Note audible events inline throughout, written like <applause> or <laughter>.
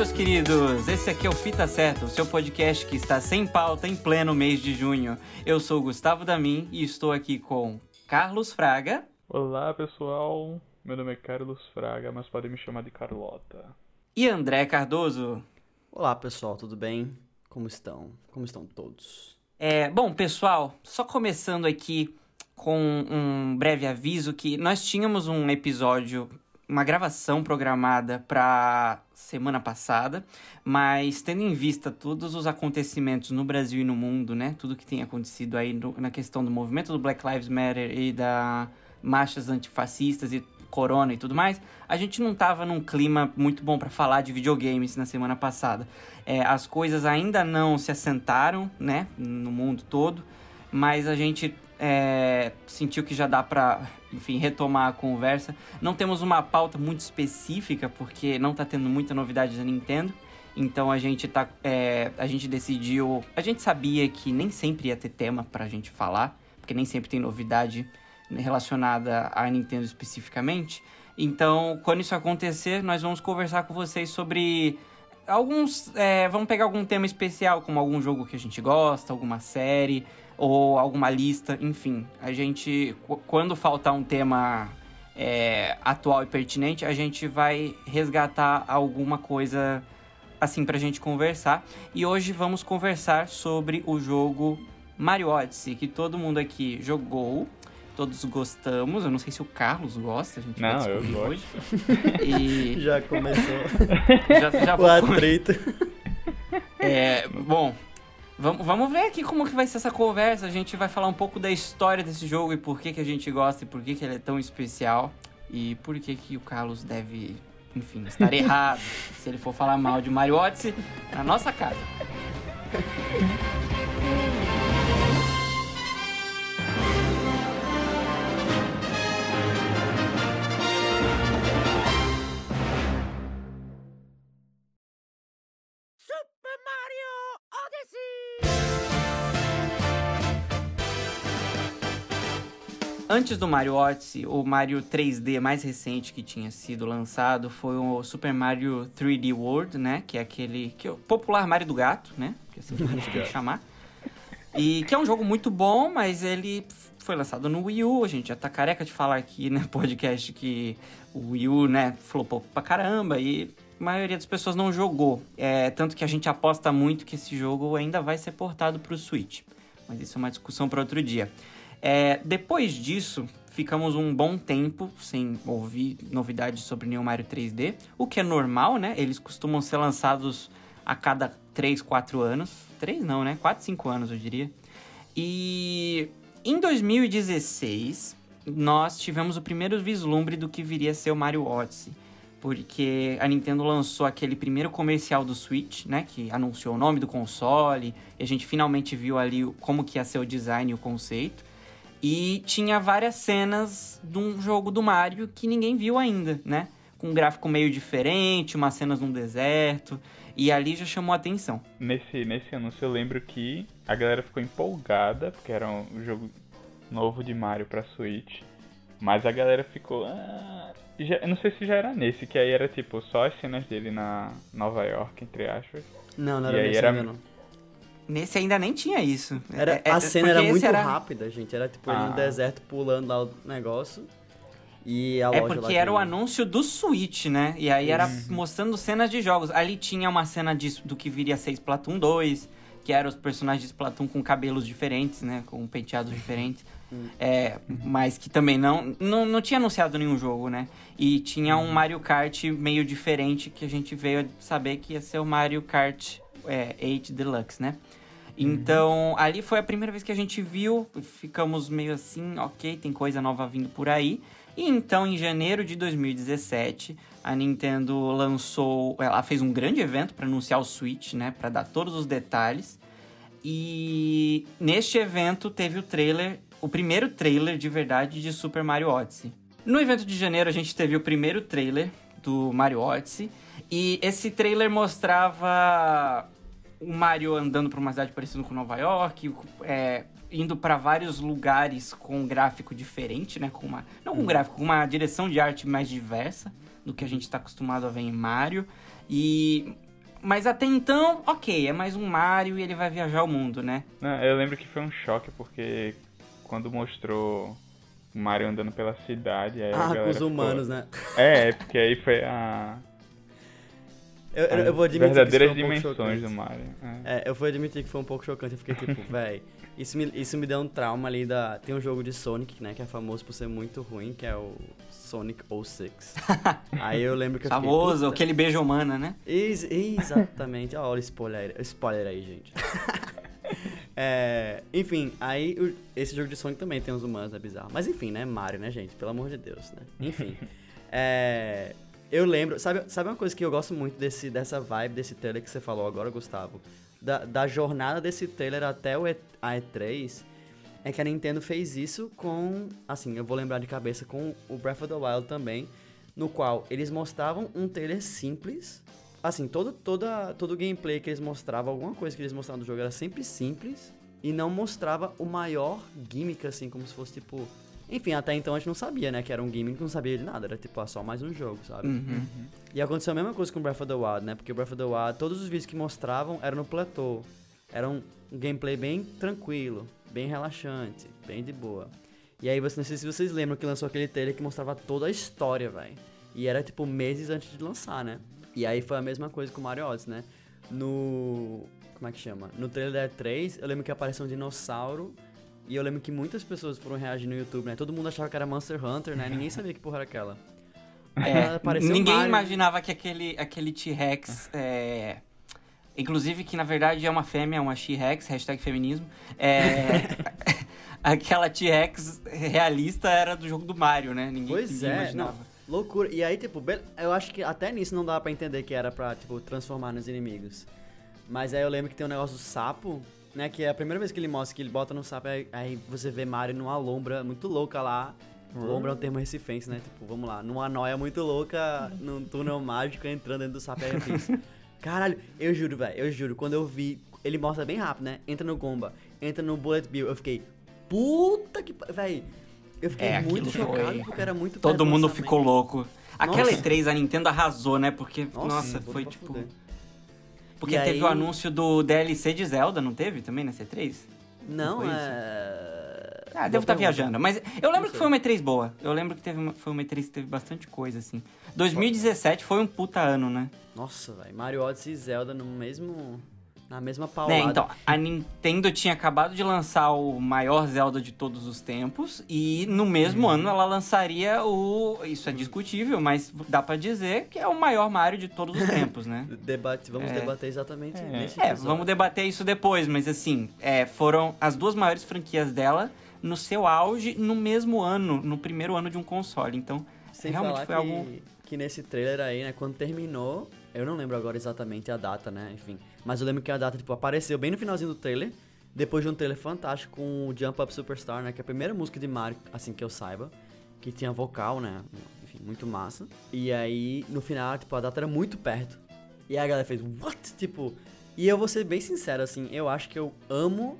meus queridos! Esse aqui é o Fita Certa, o seu podcast que está sem pauta em pleno mês de junho. Eu sou o Gustavo Damin e estou aqui com Carlos Fraga. Olá, pessoal. Meu nome é Carlos Fraga, mas podem me chamar de Carlota. E André Cardoso. Olá, pessoal, tudo bem? Como estão? Como estão todos? É, bom, pessoal, só começando aqui com um breve aviso que nós tínhamos um episódio uma gravação programada para semana passada, mas tendo em vista todos os acontecimentos no Brasil e no mundo, né, tudo que tem acontecido aí no, na questão do movimento do Black Lives Matter e da marchas antifascistas e corona e tudo mais, a gente não tava num clima muito bom para falar de videogames na semana passada. É, as coisas ainda não se assentaram, né, no mundo todo, mas a gente é, sentiu que já dá para, enfim, retomar a conversa. Não temos uma pauta muito específica, porque não tá tendo muita novidade da Nintendo. Então a gente tá. É, a gente decidiu. A gente sabia que nem sempre ia ter tema pra gente falar, porque nem sempre tem novidade relacionada à Nintendo especificamente. Então, quando isso acontecer, nós vamos conversar com vocês sobre alguns. É, vamos pegar algum tema especial, como algum jogo que a gente gosta, alguma série ou alguma lista, enfim. A gente, quando faltar um tema é, atual e pertinente, a gente vai resgatar alguma coisa assim pra gente conversar. E hoje vamos conversar sobre o jogo Mario Odyssey, que todo mundo aqui jogou. Todos gostamos, eu não sei se o Carlos gosta, a gente não, vai eu gosto. hoje. <laughs> E... Já começou <laughs> já, já o atrito. É, bom, Vamos, vamos ver aqui como que vai ser essa conversa. A gente vai falar um pouco da história desse jogo e por que, que a gente gosta e por que, que ele é tão especial. E por que, que o Carlos deve, enfim, estar <laughs> errado se ele for falar mal de Mario Odyssey na nossa casa. Antes do Mario Odyssey, o Mario 3D mais recente que tinha sido lançado foi o Super Mario 3D World, né? Que é aquele que é o popular Mario do gato, né? Que é assim que a gente tem que <laughs> chamar. E que é um jogo muito bom, mas ele foi lançado no Wii U. A gente já tá careca de falar aqui, né, <laughs> podcast que o Wii U, né, flopou pra caramba e a maioria das pessoas não jogou. É, tanto que a gente aposta muito que esse jogo ainda vai ser portado pro Switch. Mas isso é uma discussão para outro dia. É, depois disso, ficamos um bom tempo sem ouvir novidades sobre New Mario 3D, o que é normal, né? Eles costumam ser lançados a cada 3, 4 anos. 3 não, né? 4, 5 anos, eu diria. E em 2016, nós tivemos o primeiro vislumbre do que viria a ser o Mario Odyssey. Porque a Nintendo lançou aquele primeiro comercial do Switch, né? Que anunciou o nome do console. E a gente finalmente viu ali como que ia ser o design e o conceito. E tinha várias cenas de um jogo do Mario que ninguém viu ainda, né? Com um gráfico meio diferente, umas cenas num deserto. E ali já chamou a atenção. Nesse, nesse anúncio eu lembro que a galera ficou empolgada, porque era um jogo novo de Mario pra Switch. Mas a galera ficou. Ah, já, eu não sei se já era nesse, que aí era tipo só as cenas dele na Nova York, entre aspas. Não, não era e nesse era... não. Nesse ainda nem tinha isso. Era, é, a é, cena era muito era... rápida, gente. Era tipo ah. ele no deserto pulando lá o negócio. E a é loja porque era o anúncio do Switch, né? E aí era mostrando cenas de jogos. Ali tinha uma cena de, do que viria a ser Splatoon 2, que eram os personagens de Splatoon com cabelos diferentes, né? Com penteados diferentes. Uhum. <laughs> É, mas que também não, não, não tinha anunciado nenhum jogo, né? E tinha um Mario Kart meio diferente que a gente veio saber que ia ser o Mario Kart é, 8 Deluxe, né? Então, ali foi a primeira vez que a gente viu, ficamos meio assim, ok, tem coisa nova vindo por aí. E então, em janeiro de 2017, a Nintendo lançou, ela fez um grande evento para anunciar o Switch, né, para dar todos os detalhes. E neste evento teve o trailer, o primeiro trailer de verdade de Super Mario Odyssey. No evento de janeiro a gente teve o primeiro trailer do Mario Odyssey e esse trailer mostrava o Mario andando por uma cidade parecida com Nova York, é, indo para vários lugares com um gráfico diferente, né? Com uma, não com um gráfico, com uma direção de arte mais diversa do que a gente está acostumado a ver em Mario. E Mas até então, ok, é mais um Mario e ele vai viajar o mundo, né? Não, eu lembro que foi um choque porque quando mostrou o Mario andando pela cidade. Aí ah, com os humanos, ficou... né? É, porque aí foi a. Eu, eu, eu vou admitir verdadeiras que foi um dimensões do Mario. É. é. eu vou admitir que foi um pouco chocante. Eu fiquei tipo, <laughs> véi, isso me, isso me deu um trauma ali da. Tem um jogo de Sonic, né? Que é famoso por ser muito ruim, que é o Sonic 06. <laughs> Aí eu lembro que eu Famoso, fiquei, aquele beijo humano, né? Ex exatamente. Olha o spoiler, spoiler aí, gente. <laughs> é, enfim, aí o, esse jogo de Sonic também tem uns humanos, é bizarro. Mas enfim, né? Mario, né, gente? Pelo amor de Deus, né? Enfim. é, eu lembro, sabe, sabe uma coisa que eu gosto muito desse, dessa vibe, desse trailer que você falou agora, Gustavo? Da, da jornada desse trailer até o e, a E3, é que a Nintendo fez isso com, assim, eu vou lembrar de cabeça com o Breath of the Wild também, no qual eles mostravam um trailer simples, assim, todo, toda, todo o gameplay que eles mostravam, alguma coisa que eles mostravam do jogo era sempre simples, e não mostrava o maior gimmick, assim, como se fosse, tipo, enfim, até então a gente não sabia, né? Que era um game que não sabia de nada. Era tipo, ah, só mais um jogo, sabe? Uhum. E aconteceu a mesma coisa com Breath of the Wild, né? Porque Breath of the Wild, todos os vídeos que mostravam eram no platô. Era um gameplay bem tranquilo, bem relaxante, bem de boa. E aí, não sei se vocês lembram que lançou aquele trailer que mostrava toda a história, velho. E era tipo meses antes de lançar, né? E aí foi a mesma coisa com Mario Odyssey, né? No. Como é que chama? No trailer da E3, eu lembro que apareceu um dinossauro e eu lembro que muitas pessoas foram reagir no YouTube, né? Todo mundo achava que era Monster Hunter, né? Ninguém sabia que porra era aquela. É, ninguém Mario. imaginava que aquele, aquele T-Rex. É... Inclusive, que na verdade é uma fêmea, uma She-Rex, hashtag feminismo. É... <laughs> aquela T-Rex realista era do jogo do Mario, né? Ninguém, pois ninguém é, imaginava. Não, loucura. E aí, tipo, eu acho que até nisso não dava pra entender que era pra, tipo, transformar nos inimigos. Mas aí eu lembro que tem um negócio do sapo, né? Que é a primeira vez que ele mostra que ele bota no sapo, aí, aí você vê Mario numa lombra muito louca lá. Uhum. Lombra é um termo recifense, né? Tipo, vamos lá, numa noia muito louca, num túnel mágico, entrando dentro do sapo. Fiz, <laughs> caralho, eu juro, velho, eu juro, quando eu vi, ele mostra bem rápido, né? Entra no Gomba, entra no Bullet Bill, eu fiquei, puta que, velho, eu fiquei é, muito chocado foi... porque era muito Todo mundo ficou louco. Aquela nossa. E3 a Nintendo arrasou, né? Porque, nossa, nossa foi tipo. Porque e teve aí... o anúncio do DLC de Zelda, não teve também na C3? Não, não é. Ah, devo estar tá viajando. Mas eu lembro que foi uma E3 boa. Eu lembro que teve uma, foi uma E3 que teve bastante coisa, assim. 2017 foi um puta ano, né? Nossa, velho. Mario Odyssey e Zelda no mesmo na mesma paulada. É, então, a Nintendo tinha acabado de lançar o maior Zelda de todos os tempos e no mesmo uhum. ano ela lançaria o, isso é discutível, mas dá para dizer que é o maior Mario de todos os tempos, né? <laughs> Debate, vamos é. debater exatamente é. nesse É, vamos debater isso depois, mas assim, é, foram as duas maiores franquias dela no seu auge no mesmo ano, no primeiro ano de um console. Então, Sem realmente foi que, algo que nesse trailer aí, né, quando terminou, eu não lembro agora exatamente a data, né? Enfim, mas eu lembro que a data, tipo, apareceu bem no finalzinho do trailer. Depois de um trailer fantástico com o Jump Up Superstar, né? Que é a primeira música de Mario, assim que eu saiba. Que tinha vocal, né? Enfim, muito massa. E aí, no final, tipo, a data era muito perto. E aí a galera fez, what? Tipo. E eu vou ser bem sincero, assim, eu acho que eu amo.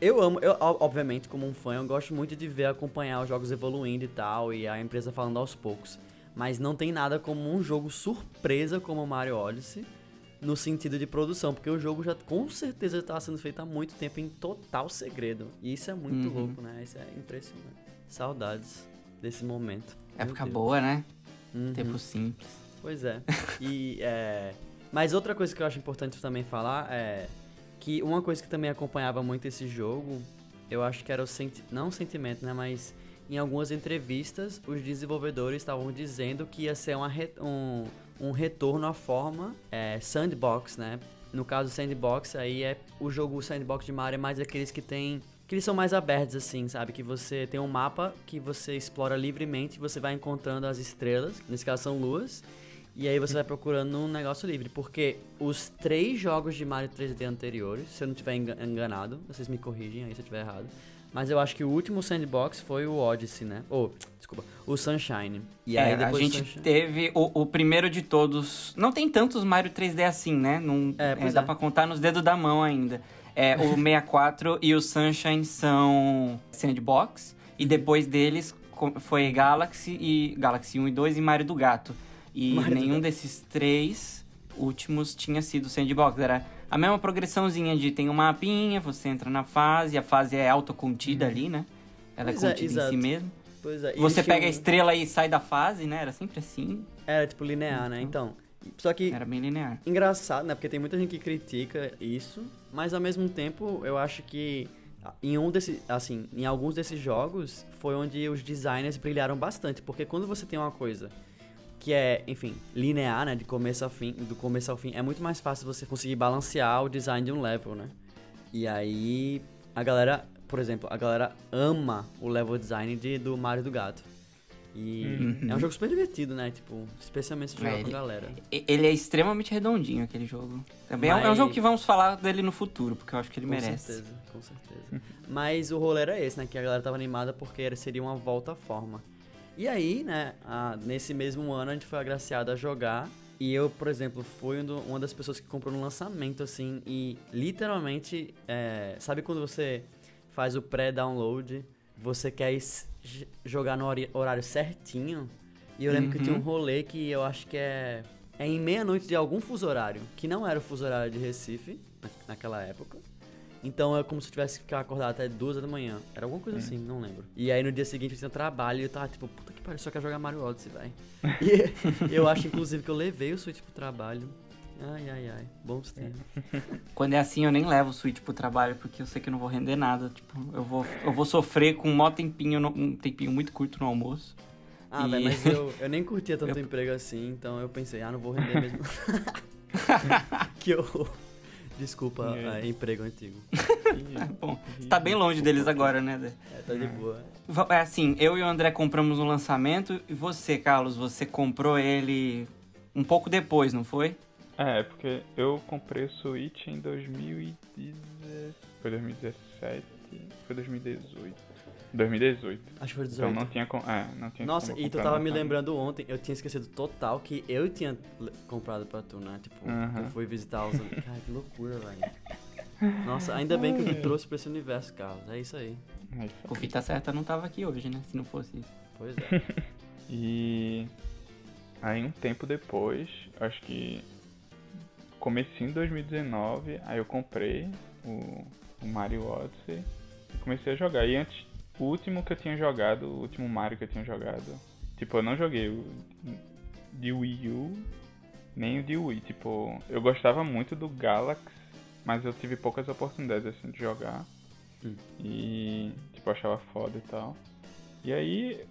Eu amo, eu, obviamente, como um fã, eu gosto muito de ver acompanhar os jogos evoluindo e tal, e a empresa falando aos poucos. Mas não tem nada como um jogo surpresa como o Mario Odyssey no sentido de produção, porque o jogo já com certeza estava sendo feito há muito tempo em total segredo. E isso é muito uhum. louco, né? Isso é impressionante. Saudades desse momento. Época boa, né? Uhum. Tempo simples. Pois é. E <laughs> é... Mas outra coisa que eu acho importante também falar é que uma coisa que também acompanhava muito esse jogo, eu acho que era o senti... não o sentimento, né, mas em algumas entrevistas os desenvolvedores estavam dizendo que ia ser re... um um retorno à forma é, sandbox, né? No caso sandbox, aí é o jogo sandbox de Mario é mais aqueles que tem que eles são mais abertos assim, sabe? Que você tem um mapa que você explora livremente, você vai encontrando as estrelas, nesse caso são luas, e aí você vai procurando um negócio livre, porque os três jogos de Mario 3D anteriores, se eu não estiver enganado, vocês me corrigem aí se eu estiver errado, mas eu acho que o último sandbox foi o Odyssey, né? Ou, oh, desculpa, o Sunshine. E é, aí a gente Sunshine... teve o, o, primeiro de todos. Não tem tantos Mario 3D assim, né? Não é, é, dá é. pra contar nos dedos da mão ainda. É, o <laughs> 64 e o Sunshine são sandbox. E depois deles foi Galaxy e Galaxy 1 e 2 e Mario do Gato. E Mario nenhum desses três últimos tinha sido sandbox. Era a mesma progressãozinha de tem uma mapinha, você entra na fase, a fase é autocontida ali, né? Ela Pois é é, contida em si mesmo. Pois é. e Você pega a tinham- estrela e sai da fase, né? Era sempre assim. Era tipo linear, né? Então. Só que Era bem linear. engraçado, né? Porque tem muita gente que critica isso, mas ao mesmo tempo eu acho que em um desses, assim, em alguns desses jogos foi onde os designers brilharam bastante, porque quando você tem uma coisa que é, enfim, linear, né, de começo ao fim, do começo ao fim, é muito mais fácil você conseguir balancear o design de um level, né? E aí a galera, por exemplo, a galera ama o level design de, do Mario do Gato. E Uhum. é um jogo super divertido, né? Tipo, especialmente se jogar É, com a ele- galera. E- Ele é extremamente redondinho, aquele jogo. Também é um- é um Mas- jogo que vamos falar dele no futuro, porque eu acho que ele com merece. certeza, com certeza. Mas o rolê era esse, né? Que a galera tava animada porque era- seria uma volta à forma. E aí, né, a- nesse mesmo ano a gente foi agraciado a jogar. E eu, por exemplo, fui um uma das pessoas que comprou no lançamento, assim, e literalmente, é, sabe quando você faz o pré-download, você quer jogar no horário certinho? E eu lembro que tinha um Uhum. rolê que eu acho que é, é em meia-noite de algum fuso horário, que não era o fuso horário de Recife, na- naquela época. Então é como se eu tivesse que ficar acordado até duas da manhã. Era alguma coisa assim, não lembro. E aí no dia seguinte eu tinha trabalho e eu tava tipo, puta que pariu, só quero jogar Mario Odyssey, velho. <laughs> E eu acho inclusive que eu levei o Switch pro trabalho. Ai, ai, ai. Bons <laughs> tempos. Quando é assim, eu nem levo o Switch pro trabalho, porque eu sei que eu não vou render nada. Tipo, eu vou, eu vou sofrer com um mó tempinho, no- um tempinho muito curto no almoço. Ah, E- velho, mas <laughs> eu, eu nem curtia tanto Eu- emprego assim, então eu pensei, ah, não vou render mesmo. que horror. Desculpa, É. é, emprego antigo. <laughs> Bom, você tá bem longe deles agora, né, Dé? É, tá de boa. É assim, eu e o André compramos no lançamento, e você, Carlos, você comprou ele um pouco depois, não foi? É, porque eu comprei o Switch em 2017. Foi 2017? Foi 2018. 2018. Acho que foi Então 18. não tinha como. É, não tinha Nossa, como e tu tava me lembrando ontem, eu tinha esquecido total que eu tinha comprado pra tu, né? Tipo, Aham. eu fui visitar os. <laughs> Cara, que loucura, velho. Nossa, ainda bem que eu te trouxe pra esse universo, Carlos. É isso aí. É isso O Fita Certa não tava aqui hoje, né? Se não fosse isso. Pois é. <laughs> E aí um tempo depois, acho que comecinho de 2019, aí eu comprei o, o Mario Odyssey e comecei a jogar. E antes, o último que eu tinha jogado, o último Mario que eu tinha jogado, tipo, eu não joguei o de Wii U, nem o de Wii. Tipo, eu gostava muito do Galaxy, mas eu tive poucas oportunidades assim de jogar. Hum. E tipo, eu achava foda e tal. E aí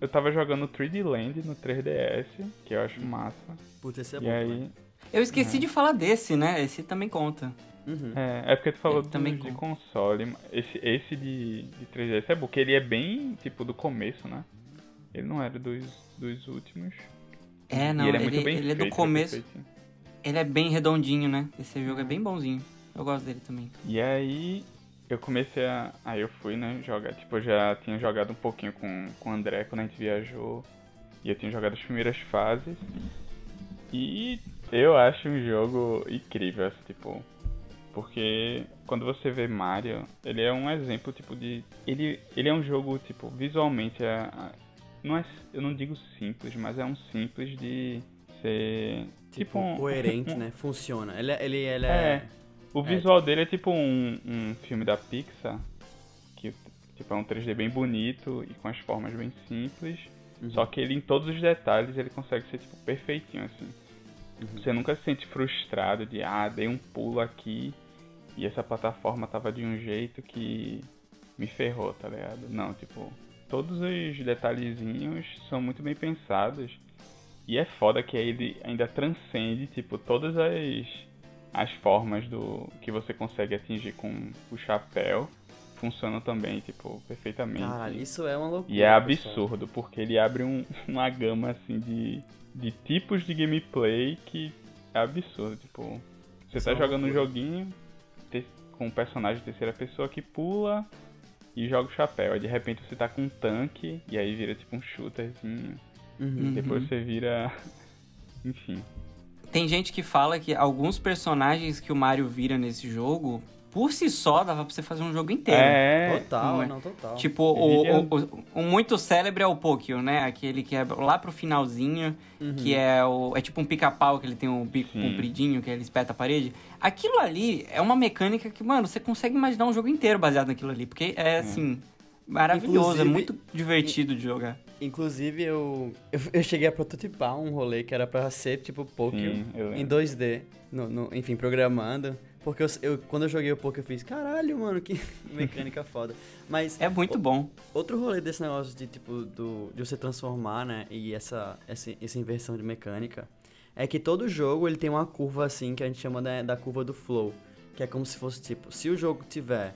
eu tava jogando 3D Land no 3DS, que eu acho massa. Puta, esse é e bom. aí. Eu esqueci de falar desse, né? Esse também conta. Uhum. É, é porque tu falou Ele também de console. Esse, esse de, de 3DS é bom, porque ele é bem, tipo, do começo, né? Ele não era dos, dos últimos. É, não, e ele ele, é muito bem ele é do começo. Ele é bem redondinho, né? Esse jogo é bem bonzinho. Eu gosto dele também. E aí eu comecei a. Aí eu fui, né, jogar. Tipo, eu já tinha jogado um pouquinho com, com o André quando a gente viajou. E eu tinha jogado as primeiras fases. E eu acho um jogo incrível, assim, tipo. Porque quando você vê Mario, ele é um exemplo, tipo, de. Ele, ele é um jogo, tipo, visualmente é. Não é. Eu não digo simples, mas é um simples de ser. Tipo, um- coerente, um- né? Funciona. Ele, é- ele, ele é... É. O visual dele é tipo um, um filme da Pixar, que tipo, é um 3D bem bonito e com as formas bem simples. Uhum. Só que ele em todos os detalhes ele consegue ser tipo perfeitinho assim. Uhum. Você nunca se sente frustrado de ah, dei um pulo aqui e essa plataforma tava de um jeito que me ferrou, tá ligado? Não, tipo, todos os detalhezinhos são muito bem pensados. E é foda que ele ainda transcende, tipo, todas as, as formas do que você consegue atingir com o chapéu. Funcionam também, tipo, perfeitamente. Caralho, isso é uma loucura. E é pessoal. absurdo, porque ele abre um- <laughs> uma gama assim de, de tipos de gameplay que é absurdo. Tipo, você Isso tá é jogando um loucura. joguinho te- com um personagem de terceira pessoa que pula e joga o chapéu. Aí de repente você tá com um tanque e aí vira tipo um shooterzinho. Uhum. Depois Uhum. você vira. <laughs> Enfim. Tem gente que fala que alguns personagens que o Mario vira nesse jogo por si só, dava pra você fazer um jogo inteiro. É, Total, não é? não, total. Tipo, o, Dividia- o, o- o muito célebre é o Pokio, né? Aquele que é lá pro finalzinho, que é o. É tipo um pica-pau, que ele tem o bico Sim. compridinho, que ele espeta a parede. Aquilo ali é uma mecânica que, mano, você consegue imaginar um jogo inteiro baseado naquilo ali. Porque é assim. Maravilhoso, é Inclusive- muito divertido de jogar. Inclusive, eu, eu, eu cheguei a prototipar um rolê que era pra ser tipo Pokémon em 2D, no, no- enfim, programando. Porque eu, eu- quando eu joguei o Pokémon, eu fiz, caralho, mano, que <laughs> mecânica foda. Mas É muito bom. outro rolê desse negócio de tipo do, de você transformar, né, e essa, essa, essa inversão de mecânica, é que todo jogo ele tem uma curva assim que a gente chama da, da curva do flow, que é como se fosse tipo, se o jogo tiver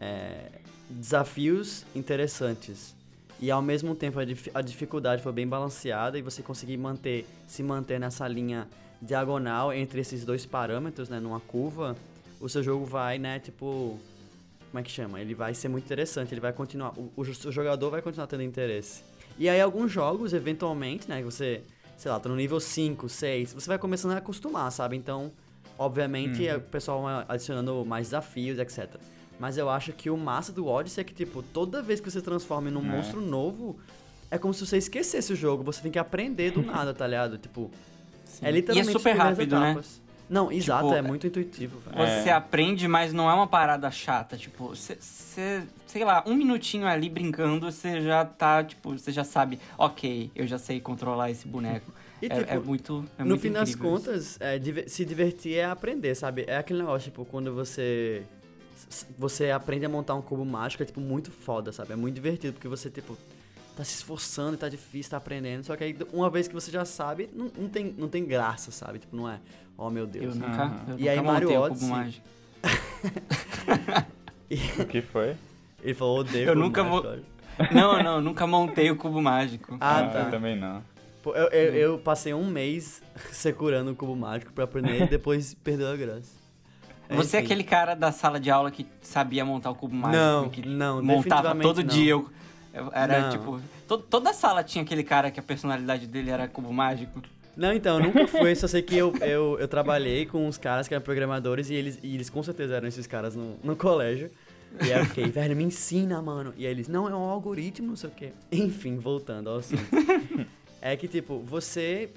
é, desafios interessantes e ao mesmo tempo a, dif- a dificuldade for bem balanceada e você conseguir manter se manter nessa linha diagonal entre esses dois parâmetros, né, numa curva, o seu jogo vai, né, tipo como é que chama? Ele vai ser muito interessante, ele vai continuar, o, o jo- o jogador vai continuar tendo interesse. E aí alguns jogos, eventualmente, né, que você, sei lá, tá no nível 5, 6, você vai começando a acostumar, sabe? Então, obviamente, o pessoal vai adicionando mais desafios, etc. Mas eu acho que o massa do Odyssey é que, tipo, toda vez que você transforma num É. monstro novo, é como se você esquecesse o jogo, você tem que aprender do <laughs> nada, tá ligado? Tipo, é E literalmente é super rápido, né? Não, exato, Tipo, é muito intuitivo, velho. Você É. aprende, mas não é uma parada chata. Tipo, você, sei lá, um minutinho ali brincando, você já tá, tipo, você já sabe, ok, eu já sei controlar esse boneco. <laughs> E, é, tipo, é muito. É no muito fim das contas, é, diver- se divertir é aprender, sabe? É aquele negócio, tipo, quando você. Você aprende a montar um cubo mágico, é, tipo, muito foda, sabe? É muito divertido, porque você, tipo, tá se esforçando, tá difícil, tá aprendendo. Só que aí, uma vez que você já sabe, não, não, tem, não tem graça, sabe? Tipo, não é, oh meu Eu Deus. nunca, Aham. eu E nunca aí, Mario montei o Odyssey- cubo mágico. <laughs> O que foi? Ele falou, odeio Eu cubo nunca mágico, vou-. Não, não, nunca montei o cubo mágico. Ah, Eu tá. também não. Pô, Eu, eu, eu passei um mês <laughs> securando o cubo mágico pra aprender e depois perdeu a graça. Você é aquele cara da sala de aula que sabia montar o cubo mágico? Não, que não, montava todo não. dia. Eu, eu- era Não. tipo. to- toda sala tinha aquele cara que a personalidade dele era cubo mágico. Não, então, nunca fui, só sei que eu, <laughs> eu, eu trabalhei com uns caras que eram programadores e eles, e eles com certeza eram esses caras no, no colégio. E aí eu fiquei, <laughs> velho, me ensina, mano. E aí eles, não, é um algoritmo, não sei o quê. Enfim, voltando ao assunto. <laughs> é que, tipo, você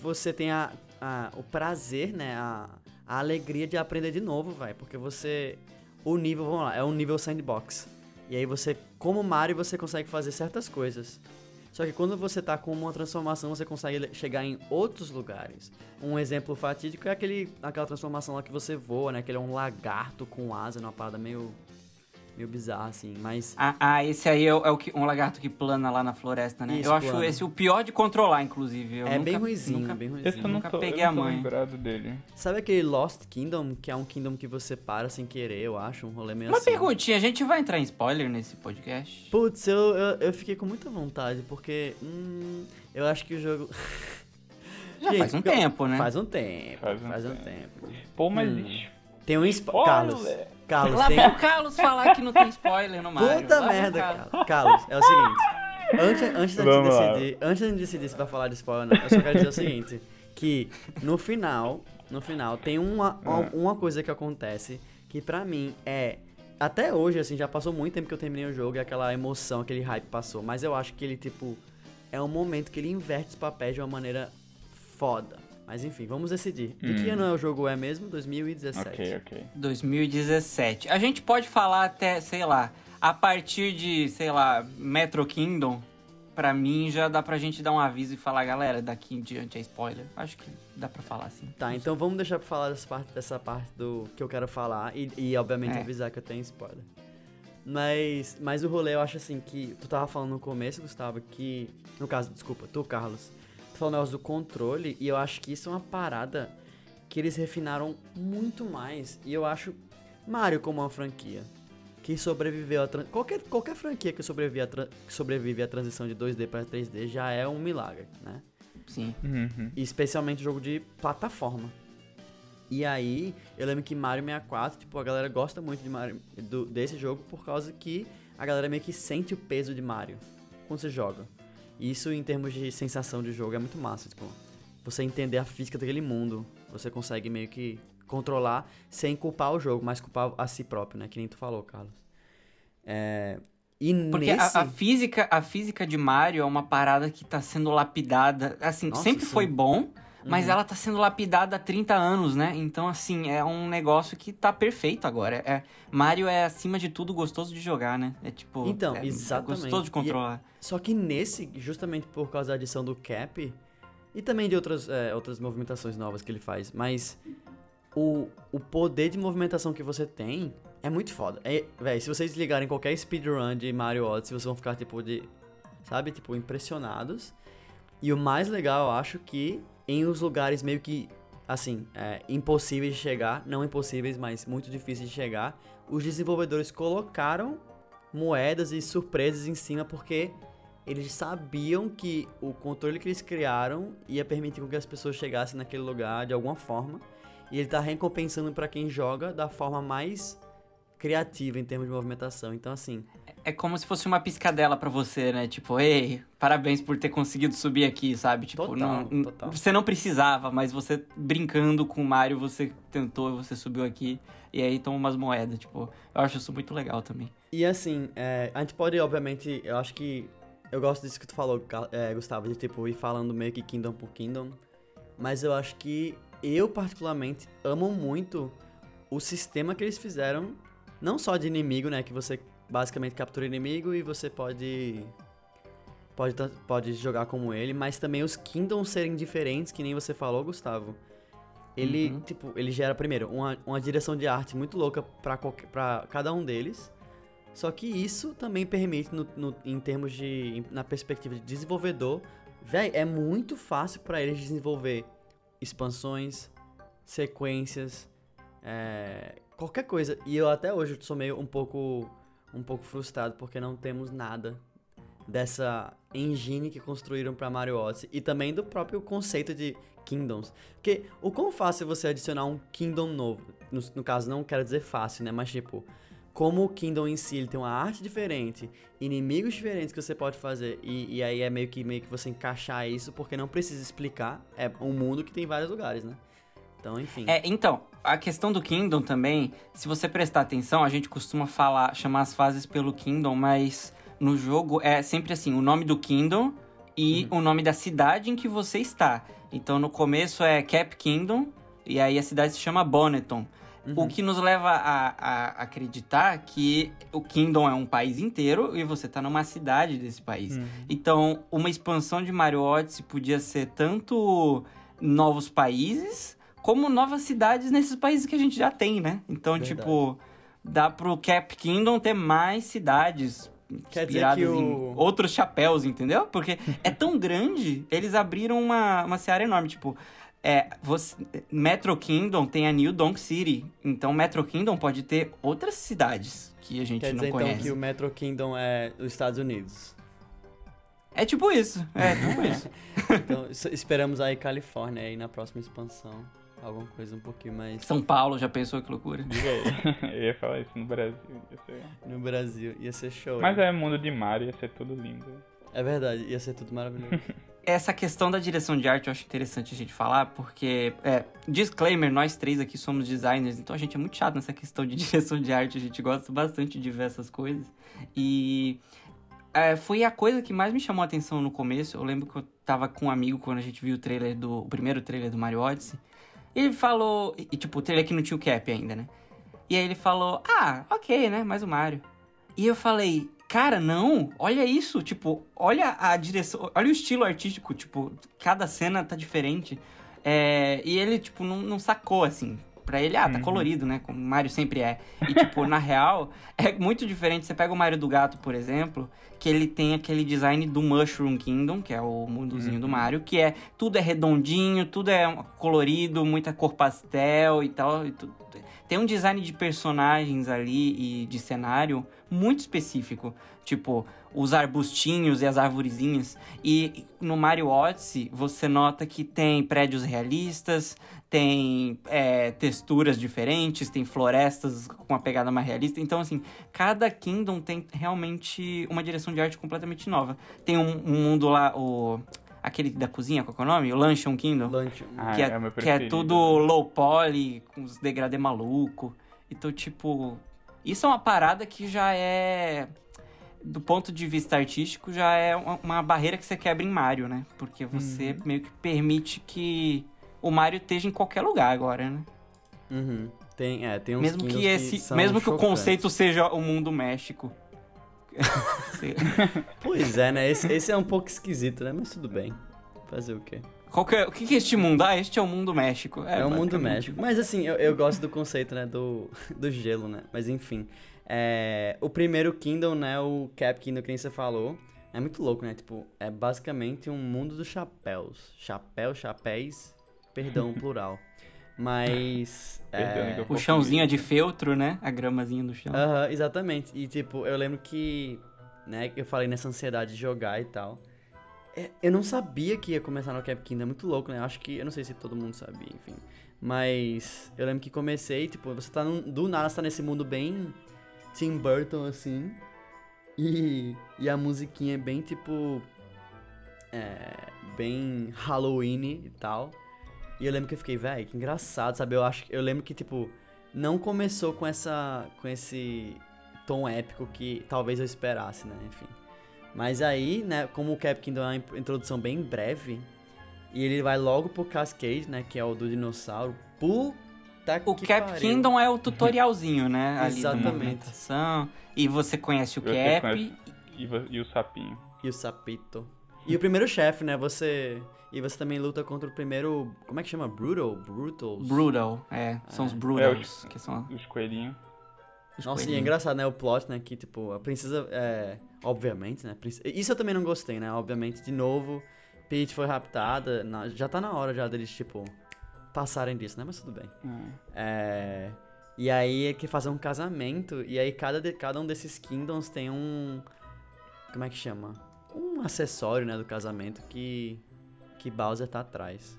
você tem a, a- o prazer, né, a, a alegria de aprender de novo, vai, porque você, o nível, vamos lá, é um nível sandbox. E aí você, como Mario, você consegue fazer certas coisas. Só que quando você tá com uma transformação, você consegue chegar em outros lugares. Um exemplo fatídico é aquele, aquela transformação lá que você voa, né? Que ele é um lagarto com asa, numa parada meio, meio bizarra, assim. Mas Ah, ah, esse aí é, o- é o que, um lagarto que plana lá na floresta, né? Isso, eu acho plana. esse o pior de controlar, inclusive. Eu é nunca- bem ruizinho, nunca- bem Esse eu ruizinho. não Nunca tô, peguei eu a mãe. lembrado dele. Sabe aquele Lost Kingdom, que é um kingdom que você para sem querer, eu acho? Um rolê meio Uma assim. perguntinha, a gente vai entrar em spoiler nesse podcast? Putz, eu, eu, eu fiquei com muita vontade, porque hum, eu acho que o jogo... <laughs> Já Gente, faz um tempo, né? Faz um tempo, Faz faz um um, tempo. tempo. Pô, mas. Hum. Tem um... Spo... Olha, Carlos. Carlos, Lá tem... vem o Carlos falar que não tem spoiler no Mario. Puta Lá merda, Carlos. Carlos, é o seguinte. Antes, antes da gente decidir, antes da gente decidir se vai falar de spoiler ou não, eu só quero dizer o seguinte, que no final, no final tem uma, uma, É. uma coisa que acontece que pra mim é até hoje assim, já passou muito tempo que eu terminei o jogo e aquela emoção, aquele hype passou, mas eu acho que ele tipo é um momento que ele inverte os papéis de uma maneira foda. Mas enfim, vamos decidir. De que Hum. ano é o jogo é mesmo? 2017. Ok, ok. 2017. A gente pode falar até, sei lá, a partir de, sei lá, Metro Kingdom, pra mim já dá pra gente dar um aviso e falar, galera, daqui em diante é spoiler. Acho que dá pra falar assim. Tá, então vamos deixar pra falar dessa parte, dessa parte do que eu quero falar e, e, obviamente É. avisar que eu tenho spoiler. Mas, mas o rolê eu acho assim que tu tava falando no começo, Gustavo, que no caso, desculpa, tu, Carlos, tu falou o negócio do controle e eu acho que isso é uma parada que eles refinaram muito mais e eu acho Mario como uma franquia que sobreviveu a tran- qualquer qualquer franquia que sobrevive a, que sobrevive à transição de 2D para 3D já é um milagre, né? Sim. Uhum. especialmente jogo de plataforma. E aí, eu lembro que Mario 64, tipo, a galera gosta muito de Mario, do- desse jogo por causa que a galera meio que sente o peso de Mario quando você joga. Isso, em termos de sensação de jogo, é muito massa. Tipo, você entender a física daquele mundo, você consegue meio que controlar sem culpar o jogo, mas culpar a si próprio, né? Que nem tu falou, Carlos. É, e Porque nesse... a, a física, a física de Mario é uma parada que tá sendo lapidada. Assim, Nossa, sempre sim. foi bom, mas Uhum. ela tá sendo lapidada há 30 anos, né? Então, assim, é um negócio que tá perfeito agora. É, Mario é, acima de tudo, gostoso de jogar, né? É tipo. Então, é, é exatamente. gostoso de controlar. Só que nesse, justamente por causa da adição do Cap e também de outras, é, outras movimentações novas que ele faz, mas o, o poder de movimentação que você tem é muito foda. É, véi, se vocês ligarem qualquer speedrun de Mario Odyssey, vocês vão ficar tipo de, sabe, tipo impressionados. E o mais legal, eu acho que em os lugares meio que assim, é, impossíveis de chegar, não impossíveis, mas muito difíceis de chegar, os desenvolvedores colocaram moedas e surpresas em cima porque eles sabiam que o controle que eles criaram ia permitir que as pessoas chegassem naquele lugar de alguma forma. E ele tá recompensando pra quem joga da forma mais criativa em termos de movimentação. Então, assim, É como se fosse uma piscadela pra você, né? Tipo, ei, parabéns por ter conseguido subir aqui, sabe? Tipo, Total, não, total. você não precisava, mas você brincando com o Mario, você tentou, você subiu aqui e aí toma umas moedas. Tipo, eu acho isso muito legal também. E assim, é, a gente pode, obviamente, eu acho que. Eu gosto disso que tu falou, é, Gustavo, de tipo, ir falando meio que Kingdom por Kingdom. Mas eu acho que eu, particularmente, amo muito o sistema que eles fizeram. Não só de inimigo, né? Que você basicamente captura inimigo e você pode. Pode, pode jogar como ele, mas também os Kingdoms serem diferentes, que nem você falou, Gustavo. Ele, Uhum. tipo, ele gera, primeiro, uma, uma direção de arte muito louca pra, qualquer, pra cada um deles. Só que isso também permite, no, no- em termos de. na perspectiva de desenvolvedor, véi, é muito fácil pra eles desenvolver expansões, sequências, é, qualquer coisa. E eu até hoje sou meio um pouco, um pouco frustrado porque não temos nada dessa engine que construíram pra Mario Odyssey e também do próprio conceito de Kingdoms. Porque o quão fácil é você adicionar um Kingdom novo? No, no caso, não quero dizer fácil, né? Mas tipo, como o Kingdom em si ele tem uma arte diferente, inimigos diferentes que você pode fazer, e, e aí é meio que, meio que você encaixar isso, porque não precisa explicar. É um mundo que tem vários lugares, né? Então, enfim. É, então, a questão do Kingdom também, se você prestar atenção, a gente costuma falar, chamar as fases pelo Kingdom, mas no jogo é sempre assim, o nome do Kingdom e o nome da cidade em que você está. Então no começo é Cap Kingdom e aí a cidade se chama Bonneton. O que nos leva a, a acreditar que o Kingdom é um país inteiro e você tá numa cidade desse país. Então, uma expansão de Mario Odyssey podia ser tanto novos países, como novas cidades nesses países que a gente já tem, né? Então, Verdade. tipo, dá pro Cap Kingdom ter mais cidades Quer dizer que o- em outros chapéus, entendeu? Porque <laughs> é tão grande, eles abriram uma, uma seara enorme, tipo... É, você, Metro Kingdom tem a New Donk City, então Metro Kingdom pode ter outras cidades que a gente Quer não dizer conhece. então que o Metro Kingdom é os Estados Unidos. É tipo isso, é tipo <laughs> isso. Então, es- esperamos aí Califórnia aí na próxima expansão. Alguma coisa um pouquinho mais São Paulo, já pensou que loucura? Diga aí. <laughs> Eu ia falar isso no Brasil. ia ser- no Brasil. Ia ser show. Mas hein? é mundo de Mario, ia ser tudo lindo. É verdade, ia ser tudo maravilhoso. <laughs> Essa questão da direção de arte eu acho interessante a gente falar, porque, é, disclaimer, nós três aqui somos designers, então a gente é muito chato nessa questão de <laughs> direção de arte, a gente gosta bastante de ver essas coisas. E é, foi a coisa que mais me chamou a atenção no começo. Eu lembro que eu tava com um amigo quando a gente viu o trailer do. o primeiro trailer do Mario Odyssey. E ele falou. E tipo, o trailer que não tinha o cap ainda, né? E aí ele falou, ah, ok, né? Mais o Mario. E eu falei, cara, não, olha isso, tipo, olha a direção, olha o estilo artístico, tipo, cada cena tá diferente. É, e ele, tipo, não, não sacou, assim. Pra ele, ah, tá Uhum. colorido, né? Como o Mario sempre é. E, tipo, na <laughs> real, é muito diferente. Você pega o Mario do Gato, por exemplo, que ele tem aquele design do Mushroom Kingdom, que é o mundozinho do Uhum. Mario, que é tudo é redondinho, tudo é colorido, muita cor pastel e tal. E tudo. Tem um design de personagens ali e de cenário muito específico. Tipo, os arbustinhos e as arvorezinhas. E no Mario Odyssey, você nota que tem prédios realistas, tem é, texturas diferentes, tem florestas com uma pegada mais realista. Então, assim, cada Kingdom tem realmente uma direção de arte completamente nova. Tem um, um mundo lá, o... aquele da cozinha, qual que é o nome? O Luncheon Kingdom. Lunch. Ah, que, é, é que é tudo low poly, com os degradê maluco. Então, tipo, isso é uma parada que já é, do ponto de vista artístico, já é uma, uma barreira que você quebra em Mario, né? Porque você meio que permite que o Mario esteja em qualquer lugar agora, né? Uhum. Tem, é, tem uns Mesmo que esse, são mesmo que o chocantes. conceito seja o mundo México. <laughs> Pois é, né? Esse, esse é um pouco esquisito, né? Mas tudo bem. Fazer o quê? Qual que é- o que que é este mundo? Ah, este é o mundo México. É, o mundo. México. Mas assim, eu, eu gosto do conceito, né? Do, <laughs> do gelo, né? Mas enfim. É, o primeiro Kingdom, né? O Cap Kingdom, que nem você falou. É muito louco, né? Tipo, é basicamente um mundo dos chapéus. Chapéu, chapéus. Perdão, o plural. Mas. <laughs> Perdão, é, O chãozinho é de feltro, né? A gramazinha do chão. Aham, exatamente. E tipo, eu lembro que, né, eu falei nessa ansiedade de jogar e tal. É, Eu não sabia que ia começar no Cap Kingdom, é muito louco, né? Eu acho que, eu não sei se todo mundo sabia, enfim. Mas eu lembro que comecei, tipo, você tá num, do nada, você tá nesse mundo bem Tim Burton, assim. E, e a musiquinha é bem, tipo, é, bem Halloween e tal. E eu lembro que eu fiquei, velho, que engraçado, sabe? Eu acho, eu lembro que tipo não começou com essa com esse tom épico que talvez eu esperasse, né? Enfim. Mas aí, né, como o Cap Kingdom é uma introdução bem breve, e ele vai logo pro Cascade, né, que é o do dinossauro. Puta O que Cap pariu. Kingdom é o tutorialzinho, né? <laughs> Ali Exatamente. E você conhece o Você Cap. conhece- E, e o sapinho. E o sapito. E o primeiro chefe, né? Você e você também luta contra o primeiro, como é que chama? Brutal, Brutals. Brutal, é. São os Brutals, que são Os coelhinhos. os Nossa, e é engraçado, né? O plot, né? Que, tipo, a princesa. É, obviamente, né? princ- Isso eu também não gostei, né? Obviamente, de novo, Peach foi raptada. na- Já tá na hora já deles, tipo, passarem disso, né? Mas tudo bem. Hum. É, e aí é que fazer um casamento. E aí cada, cada um desses kingdoms tem um. Como é que chama? Um acessório, né? Do casamento que. Que Bowser tá atrás.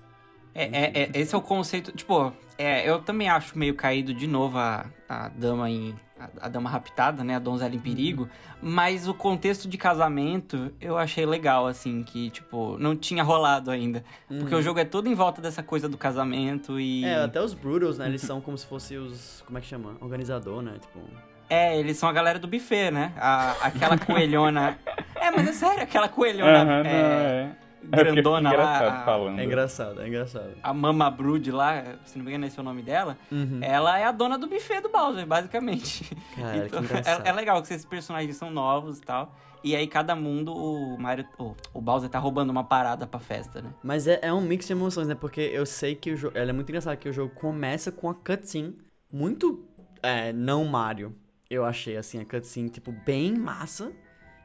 É, é- é- esse é o conceito. Tipo, é, eu também acho meio caído de novo a, a dama em. A, a dama raptada, né? A donzela em perigo. Mas o contexto de casamento eu achei legal, assim, que, tipo, não tinha rolado ainda. Porque o jogo é todo em volta dessa coisa do casamento e. É, até os Brutals, né? Eles <laughs> são como se fossem os. Como é que chama? Organizador, né? Tipo. É, eles são a galera do buffet, né? A- aquela coelhona. <laughs> é, mas é sério, aquela coelhona não, é, é. grandona é lá. a- falando. É engraçado, é engraçado. A Mama Brood lá, se não me engano esse é o nome dela, Uhum. ela é a dona do buffet do Bowser, basicamente. Cara, Então, que engraçado. é, é legal que esses personagens são novos e tal. E aí cada mundo, o Mario, o, o Bowser tá roubando uma parada pra festa, né? Mas é, é um mix de emoções, né? Porque eu sei que o jogo. Ela é muito engraçado que o jogo começa com a cutscene muito. É, não Mario. Eu achei assim, a cutscene, tipo, bem massa.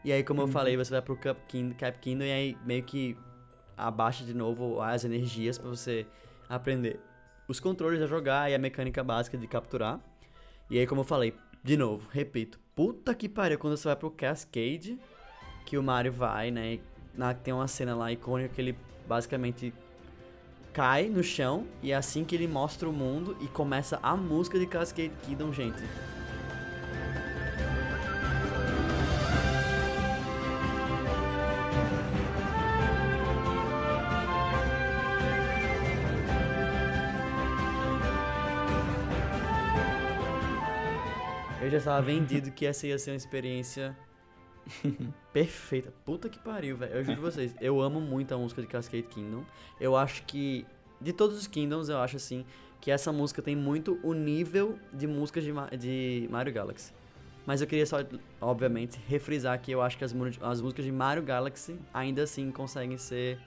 E aí, como eu falei, você vai pro Cap Kingdom, Cap Kingdom e aí meio que abaixa de novo as energias pra você aprender os controles a jogar e a mecânica básica de capturar. E aí, como eu falei, de novo, repito, puta que pariu, quando você vai pro Cascade, que o Mario vai, né? e na- tem uma cena lá icônica que ele basicamente cai no chão e é assim que ele mostra o mundo e começa a música de Cascade Kingdom, gente. Eu já estava vendido que essa ia ser uma experiência <laughs> perfeita. Puta que pariu, velho. Eu juro vocês, eu amo muito a música de Cascade Kingdom. Eu acho que, de todos os Kingdoms, eu acho assim, que essa música tem muito o nível de músicas de, Ma- de Mario Galaxy. Mas eu queria só, obviamente, refrisar que eu acho que as, as músicas de Mario Galaxy ainda assim conseguem ser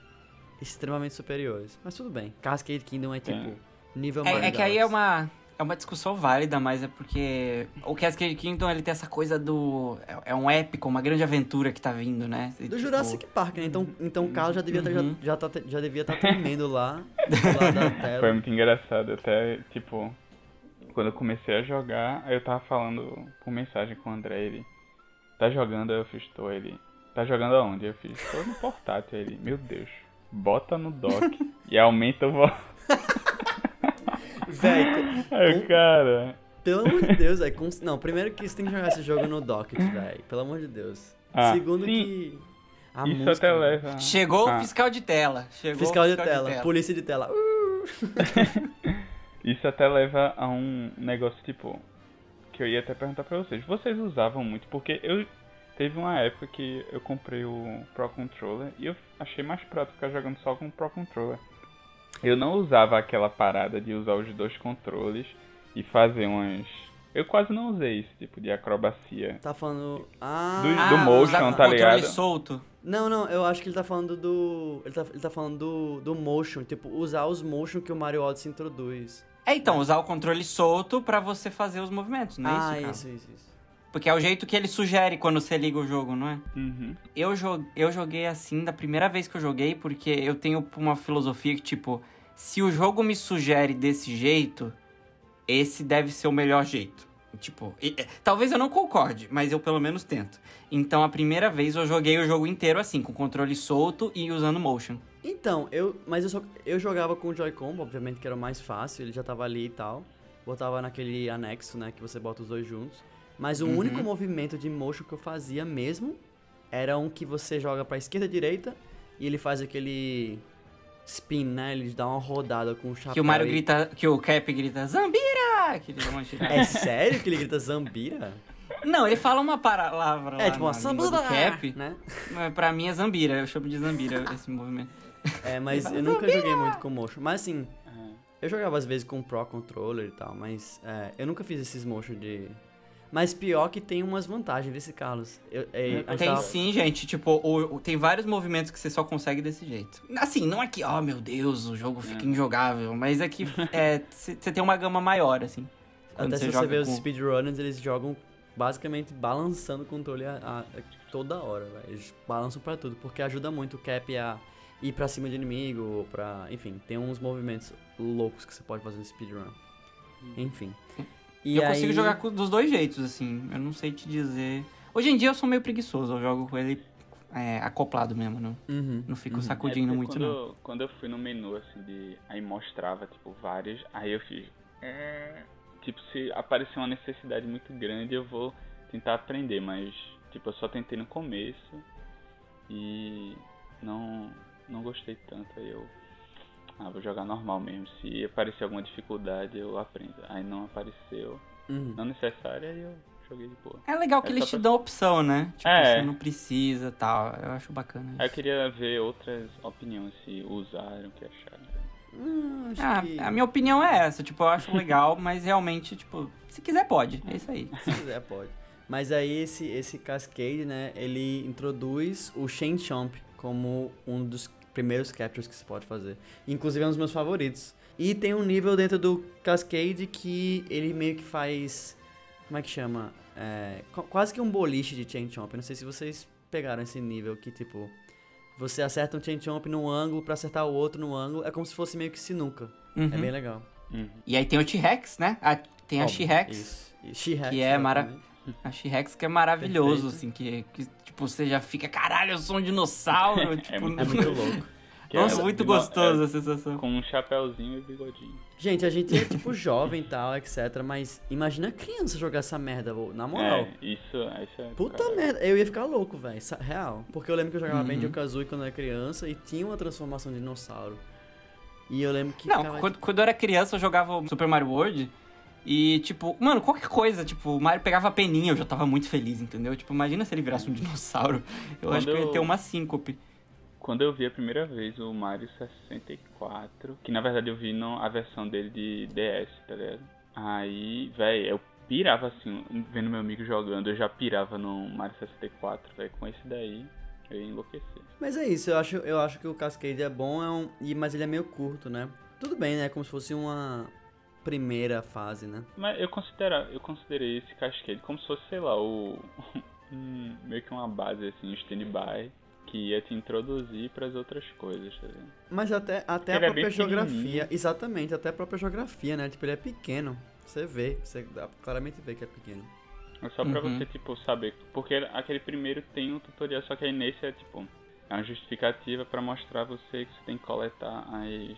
extremamente superiores. Mas tudo bem. Cascade Kingdom é tipo nível Mario É, é que aí é Galaxy. uma, é uma discussão válida, mas é porque o Cascade Kingdom ele tem essa coisa do. É, é um épico, uma grande aventura que tá vindo, né? E, Do tipo, Jurassic Park, né? Então, então o Carlos já devia estar Uhum. já, já, tá, já devia estar tremendo lá, do lado da <laughs> tela. Foi muito engraçado. Até, tipo, quando eu comecei a jogar, aí eu tava falando por mensagem com o André, ele. Tá jogando? Aí eu fiz, tô, ele. Tá jogando aonde? Eu fiz, tô no portátil. Ele, meu Deus, bota no dock <laughs> e aumenta o volume. <laughs> Véi, Aí, o cara. pelo amor de Deus, velho. cons- Não, primeiro que você tem que jogar esse jogo no Docket, velho. Pelo amor de Deus. Ah, Segundo sim. que. A Isso música, até velho. leva. Chegou Ah, o fiscal de tela. Chegou o Fiscal de tela, polícia de tela. Uh! <laughs> Isso até leva a um negócio tipo. Que eu ia até perguntar pra vocês. Vocês usavam muito? Porque eu. Teve uma época que eu comprei o Pro Controller e eu achei mais prático ficar jogando só com o Pro Controller. Eu não usava aquela parada de usar os dois controles e fazer umas. Eu quase não usei esse tipo de acrobacia. Tá falando. Ah! Do- do motion, tá controle ligado? solto. Não, não, eu acho que ele tá falando do. Ele tá, ele tá falando do, do motion, tipo, usar os motion que o Mario Odyssey introduz. É, então, usar o controle solto pra você fazer os movimentos, não é ah, isso, cara? isso, isso, isso. Porque é o jeito que ele sugere quando você liga o jogo, não é? Uhum. Eu, jo eu joguei assim da primeira vez que eu joguei, porque eu tenho uma filosofia que, tipo, se o jogo me sugere desse jeito, esse deve ser o melhor jeito. Tipo, e- e- talvez eu não concorde, mas eu pelo menos tento. Então, a primeira vez eu joguei o jogo inteiro assim, com controle solto e usando motion. Então, eu. Mas eu só. Eu jogava com o Joy-Con, obviamente que era o mais fácil, ele já tava ali e tal. Botava naquele anexo, né? Que você bota os dois juntos. Mas o Uhum. único movimento de motion que eu fazia mesmo era um que você joga pra esquerda e direita e ele faz aquele spin, né? Ele dá uma rodada com o chapéu. Que o Mario e- grita, que o Cap grita, Zambira! Que ele dá uma. É sério que ele grita Zambira? Não, ele fala uma palavra lá É, tipo uma Zambira! Cap, Né? mas pra mim é Zambira, eu chamo de Zambira esse movimento. É, mas eu nunca joguei muito com motion. Mas assim, eu jogava às vezes com Pro Controller e tal, mas é, eu nunca fiz esses motion de. Mas pior que tem umas vantagens desse Carlos. Eu, é, gente Tem tava- sim, gente. Tipo, o- o- tem vários movimentos que você só consegue desse jeito. Assim, não é que, oh meu Deus, o jogo fica É. injogável, mas é que <laughs> é, você tem uma gama maior, assim. Até você se você joga vê os com- speedrunners, eles jogam basicamente balançando o controle a, a- a toda hora, velho. Eles balançam pra tudo, porque ajuda muito o Cap a ir pra cima de inimigo, pra... Enfim, tem uns movimentos loucos que você pode fazer no speedrun. Enfim. E eu consigo aí- jogar com- dos dois jeitos, assim. Eu não sei te dizer. Hoje em dia eu sou meio preguiçoso, eu jogo com ele é, acoplado mesmo, não, Uhum, não fico uhum. sacudindo É muito, quando, não. quando eu fui no menu, assim, de. Aí mostrava, tipo, várias. Aí eu fiz. "É", Tipo, se aparecer uma necessidade muito grande, eu vou tentar aprender, mas, tipo, eu só tentei no começo e não, não gostei tanto. Aí eu. Ah, vou jogar normal mesmo. Se aparecer alguma dificuldade, eu aprendo. Aí não apareceu, Uhum. não necessária, aí eu joguei de boa. É legal que É eles te pra- dão opção, né? Tipo, É. você não precisa tal. Eu acho bacana Aí eu isso. queria ver outras opiniões, se usaram, o que acharam. Hum, Ah, que... a minha opinião é essa, tipo, eu acho legal, <laughs> mas realmente, tipo, se quiser pode, é isso aí. Se quiser, pode. Mas aí esse, esse Cascade, né, ele introduz o Shen Chomp como um dos primeiros captures que você pode fazer. Inclusive é um dos meus favoritos. E tem um nível dentro do Cascade que ele meio que faz... Como é que chama? É, qu- quase que um boliche de Chain Chomp. Eu não sei se vocês pegaram esse nível que, tipo... Você acerta um Chain Chomp num ângulo pra acertar o outro no ângulo. É como se fosse meio que sinuca. Uhum. É bem legal. Uhum. E aí tem o T-Rex, né? A- tem a Óbvio, She-Rex. Isso. She-Rex, Que é mara- exatamente. <laughs> A She-Rex que é maravilhoso, Perfeito. assim, que, que, tipo, você já fica, caralho, eu sou um dinossauro. <laughs> tipo, muito- É muito louco. <laughs> Que Nossa, é muito gostoso é a sensação. com um chapéuzinho e bigodinho. Gente, a gente é tipo jovem e tal, etc. Mas imagina criança jogar essa merda, vô, na moral. É, isso, isso é. Puta cara, merda, eu ia ficar louco, velho. Real. Porque eu lembro que eu jogava Uhum. bem de Kazooie quando eu era criança e tinha uma transformação de dinossauro. E eu lembro que. Não, ficava, quando, quando eu era criança, eu jogava Super Mario World. E, tipo, mano, qualquer coisa, tipo, o Mario pegava a peninha, eu já tava muito feliz, entendeu? Tipo, imagina se ele virasse um <laughs> dinossauro. Eu acho que eu ia ter uma síncope. Quando eu vi a primeira vez o Mario 64, que na verdade eu vi no, a versão dele de DS, tá ligado? Aí, velho, eu pirava assim, vendo meu amigo jogando, eu já pirava no Mario 64, velho. Com esse daí, eu ia enlouquecer. Mas é isso, eu acho, eu acho que o Cascade é bom, é um, e, mas ele é meio curto, né? Tudo bem, né? Como se fosse uma primeira fase, né? Mas eu considero, eu considerei esse Cascade como se fosse, sei lá, o. <laughs> um- meio que uma base assim, um stand-by, que ia te introduzir pras outras coisas, tá ligado? Mas até, até a Ele é bem própria geografia. pequenininho. Exatamente, até a própria geografia, né? Tipo, ele é pequeno. Você vê, você claramente ver que é pequeno. É só pra Uhum. você, tipo, saber. Porque aquele primeiro tem um tutorial, só que aí nesse é, tipo, é uma justificativa pra mostrar a você que você tem que coletar as,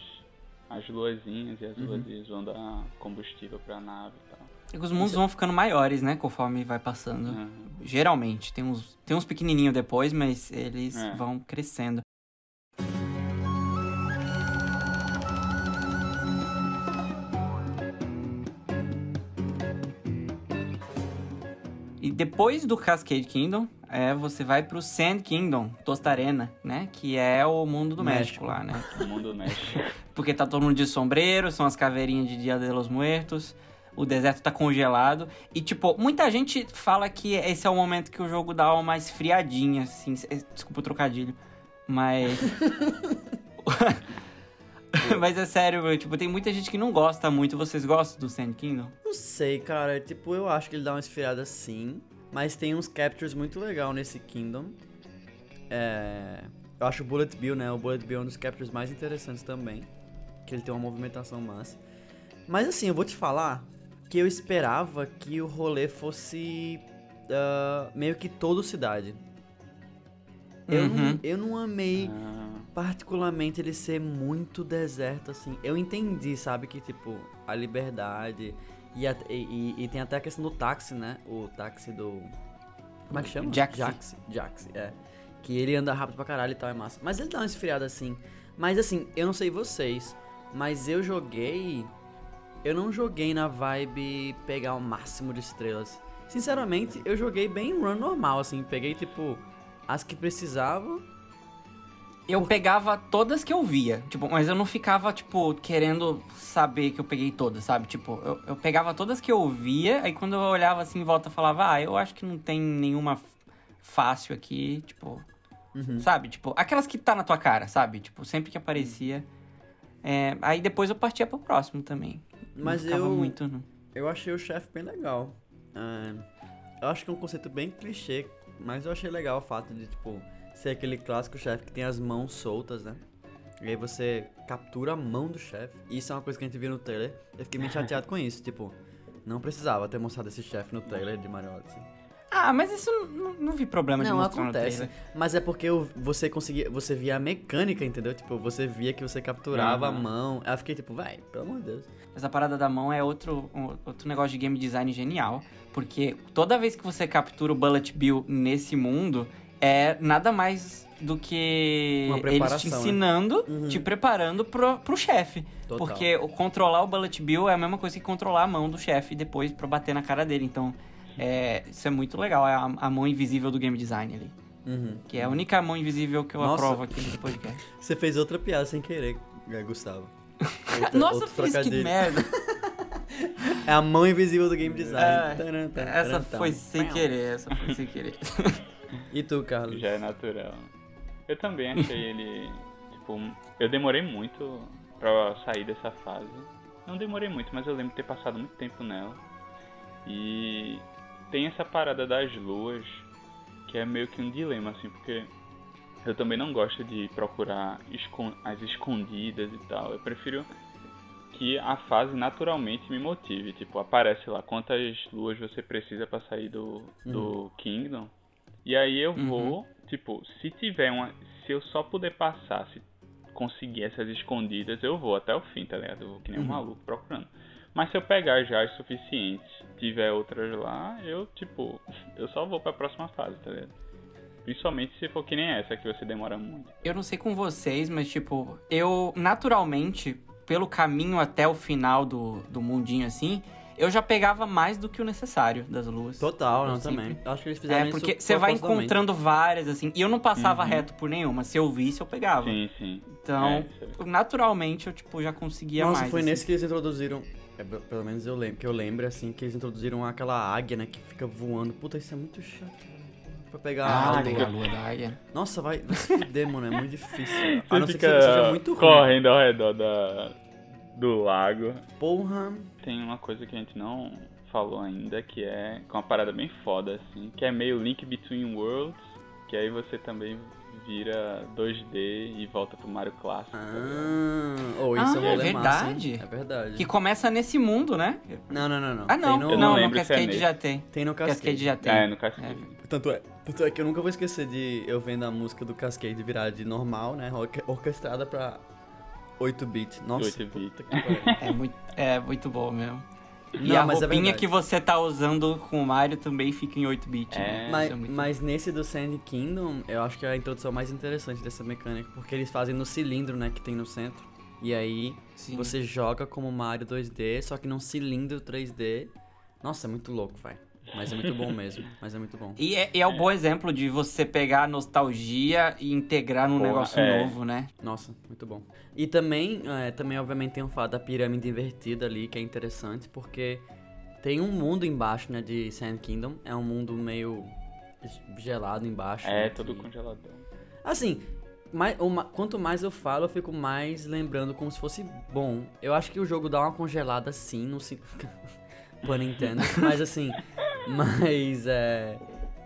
as luazinhas e as Uhum. vão dar combustível pra nave e tal. É os mundos vão ficando maiores, né? Conforme vai passando. Uhum. Geralmente. Tem uns, tem uns pequenininhos depois, mas eles É. vão crescendo. Depois do Cascade Kingdom, é, você vai pro Sand Kingdom, Tostarena, né? Que é o mundo do México, México. lá, né? O mundo México. <laughs> Porque tá todo mundo de sombreiro, são as caveirinhas de Dia de los Muertos, o deserto tá congelado. E, tipo, muita gente fala que esse é o momento que o jogo dá uma esfriadinha, assim. eh, Desculpa o trocadilho. Mas. <laughs> <laughs> Mas é sério, meu, tipo, tem muita gente que não gosta muito. Vocês gostam do Sand Kingdom? Não sei, cara. Tipo, eu acho que ele dá uma esfriada sim. Mas tem uns captures muito legal nesse Kingdom. É... Eu acho o Bullet Bill, né? O Bullet Bill é um dos captures mais interessantes também. Que ele tem uma movimentação massa. Mas assim, eu vou te falar que eu esperava que o rolê fosse ah, meio que todo cidade. Eu, Uhum. não, eu não amei Ah, particularmente ele ser muito deserto, assim. Eu entendi, sabe, que, tipo, a liberdade. E, a- e- e- tem até a questão do táxi, né? O táxi do. Como é que chama? Jaxi. Jaxi. Jaxi, é. Que ele anda rápido pra caralho e tal, é massa. Mas ele dá uma esfriada assim. Mas assim, eu não sei vocês, mas eu joguei. Eu não joguei na vibe pegar o máximo de estrelas. Sinceramente, eu joguei bem run normal, assim. Peguei, tipo, as que precisavam Eu pegava todas que eu via, tipo, mas eu não ficava, tipo, querendo saber que eu peguei todas, sabe? Tipo, eu, eu pegava todas que eu via, aí quando eu olhava assim em volta, eu falava, ah, eu acho que não tem nenhuma fácil aqui, tipo, Uhum. sabe? Tipo, aquelas que tá na tua cara, sabe? Tipo, sempre que aparecia. É, aí depois eu partia pro próximo também. Mas não eu- muito, não. Eu achei o chefe bem legal. Ah, eu acho que é um conceito bem clichê, mas eu achei legal o fato de, tipo, ser aquele clássico chefe que tem as mãos soltas, né? E aí você captura a mão do chefe. Isso é uma coisa que a gente viu no trailer. Eu fiquei meio chateado com isso, tipo, não precisava ter mostrado esse chefe no trailer de Mario Odyssey. Ah, mas isso não, não, vi problema de Não, mostrar acontece. no trailer. Mas é porque você conseguia. Você via a mecânica, entendeu? Tipo, você via que você capturava Uhum. a mão. Aí eu fiquei tipo, vai, pelo amor de Deus. Essa parada da mão é outro, um- outro negócio de game design genial. Porque toda vez que você captura o Bullet Bill nesse mundo, é nada mais do que eles te né? ensinando, Uhum. te preparando pro, pro chefe. Total. Porque o controlar o Bullet Bill é a mesma coisa que controlar a mão do chefe depois pra bater na cara dele. Então, é, isso é muito legal. É a, a mão invisível do game design ali. Uhum. Que é a única mão invisível que eu Nossa. aprovo aqui nesse podcast. <laughs> Você fez outra piada sem querer, é, Gustavo. <laughs> Outra- Nossa, outro fiz que merda. <laughs> É a mão invisível do game design. É, Taran, taran, Essa taran, foi sem querer, essa foi sem querer. E tu, Carlos? já é natural. Eu também achei ele. <laughs> Tipo, eu demorei muito pra sair dessa fase. Não demorei muito, mas eu lembro de ter passado muito tempo nela. E tem essa parada das luas, que é meio que um dilema, assim, porque eu também não gosto de procurar as escondidas e tal. Eu prefiro que a fase naturalmente me motive. Tipo, aparece lá quantas luas você precisa pra sair do, do Kingdom. E aí eu Uhum. vou, tipo, se tiver uma. Se eu só puder passar, se conseguir essas escondidas, eu vou até o fim, tá ligado? Eu vou que nem um Uhum. maluco procurando. Mas se eu pegar já as suficientes, tiver outras lá, eu, tipo, <laughs> eu só vou pra próxima fase, tá ligado? Principalmente se for que nem essa, que você demora muito. Eu não sei com vocês, mas tipo, eu naturalmente, pelo caminho até o final do, do mundinho assim, eu já pegava mais do que o necessário das luas. Total, não, Eu sempre- também. Acho que eles fizeram É, porque você vai encontrando várias, assim, e eu não passava Uhum. reto por nenhuma. Se eu visse, eu pegava. Sim, sim. Então, É, é- naturalmente, eu, tipo, já conseguia Nossa, mais. foi assim. nesse que eles introduziram. é, pe- pelo menos eu lembro, que eu lembro, assim, que eles introduziram aquela águia, né, que fica voando. Puta, isso é muito chato. Pra pegar Ah, a lua. pegar a lua da águia. Nossa, vai, vai se fuder, mano, é muito difícil. A Você não ser que fica seja muito ruim. correndo ao redor da, do lago. Porra. Tem uma coisa que a gente não falou ainda, que é com uma parada bem foda, assim, que é meio Link Between Worlds, que aí você também vira 2D e volta pro Mario clássico. tá? Ah, oh, isso Ah, é, é rolê massa, verdade. É verdade. Que começa nesse mundo, né? Não, não, não, não. Ah, não. Tem no, Eu não, no é Cascade nesse. já tem. Tem no Cascade, Cascade. já tem. É, no Cascade. É. Tanto é, tanto é que eu nunca vou esquecer de eu vendo a música do Cascade virar de normal, né? orque- Orquestrada pra 8-bit. Nossa, 8-bit. puta que pariu. É muito, é muito bom mesmo. E Não, a mas é roupinha verdade. que você tá usando com o Mario também fica em 8-bit. É. né? Mas, é mas nesse do Sand Kingdom, eu acho que é a introdução mais interessante dessa mecânica, porque eles fazem no cilindro, né, que tem no centro. E aí Sim. você joga como Mario 2D, só que num cilindro 3D. Nossa, é muito louco, vai. Mas é muito bom mesmo. Mas é muito bom. E é, e é um bom exemplo de você pegar a nostalgia e integrar num Porra, negócio é. novo, né? Nossa, muito bom. E também, é, também obviamente tem o fato da pirâmide invertida ali, que é interessante, porque tem um mundo embaixo, né, de Sand Kingdom. É um mundo meio gelado embaixo. É, né, todo que- congelador. Assim, mais, uma- quanto mais eu falo, eu fico mais lembrando como se fosse bom. Eu acho que o jogo dá uma congelada sim, no sim. Pô, Nintendo. Mas assim, mas é.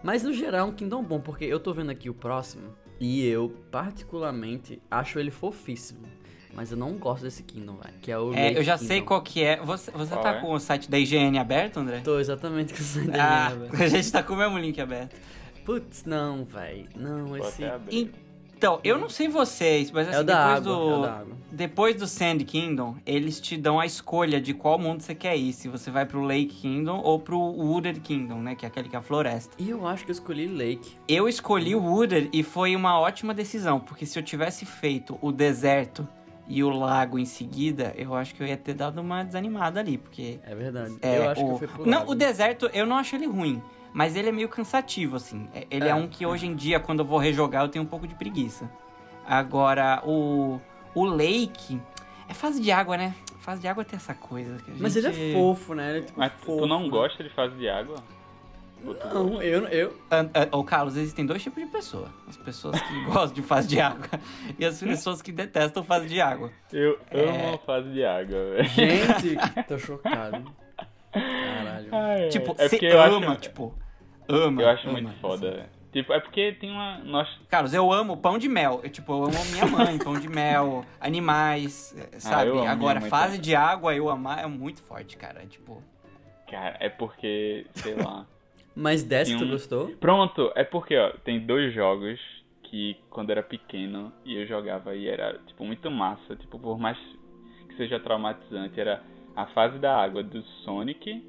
Mas no geral é um Kingdom bom, porque eu tô vendo aqui o próximo e eu, particularmente, acho ele fofíssimo. Mas eu não gosto desse Kingdom, velho. Que é o. É, eu já Kingdom. sei qual que é. Você, você Qual tá é? com o site da IGN aberto, André? Tô exatamente com essa ideia, Ah, velho. <laughs> a gente tá com o mesmo link aberto. Putz, não, velho. Não, Vou esse. Então, eu não sei vocês, mas É assim, da depois água, do. é o da água. Depois do Sand Kingdom, eles te dão a escolha de qual mundo você quer ir. Se você vai pro Lake Kingdom ou pro Wooded Kingdom, né? Que é aquele que é a floresta. E eu acho que eu escolhi Lake. Eu escolhi o Wooded e foi uma ótima decisão, porque se eu tivesse feito o deserto e o lago em seguida, eu acho que eu ia ter dado uma desanimada ali, porque. É verdade. É, eu acho o... que eu fui pro Não, lago. o deserto eu não acho ele ruim, mas ele é meio cansativo, assim. É- Ele é, É. um que hoje em dia, quando eu vou rejogar, eu tenho um pouco de preguiça. Agora, o, o Lake. É fase de água, né? Fase de água tem essa coisa. que a Mas ele gente- é fofo, né? Ele é tipo Mas fofo. tu não gosta de fase de água? Não, eu, eu. An- an- Ô, Carlos, existem dois tipos de pessoa. As pessoas que <laughs> gostam de fase de água e as pessoas que detestam fase de água. Eu É. amo fase de água, velho. Gente, <laughs> tô chocado. Caralho. Ai, Tipo, é você ama, acho, tipo, ama. Eu acho ama, muito assim. foda. Tipo, é porque tem uma. Nós. Carlos, eu amo pão de mel. Eu, tipo, eu amo minha mãe, pão de mel, animais, eh, sabe? Ah, amo minha Agora, fase também. de água eu amar é muito forte, cara. Tipo, Cara, é porque, sei lá. Mas dessa Tem tu um- gostou? Pronto, é porque, ó, tem dois jogos que quando eu era pequeno e eu jogava e era, tipo, muito massa. Tipo, por mais que seja traumatizante, era a fase da água do Sonic,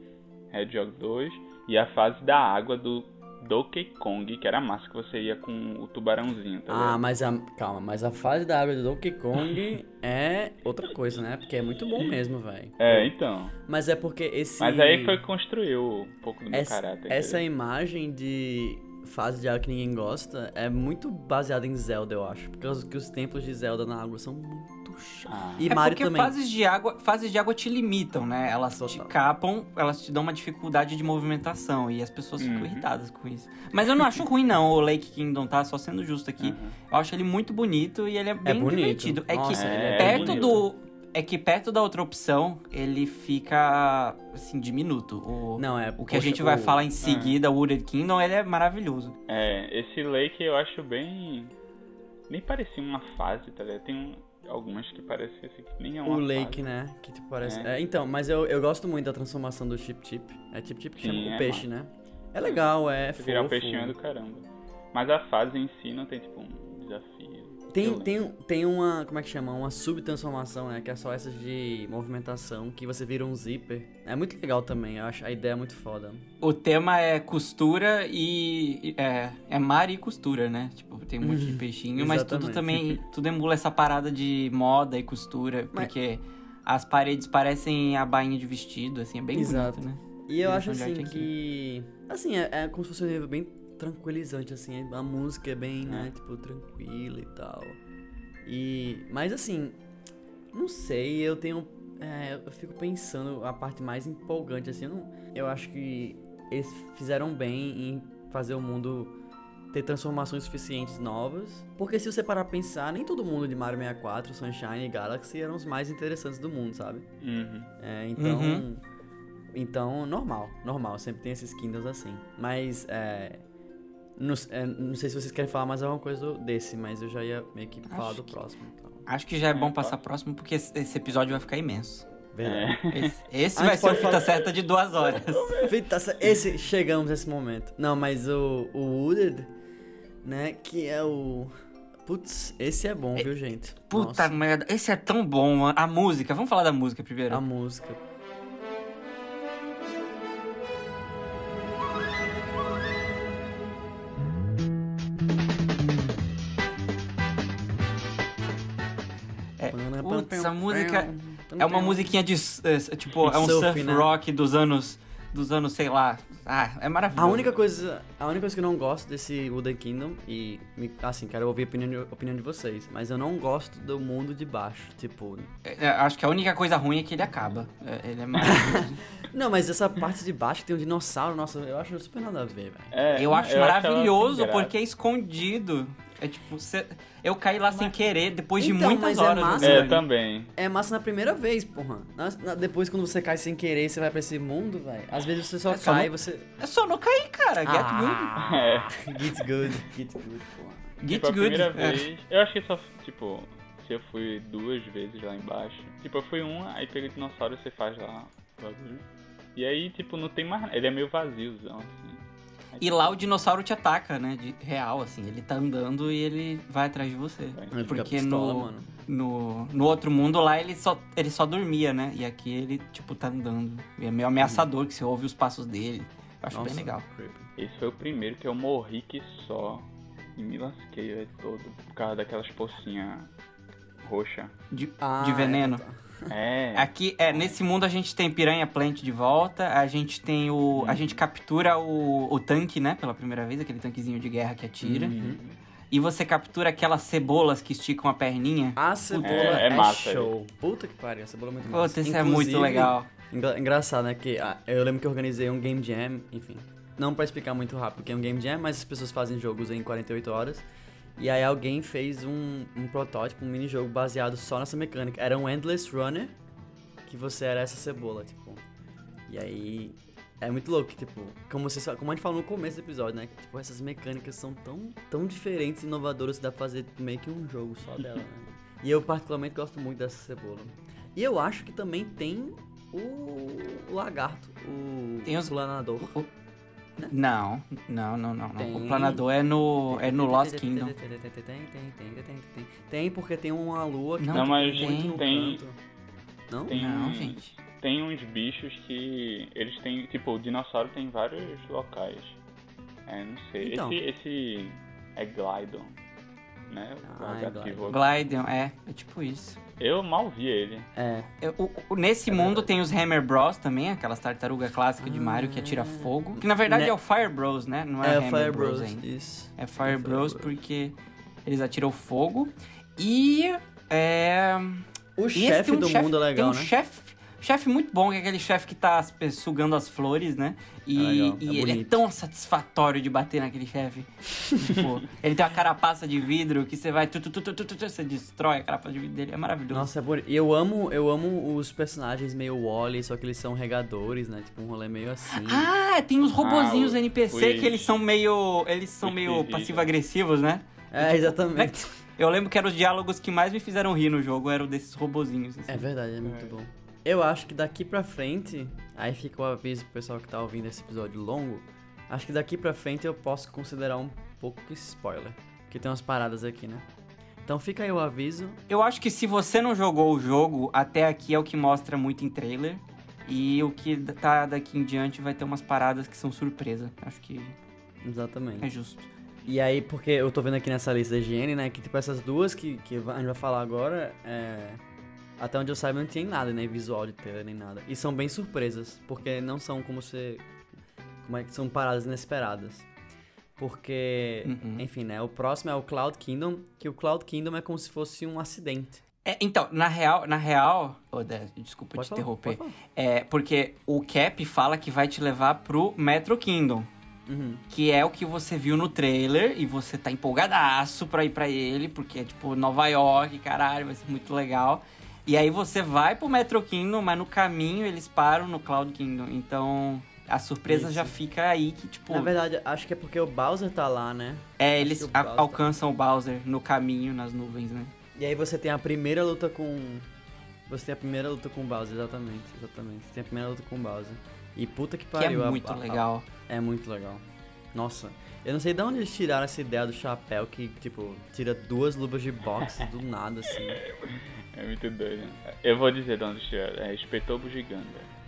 Hedgehog 2, e a fase da água do Donkey Kong, que era massa, que você ia com o tubarãozinho, tá Ah, ligado? mas a. Calma, mas a fase da água do Donkey Kong <laughs> é outra coisa, né? Porque é muito bom mesmo, velho. É, então. Mas é porque esse. Mas aí foi que construiu um pouco do meu essa, caráter. essa imagem de fase de água que ninguém gosta é muito baseada em Zelda, eu acho. Por causa que os templos de Zelda na água são muito Ah. E é Mario porque também. fases de água, fases de água te limitam, né? Elas te Total. capam, elas te dão uma dificuldade de movimentação e as pessoas ficam Uhum. irritadas com isso. Mas eu não acho ruim não, o Lake Kingdom, tá? Só sendo justo aqui. Uhum. Eu acho ele muito bonito e ele é bem bonito. divertido. É Nossa, que é perto bonito. do é que perto da outra opção, ele fica assim diminuto. O, Não, é. o que a poxa, gente vai o- falar em seguida, o Wooded Kingdom, ele é maravilhoso. É, esse Lake eu acho bem. Nem parecia uma fase, tá ligado? Tem um- algumas que parecem assim, que nem é uma O Lake, fase. né? Que tipo parece. É. É, então, mas eu, eu gosto muito da transformação do Chip Chip. É Chip Chip que Sim, chama o é peixe, né? É legal, é. Se virar peixinho é do caramba. Mas a fase em si não tem, tipo, um desafio. Tem, tem, tem uma, como é que chama? Uma subtransformação, né? Que é só essas de movimentação, que você vira um zíper. É muito legal também, eu acho a ideia muito foda. O tema é costura e. É, é mar e costura, né? Tipo, tem um monte de peixinho, mas tudo também. Tudo emula essa parada de moda e costura, Mas- porque as paredes parecem a bainha de vestido, assim, é bem Exato. bonito, né? E eu acho assim que. Assim, é, é como se fosse um nível bem tranquilizante, assim. A música é bem, né? Tipo, tranquila e tal. E. Mas assim. Não sei, eu tenho. é, eu fico pensando a parte mais empolgante, assim. Eu, não, eu acho que eles fizeram bem em fazer o mundo ter transformações suficientes novas. Porque se você parar pra pensar, nem todo mundo de Mario 64, Sunshine e Galaxy eram os mais interessantes do mundo, sabe? Uhum. É, então. Uhum. Então, normal, normal, sempre tem esses Kingdoms assim. Mas, é. Não, é, não sei se vocês querem falar mais alguma coisa do- desse, mas eu já ia meio que falar do que- próximo. Então. Acho que já é É, bom passar próximo, porque esse esse episódio vai ficar imenso. Verdade. Esse, esse A vai ser o fita falar- certa de duas horas. <laughs> Fita, esse, chegamos nesse momento. Não, mas o, o Wooded, né, que é o. Putz, esse é bom, viu, gente? Puta Nossa, merda, esse é tão bom, mano. A música, vamos falar da música primeiro? a música. Putz, a música é uma musiquinha de. eh, Tipo, é um Surf, né? rock dos anos. Dos anos, sei lá. Ah, é A maravilhoso. única coisa, a única coisa que eu não gosto desse Wooden Kingdom e me- assim, quero ouvir a opinião de, a opinião de vocês, mas eu não gosto do mundo de baixo, tipo, É, acho que a única coisa ruim é que ele acaba. É, ele é maravilhoso. <laughs> não, mas essa parte de baixo que tem um dinossauro, nossa, eu acho super nada a ver, velho. É, eu acho ela maravilhoso sem graça. porque é escondido. É tipo, cê- eu caí lá sem querer depois de Então, muitas mas é horas. massa, jogando. É, também. É massa na primeira vez, porra. Na- na- depois quando você cai sem querer, você vai pra esse mundo, velho. Às vezes você só É cai e no- você É só não cair, cara. Get Ah. É. Get good, get good, porra. good. Get tipo, a good. primeira É. vez. Eu acho que só, tipo, se eu fui duas vezes lá embaixo. Tipo, eu fui uma, aí pega o dinossauro e você faz lá. E aí, tipo, não tem mais nada. Ele é meio vaziozão, assim. E lá o dinossauro te ataca, né? De real, assim. Ele tá andando e ele vai atrás de você. Ele Porque pistola, no, mano. no, no outro mundo lá ele só, ele só dormia, né? E aqui ele, tipo, tá andando. E é meio ameaçador que você ouve os passos dele. Eu acho bem Nossa, legal. creepy. Esse foi o primeiro que eu morri que só. E me lasquei, velho, todo. Por causa daquelas pocinhas roxa. De, Ah, de é, veneno. tá, tá. É. Aqui, é, nesse mundo a gente tem Piranha Plant de volta, a gente tem o. A gente captura o, o tanque, né? Pela primeira vez, aquele tanquezinho de guerra que atira. Uhum. E você captura aquelas cebolas que esticam a perninha. A cebola É, é, é massa, show. Puta que pariu, a cebola é muito Puta, massa. isso é muito legal. engra- engraçado, né? Que ah, eu lembro que eu organizei um Game Jam, enfim. Não pra explicar muito rápido o que é um Game Jam, mas as pessoas fazem jogos em 48 horas. E aí alguém fez um, um protótipo, um mini-jogo baseado só nessa mecânica. Era um Endless Runner, que você era essa cebola, tipo. E aí... É muito louco, tipo, como, vocês, fa- como a gente falou no começo do episódio, né? Tipo, essas mecânicas são tão, tão diferentes e inovadoras que dá pra fazer meio que um jogo só dela, né? E eu particularmente gosto muito dessa cebola. E eu acho que também tem o, o lagarto, o Tem os- planador. O- Não, não, não, não. não. Tem. O planador é no, é no Lost Kingdom. Tem, tem, tem, tem, tem, tem, tem. Tem porque tem uma lua que Não, tá Não, mas muito no tem- canto. Não? Tem, Não, gente. tem uns bichos que eles têm, tipo, o dinossauro tem vários locais. É, não sei. Então. Esse, esse é Glydon, né? O Ah, é voa. Glidon, é, é tipo isso. Eu mal vi ele. É. Eu- o- o- nesse É mundo verdade. tem os Hammer Bros também, aquelas tartarugas clássicas de Mario que atira fogo. Que na verdade Né? é o Fire Bros, né? Não é, É, Hammer Fire Bros, Bros. ainda. Isso. É Fire Fire Bros Bros. porque eles atiram fogo. E. É. O e chefe tem um do chefe- mundo é legal, tem um né? chefe. Chefe muito bom, que é aquele chefe que tá sugando as flores, né? E, É legal, e é ele é tão satisfatório de bater naquele chefe. <laughs> tipo, ele tem uma carapaça de vidro que você vai. Tu, tu, tu, tu, você destrói a carapaça de vidro dele. É maravilhoso. Nossa, é bonito. E eu amo, eu amo os personagens meio Wally, só que eles são regadores, né? Tipo um rolê meio assim. Ah, tem os robozinhos Ah, o- NPC os- que eles são meio. Eles são meio passivo-agressivos, né? é, exatamente. Eu lembro que eram os diálogos que mais me fizeram rir no jogo, eram desses robozinhos. assim. É verdade, é muito bom. Eu acho que daqui pra frente, aí fica o aviso pro pessoal que tá ouvindo esse episódio longo. Acho que daqui pra frente eu posso considerar um pouco spoiler. Porque tem umas paradas aqui, né? Então fica aí o aviso. Eu acho que se você não jogou o jogo, até aqui é o que mostra muito em trailer. E o que tá daqui em diante vai ter umas paradas que são surpresa. Acho que Exatamente. é justo. E aí, porque eu tô vendo aqui nessa lista da higiene, né? Que tipo, essas duas que, que a gente vai falar agora, é... até onde eu saiba não tem nada, nem visual de trailer, nem nada. E são bem surpresas, porque não são como você. Como é que são paradas inesperadas. Porque, Uhum. enfim, né? O próximo é o Cloud Kingdom, que o Cloud Kingdom é como se fosse um acidente. É, então, na real, na real. Dé, desculpa Pode te falar, interromper. É, porque o Cap fala que vai te levar pro Metro Kingdom. Uhum. Que é o que você viu no trailer e você tá empolgadaço pra ir pra ele, porque é tipo Nova York, caralho, vai ser muito legal. E aí você vai pro Metro Kingdom, mas no caminho eles param no Cloud Kingdom. Então a surpresa Isso. já fica aí que, tipo. Na verdade, acho que é porque o Bowser tá lá, né? é, acho eles o a- tá- alcançam o Bowser no caminho, nas nuvens, né? E aí você tem a primeira luta com. Você tem a primeira luta com o Bowser, exatamente, exatamente. Você tem a primeira luta com o Bowser. E puta que Que é pariu. a- muito a- a- legal. É muito legal. Nossa, eu não sei de onde eles tiraram essa ideia do chapéu que, tipo, tira duas luvas de boxe do nada, assim. <laughs> É muito doido. Eu vou dizer de onde tiraram. É espetou bugiganga.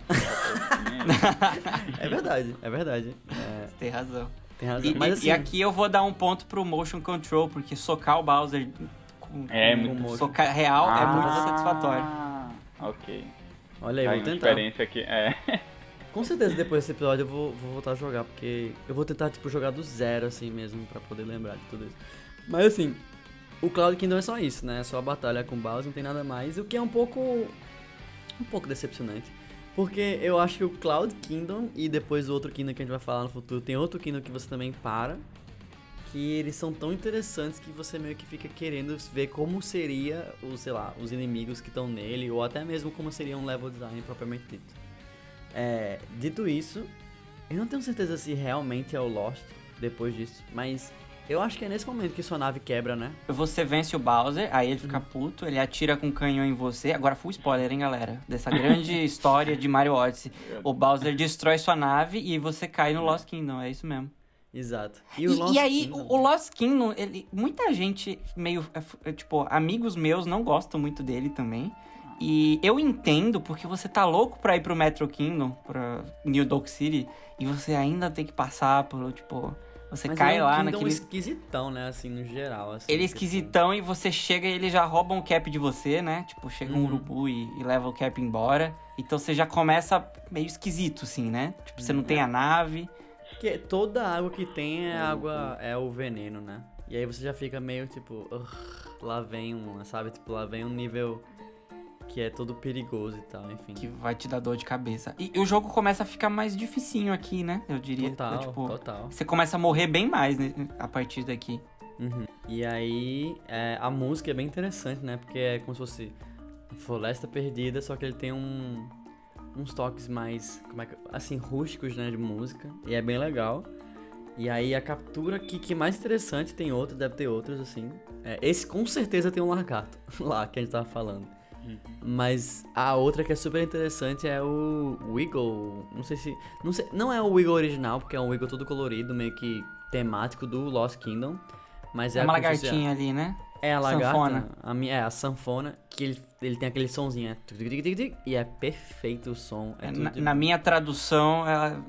<laughs> É verdade, é verdade. É, Você tem razão. tem razão. E, Mas assim, e aqui eu vou dar um ponto pro motion control, porque socar o Bowser com É, com muito- soca real, é muito Ah, satisfatório. Ok. Olha aí, Tá vou tentar. experiência aqui. É. Com certeza depois desse episódio eu vou, vou voltar a jogar, porque eu vou tentar, tipo, jogar do zero, assim mesmo, pra poder lembrar de tudo isso. Mas assim, o Cloud Kingdom é só isso, né? É só a batalha com Bowser, não tem nada mais, o que é um pouco. um pouco decepcionante. Porque eu acho que o Cloud Kingdom e depois o outro Kingdom que a gente vai falar no futuro, tem outro Kingdom que você também para. Que eles são tão interessantes que você meio que fica querendo ver como seria os, sei lá, os inimigos que estão nele, ou até mesmo como seria um level design propriamente dito. É, dito isso, eu não tenho certeza se realmente é o Lost depois disso, mas eu acho que é nesse momento que sua nave quebra, né? Você vence o Bowser, aí ele fica puto, ele atira com um canhão em você. Agora, full spoiler, hein, galera? Dessa grande <laughs> história de Mario Odyssey. O Bowser destrói sua nave e você cai no Lost Kingdom, é isso mesmo. Exato. E, o Lost e aí, Kingdom- o Lost Kingdom, ele, muita gente meio. é, é, Tipo, amigos meus não gostam muito dele também. E eu entendo, porque você tá louco pra ir pro Metro Kingdom, pra New Donk City, e você ainda tem que passar pelo, tipo. Você Mas cai ele é um lá naquele. esquisitão, né? Assim, no geral. Assim, Ele é tipo, esquisitão e você chega e ele já rouba um cap de você, né? Tipo, chega um Uhum. urubu e, e leva o cap embora. Então você já começa meio esquisito, assim, né? Tipo, você não tem a nave. Porque toda água que tem é água, é o veneno, né? E aí você já fica meio tipo, "Ugh, lá vem um, sabe? Tipo, lá vem um nível que é todo perigoso e tal, enfim. que vai te dar dor de cabeça. E, o jogo começa a ficar mais dificinho aqui, né? Eu diria. Total, tipo, total. você começa a morrer bem mais né, a partir daqui. Uhum. E aí, é, a música é bem interessante, né? Porque é como se fosse Floresta Perdida, só que ele tem um, uns toques mais, como é que, assim, rústicos, né, de música. E é bem legal. E aí, a captura aqui, que é mais interessante, tem outros, deve ter outros, assim. É, esse com certeza tem um largato <laughs> lá, que a gente tava falando. Mas a outra que é super interessante é o Wiggle. Não sei se. Não, sei, não é o Wiggle original, porque é um Wiggle todo colorido, meio que temático do Lost Kingdom. Mas é, É uma lagartinha ali, né? é a lagarta. Sanfona. A minha, é a sanfona, que ele, ele tem aquele sonzinho, é tuc, e é perfeito o som. É, É, na, de- na minha tradução, <laughs> ela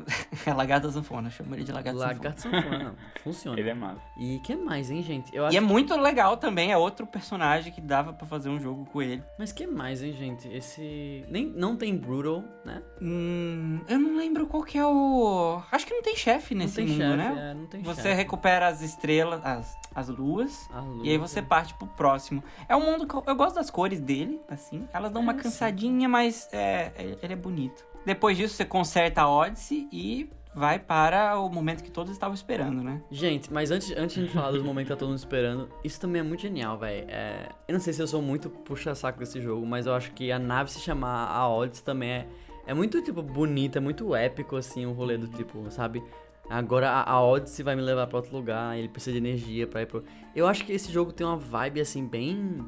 é lagarta sanfona. Eu chamo ele de lagarta sanfona. Lagarta sanfona, não, funciona. Ele é massa. E que mais, hein, gente? Eu E é acho... muito legal também, é outro personagem que dava pra fazer um jogo com ele. Mas que mais, hein, gente? Esse... Nem, não tem Brutal, né? Hum, eu não lembro qual que é o. Acho que não tem chefe nesse não tem mundo, chefe, né? é, não tem Você chefe. recupera as estrelas, as, as luas, A e aí você é. parte pro próximo. É um mundo que eu, eu gosto das cores dele, assim. Elas dão uma É, sim. cansadinha, mas é, ele é bonito. Depois disso, você conserta a Odyssey e vai para o momento que todos estavam esperando, né? Gente, mas antes, antes de falar dos momentos que tá todo mundo esperando, isso também é muito genial, velho. É, eu não sei se eu sou muito puxa-saco desse jogo, mas eu acho que a nave se chamar a Odyssey também é, é muito, tipo, bonita, é muito épico, assim, o rolê do tipo, sabe? Agora a, a Odyssey vai me levar pra outro lugar, ele precisa de energia pra ir pro... Eu acho que esse jogo tem uma vibe, assim, bem...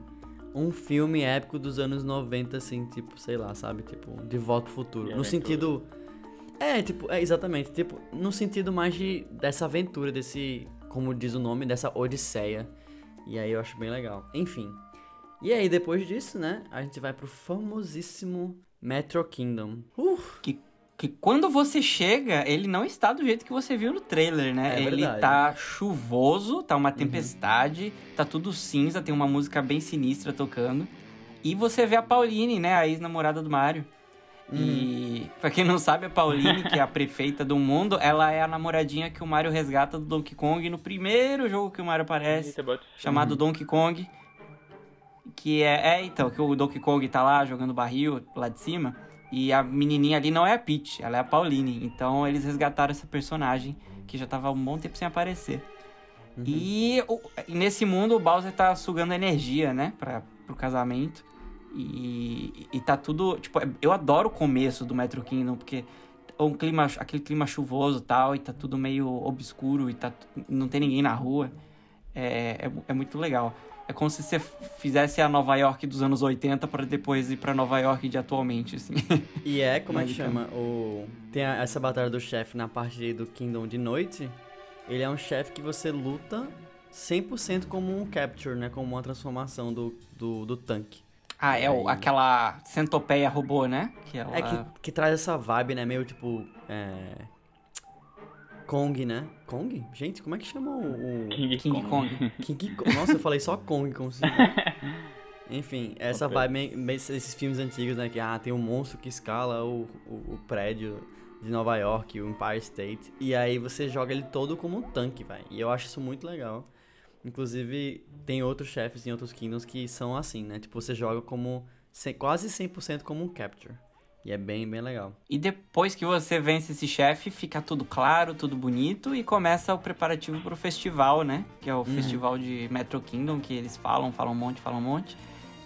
Um filme épico dos anos 90, assim, tipo, sei lá, sabe? Tipo, De Volta pro Futuro. No sentido... É, tipo, é exatamente, tipo, no sentido mais de dessa aventura, desse, como diz o nome, dessa odisseia. E aí eu acho bem legal. Enfim. E aí depois disso, né, a gente vai pro famosíssimo Metro Kingdom. Uh, Que, que quando você chega, ele não está do jeito que você viu no trailer, né? É ele verdade. tá chuvoso, tá uma tempestade, tá tudo cinza, tem uma música bem sinistra tocando. E você vê a Pauline, né? A ex-namorada do Mario. E pra quem não sabe, a Pauline, que é a prefeita do mundo, ela é a namoradinha que o Mario resgata do Donkey Kong no primeiro jogo que o Mario aparece Eita, chamado Donkey Kong. Que é, é, então, que o Donkey Kong tá lá jogando barril lá de cima. E a menininha ali não é a Peach, ela é a Pauline. Então eles resgataram essa personagem que já tava há um bom tempo sem aparecer. E, o- nesse mundo o Bowser tá sugando energia, né? Pra, pro casamento. E, e tá tudo. Tipo, eu adoro o começo do Metro Kingdom, porque um clima, aquele clima chuvoso e tal, e tá tudo meio obscuro e tá, não tem ninguém na rua. É, é, é muito legal. É como se você fizesse a Nova York dos anos 80 para depois ir pra Nova York de atualmente, assim. E é, como é que chama? O... Tem a- essa batalha do chefe na parte do Kingdom de noite. Ele é um chefe que você luta 100% como um capture, né? Como uma transformação do, do, do tanque. Ah, é o, aquela centopeia robô, né? Que ela... É que, que traz essa vibe, né? Meio tipo. É... Kong, né? Kong? Gente, como é que chama o. o... King, King Kong. King Kong. Nossa, eu falei só Kong, como se. <laughs> Enfim, essa Ok. vibe, esses filmes antigos, né? Que ah, tem um monstro que escala o, o, o prédio de Nova York, o Empire State. E aí você joga ele todo como um tanque, velho. E eu acho isso muito legal. Inclusive, tem outros chefes em outros Kingdoms que são assim, né? Tipo, você joga como quase 100% como um Capture. E é bem, bem legal. E depois que você vence esse chefe, fica tudo claro, tudo bonito e começa o preparativo pro festival, né? Que é o festival de Metro Kingdom, que eles falam, falam um monte, falam um monte.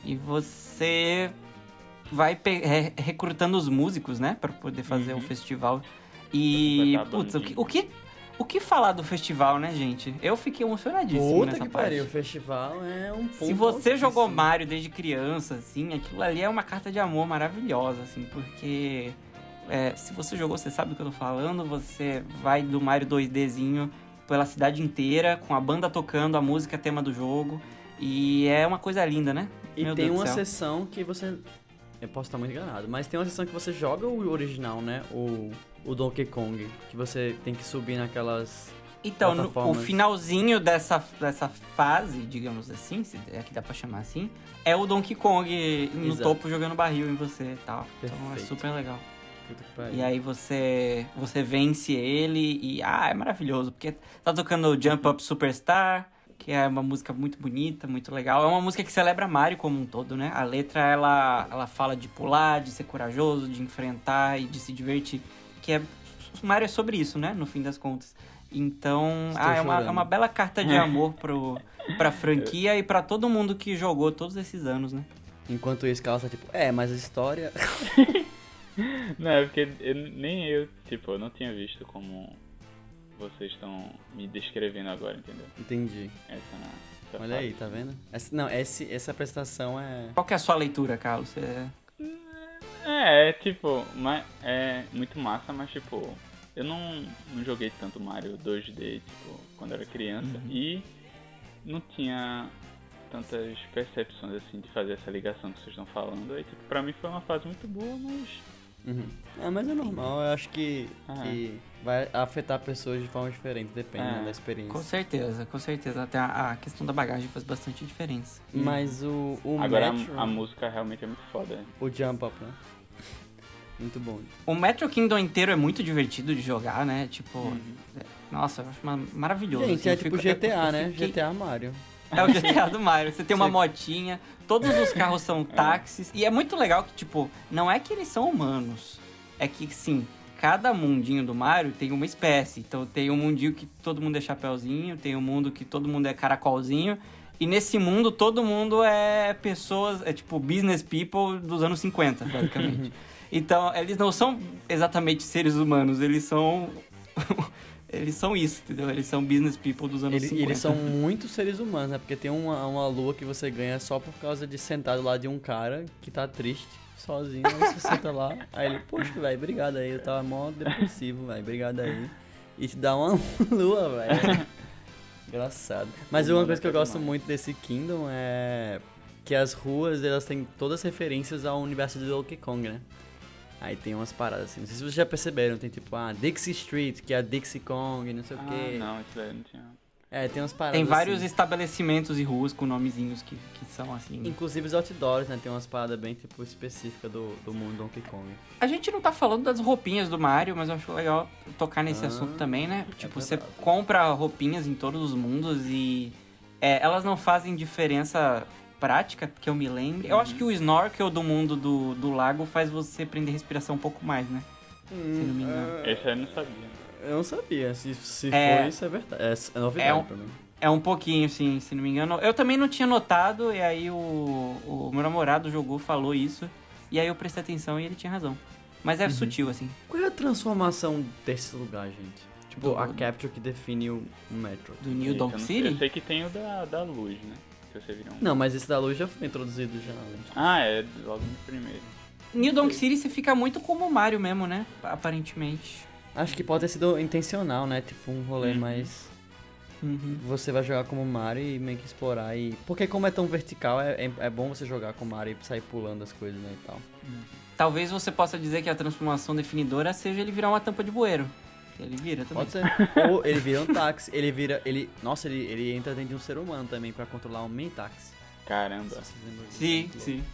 E você vai re- recrutando os músicos, né? Pra poder fazer Uhum. o festival. E, putz, o que, o, que, o que falar do festival, né, gente? Eu fiquei emocionadíssimo Puta nessa que parte. pariu, o festival é um ponto Se você jogou. Mario desde criança, assim, aquilo ali é uma carta de amor maravilhosa, assim, porque é, se você jogou, você sabe do que eu tô falando, você vai do Mario 2Dzinho pela cidade inteira, com a banda tocando a música tema do jogo, e é uma coisa linda, né? E Meu tem Deus uma sessão que você. Eu posso estar muito enganado, mas tem uma sessão que você joga o original, né? O, o Donkey Kong. Que você tem que subir naquelas. Então, no- o finalzinho dessa, dessa fase, digamos assim, se é que dá pra chamar assim, é o Donkey Kong no Exato. topo jogando barril em você e tal. Então é Perfeito. super legal. E aí você você vence ele e ah, é maravilhoso, porque tá tocando Jump Up Superstar, que é uma música muito bonita, muito legal. É uma música que celebra Mario como um todo, né? A letra ela ela fala de pular, de ser corajoso, de enfrentar e de se divertir, que é Mario é sobre isso, né, no fim das contas. Então, ah, é uma, é uma bela carta de amor pro, pra franquia e pra todo mundo que jogou todos esses anos, né? Enquanto isso, Carlos tá tipo, é, mas a história. <laughs> Não, é porque eu- nem eu, tipo, eu não tinha visto como vocês estão me descrevendo agora, entendeu? Entendi. Essa, essa Olha aí, tá vendo? Essa, não, esse, essa apresentação é. Qual que é a sua leitura, Carlos? Você... É, é tipo, mas é muito massa, mas tipo, eu não, não joguei tanto Mario 2D, tipo, quando era criança Uhum. e não tinha tantas percepções assim de fazer essa ligação que vocês estão falando. Aí, tipo, pra mim foi uma fase muito boa, mas Uhum. É, mas é normal, eu acho que, Ah. que vai afetar pessoas de forma diferente, depende É, né, da experiência. Com certeza, com certeza. Até a, a questão da bagagem faz bastante diferença. Mas o, o agora Metro, a, a música realmente é muito foda. o Jump Up, né? Muito bom. O Metro Kingdom inteiro é muito divertido de jogar, né? Tipo, Uhum. nossa, eu acho maravilhoso. Gente, assim, é tipo fico- GTA, eu né? fiquei- GTA Mario. É o GTA do Mario. Você tem uma motinha, todos os carros são táxis. E é muito legal que, tipo, não é que eles são humanos. É que, sim, cada mundinho do Mario tem uma espécie. Então tem um mundinho que todo mundo é chapeuzinho, tem um mundo que todo mundo é caracolzinho. E nesse mundo, todo mundo é pessoas, é tipo business people dos anos 50, basicamente. <laughs> então, eles não são exatamente seres humanos, eles são. <laughs> eles são isso, entendeu? Eles são business people dos anos Ele- 50. eles são muitos seres humanos, né? Porque tem uma, uma lua que você ganha só por causa de sentar do lado de um cara que tá triste, sozinho. Aí você senta lá, aí ele, poxa, velho, obrigado aí. Eu tava mó depressivo, velho, obrigado aí. E te dá uma <laughs> lua, velho. Engraçado. Mas uma coisa que eu é gosto muito desse Kingdom é que as ruas, elas têm todas referências ao universo de Donkey Kong, né? Aí tem umas paradas assim, não sei se vocês já perceberam, tem tipo, ah, Dixie Street, que é a Dixie Kong, não sei o Ah, quê. não, isso daí eu não tinha. É, tem umas paradas Tem vários assim. estabelecimentos e ruas com nomezinhos que, que são assim. Inclusive os outdoors, né? Tem umas paradas bem, tipo, específicas do, do mundo Donkey Kong. A gente não tá falando das roupinhas do Mario, mas eu acho legal tocar nesse Ah, assunto também, né? Tipo, você verdade. compra roupinhas em todos os mundos e é, elas não fazem diferença prática, que eu me lembre. Eu Uhum. acho que o snorkel do mundo do, do lago faz você prender respiração um pouco mais, né? Se não me engano. Esse aí eu não sabia. Eu não sabia. Se, se É. for isso, é verdade. É, é novidade É um- pra mim. É um pouquinho, sim, se não me engano. Eu também não tinha notado, e aí o, o meu namorado jogou, falou isso, e aí eu prestei atenção e ele tinha razão. Mas é Uhum. sutil, assim. Qual é a transformação desse lugar, gente? Tipo, Do- a capture que define o Metro. Do New Donk City? Eu sei que tem o da, da luz, né? Se você viram. Não, mas esse da luz já foi introduzido já. né? Ah, é logo no primeiro. New Donk City você fica muito como o Mario mesmo, né? Aparentemente. Acho que pode ter sido intencional, né? Tipo, um rolê Uhum. mais... Uhum. Você vai jogar como Mario e meio que explorar e... Porque como é tão vertical, é, é, é bom você jogar com Mario e sair pulando as coisas, né, e tal. Talvez você possa dizer que a transformação definidora seja ele virar uma tampa de bueiro. ele vira também. Pode ser. <laughs> Ou ele vira um táxi, ele vira. Ele, nossa, ele, ele entra dentro de um ser humano também pra controlar um mini táxi. Caramba, se. Sim, sim.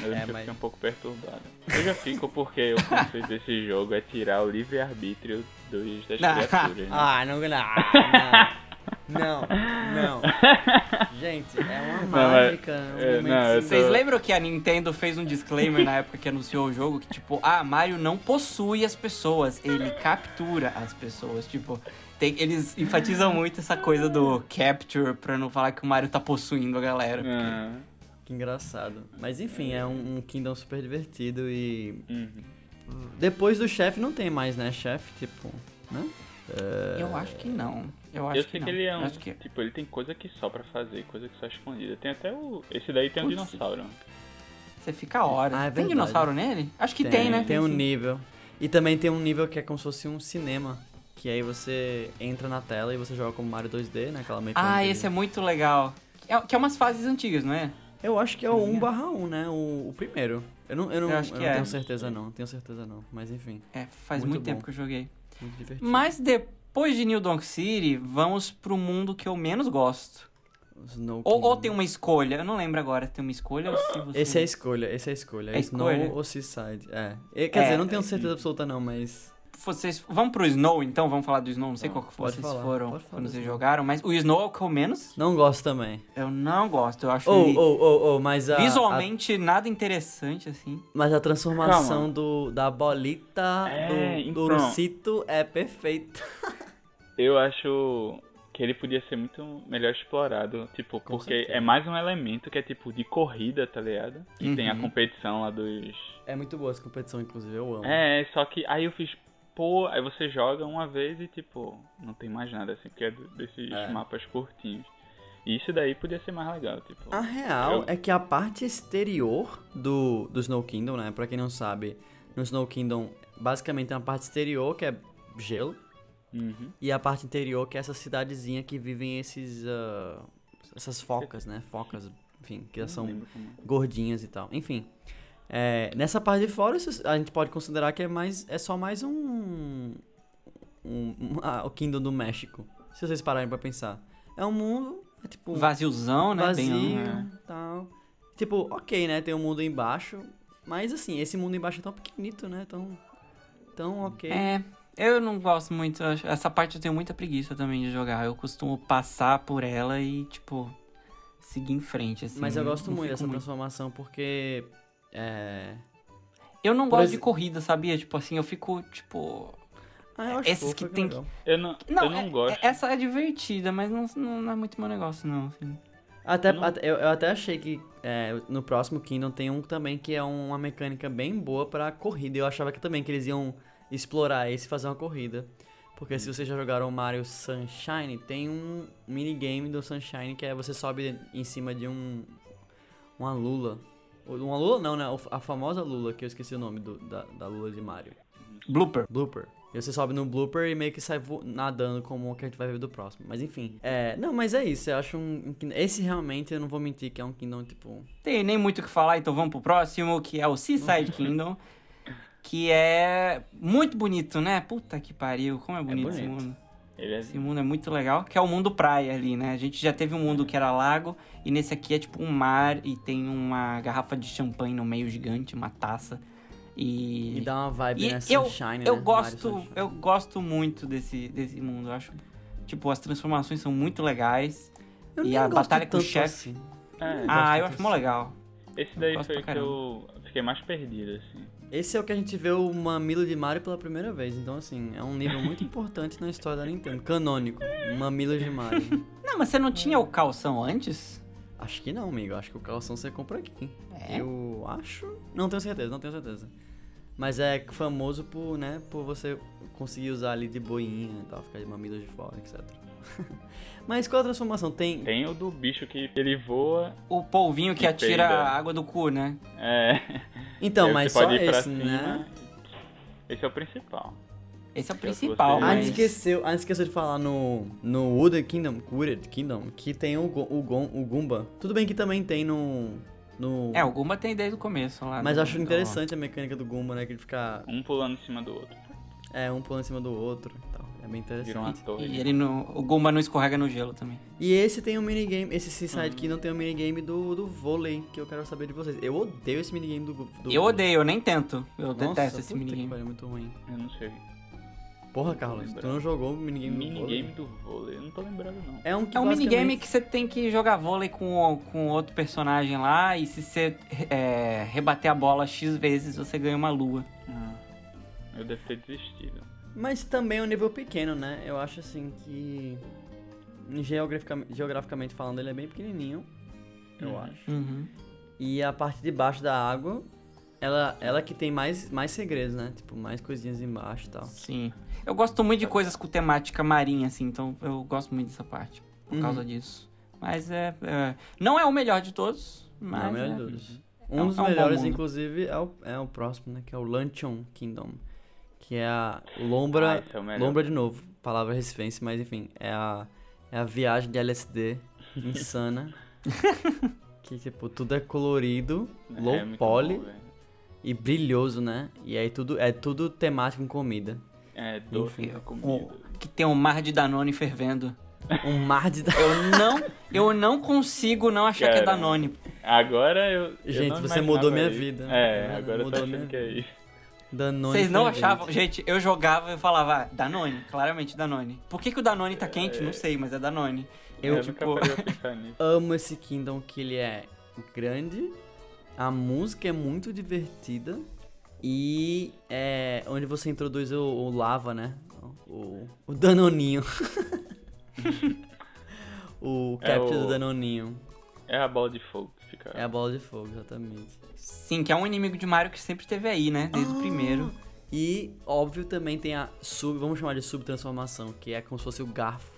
Eu É, já mas- fiquei um pouco perturbado. Eu já fico porque o conceito desse jogo é tirar o livre-arbítrio dos, das Não. criaturas. Né? Ah, não, não. Não, não. não. Gente, é uma mas- mágica. um é, momento não, eu assim- Vocês tô- lembram que a Nintendo fez um disclaimer na época que anunciou o jogo? Que, tipo, ah, Mario não possui as pessoas, ele captura as pessoas. Tipo, tem- eles enfatizam muito essa coisa do capture pra não falar que o Mario tá possuindo a galera. Ah, Que engraçado. Mas enfim, é um, um Kingdom super divertido e. uhum. Depois do chefe não tem mais, né? Chefe, tipo. Né? Eu acho que não. Eu acho Eu que que ele é um. acho que Tipo, ele tem coisa que só pra fazer, coisa que só é escondida. Tem até o. Esse daí tem um Putz. dinossauro. você fica horas. Ah, é tem dinossauro nele? Acho que tem, né? Tem um sim. nível. E também tem um nível que é como se fosse um cinema. Que aí você entra na tela e você joga como Mario 2D, né? Aquela mecânica. Ah, esse é muito legal. É, que é umas fases antigas, não é? Eu acho que é o 1 barra 1, né? O, o primeiro. Eu não, eu não, Eu acho eu que não é. tenho certeza não, tenho certeza não. Mas enfim, É, faz Muito muito, tempo bom. que eu joguei. muito divertido. Mas depois de New Donk City, vamos pro mundo que eu menos gosto. Snow Ou, ou tem uma escolha, eu não lembro agora se tem uma escolha ou se você... Esse é a escolha, esse é a escolha. É Snow escolha? ou Seaside. É. Quer É, dizer, eu não tenho é, certeza absoluta não, mas... Vocês... Vamos pro Snow, então? Vamos falar do Snow? Não sei Não, qual que vocês falar, foram falar quando do vocês jogaram, mas o Snow é o que eu menos... Não gosto também. Eu não gosto, eu acho Ou, ele ou, ou, ou, mas a... visualmente nada interessante, assim. a- mas a transformação Calma. do, da bolita É, do, do então. ursito é perfeita. <laughs> Eu acho que ele podia ser muito melhor explorado. Tipo, Com porque certeza. é mais um elemento que é tipo de corrida, tá ligado? Que tem a Uhum. competição lá dos. É muito boa essa competição, inclusive, eu amo. É, só que aí eu fiz. Pô, aí você joga uma vez e tipo, não tem mais nada assim, porque é desses É. mapas curtinhos. E isso daí podia ser mais legal, tipo. A real Eu- é que a parte exterior do, do Snow Kingdom, né? Pra quem não sabe, no Snow Kingdom, basicamente tem uma parte exterior que é gelo. Uhum. E a parte interior que é essa cidadezinha que vivem esses... ah, essas focas, né? Focas, enfim, que são como- gordinhas e tal. Enfim. É, nessa parte de fora, isso a gente pode considerar que é mais é só mais um, um, um- ah, o Kingdom do México. Se vocês pararem pra pensar. É um mundo, é tipo Vaziozão, né? vazio, Bem, é. tal. Tipo, ok, né? Tem um mundo embaixo, mas assim, esse mundo embaixo é tão pequenito, né? Tão, tão ok. É, eu não gosto muito. Essa parte eu tenho muita preguiça também de jogar. Eu costumo passar por ela e, tipo, seguir em frente, assim. mas eu gosto não muito dessa transformação porque é... Eu não Por gosto de exe- corrida, sabia? Tipo assim, eu fico, tipo. Ah, eu acho Esses que é tem legal. Eu não, Não, eu não é- gosto. é- essa é divertida, mas não, não, não é muito meu negócio, não. assim. Até, Eu não- até- eu, eu até achei que é, no próximo Kingdom tem um também que é uma mecânica bem boa pra corrida. Eu achava que também que eles iam explorar esse e fazer uma corrida. Porque se vocês já jogaram o Mario Sunshine, tem um minigame do Sunshine que é você sobe em cima de um. Uma lula. Uma lula não, né? A famosa lula, que eu esqueci o nome do- da, da lula de Mario. Blooper. Blooper. E você sobe no blooper e meio que sai nadando como o que a gente vai ver do próximo. Mas enfim. É, não, mas é isso. Eu acho um, Esse realmente eu não vou mentir que é um Kingdom tipo. Tem nem muito o que falar, então vamos pro próximo, que é o Seaside Kingdom. Que é muito bonito, né? Puta que pariu, como é bonito, esse bonito. mundo. Ele é... Esse mundo é muito legal, que é o mundo praia ali, né? A gente já teve um mundo que era lago, e nesse aqui é tipo um mar e tem uma garrafa de champanhe no meio gigante, uma taça. E, E dá uma vibe, e né? eu, Sunshine, eu né? gosto, Sunshine. eu gosto muito desse, desse mundo. Eu acho, tipo, as transformações são muito legais. Eu e a gosto batalha com o chefe. assim. É, ah, eu acho mó assim. legal. esse daí foi o que eu fiquei mais perdido, assim. Esse é o que a gente vê o mamilo de Mario pela primeira vez. Então, assim, é um nível muito importante na história da Nintendo. Canônico. Mamilo de Mario. <laughs> Não, mas você não tinha o calção antes? Acho que não, amigo. Acho que o calção você compra aqui. É? Eu acho. Não tenho certeza, não tenho certeza. Mas é famoso por, né, por você conseguir usar ali de boinha e tal, ficar de mamilos de fora, etc. <laughs> Mas qual a transformação? Tem. Tem o do bicho que ele voa. O polvinho que atira peida. a água do cu, né? É. Então, <laughs> mas só esse, cima. né? Esse é o principal. Esse é o principal, A mas... gente esqueceu, a gente esqueceu de falar no, no Wooded Kingdom, Wooded Kingdom, que tem o, o, o Goomba. Tudo bem que também tem no. no É, o Gumba tem desde o começo lá. mas do- eu acho do- interessante a mecânica do Goomba, né? Que ele fica. Um pulando em cima do outro. É, um pulando em cima do outro e tal. É bem interessante. Viram uma torre. E ele no, o Goomba não escorrega no gelo também. E esse tem um minigame, esse Seaside Kingdom tem um minigame do, do vôlei, que eu quero saber de vocês. Eu odeio esse minigame do, do Eu odeio, eu nem tento. Eu Nossa, detesto esse minigame. pariu, É muito ruim. Eu não sei. Porra, Carlos, tu não jogou o minigame, do vôlei? Minigame do vôlei. Eu não tô lembrado, não. É um que É um minigame basicamente- que você tem que jogar vôlei com, com outro personagem lá e se você é, rebater a bola X vezes, você ganha uma lua. Ah, eu devo ter desistido. Mas também é um nível pequeno, né? Eu acho assim que. Geograficamente, geograficamente falando, ele é bem pequenininho. Eu Uhum. acho. Uhum. E a parte de baixo da água, ela, ela que tem mais, mais segredos, né? Tipo, mais coisinhas embaixo e tal. Sim. Eu gosto muito de coisas com temática marinha, assim, então eu gosto muito dessa parte, por Uhum. causa disso. Mas é, é- Não é o melhor de todos, mas. Não, o melhor é- de todos. É Um dos é um melhores, inclusive, é o, é o próximo, né? Que é o Luncheon Kingdom. Que é a Lombra. Ah, é. Lombra de novo. Palavra recifense, mas enfim. É a, é a viagem de LSD <laughs> insana. que, tipo, tudo é colorido, low é poly bom, e brilhoso, né? E aí tudo é tudo temático com comida. É doce Enfim, com o- comida. que tem um mar de Danone fervendo. <laughs> Um mar de. Eu não, eu não consigo não achar que é Cara, Danone. Agora eu. eu Gente, não você mudou minha isso. vida. É, É, agora eu tô mudou minha que é isso. Danone Vocês não achavam? Gente, eu jogava e falava, ah, Danone, claramente Danone. Por que, que o Danone tá quente? Não sei, mas é Danone. Eu, Eu tipo- <laughs> amo esse Kingdom que ele é grande, a música é muito divertida e é onde você introduz o, o lava, né? O, o Danoninho. <laughs> <laughs> o É capture o- do Danoninho. É a bola de fogo É a bola de fogo, exatamente. Sim, que é um inimigo de Mario que sempre teve aí, né? Desde o primeiro. E, óbvio, também tem a sub, vamos chamar de subtransformação, que é como se fosse o garfo.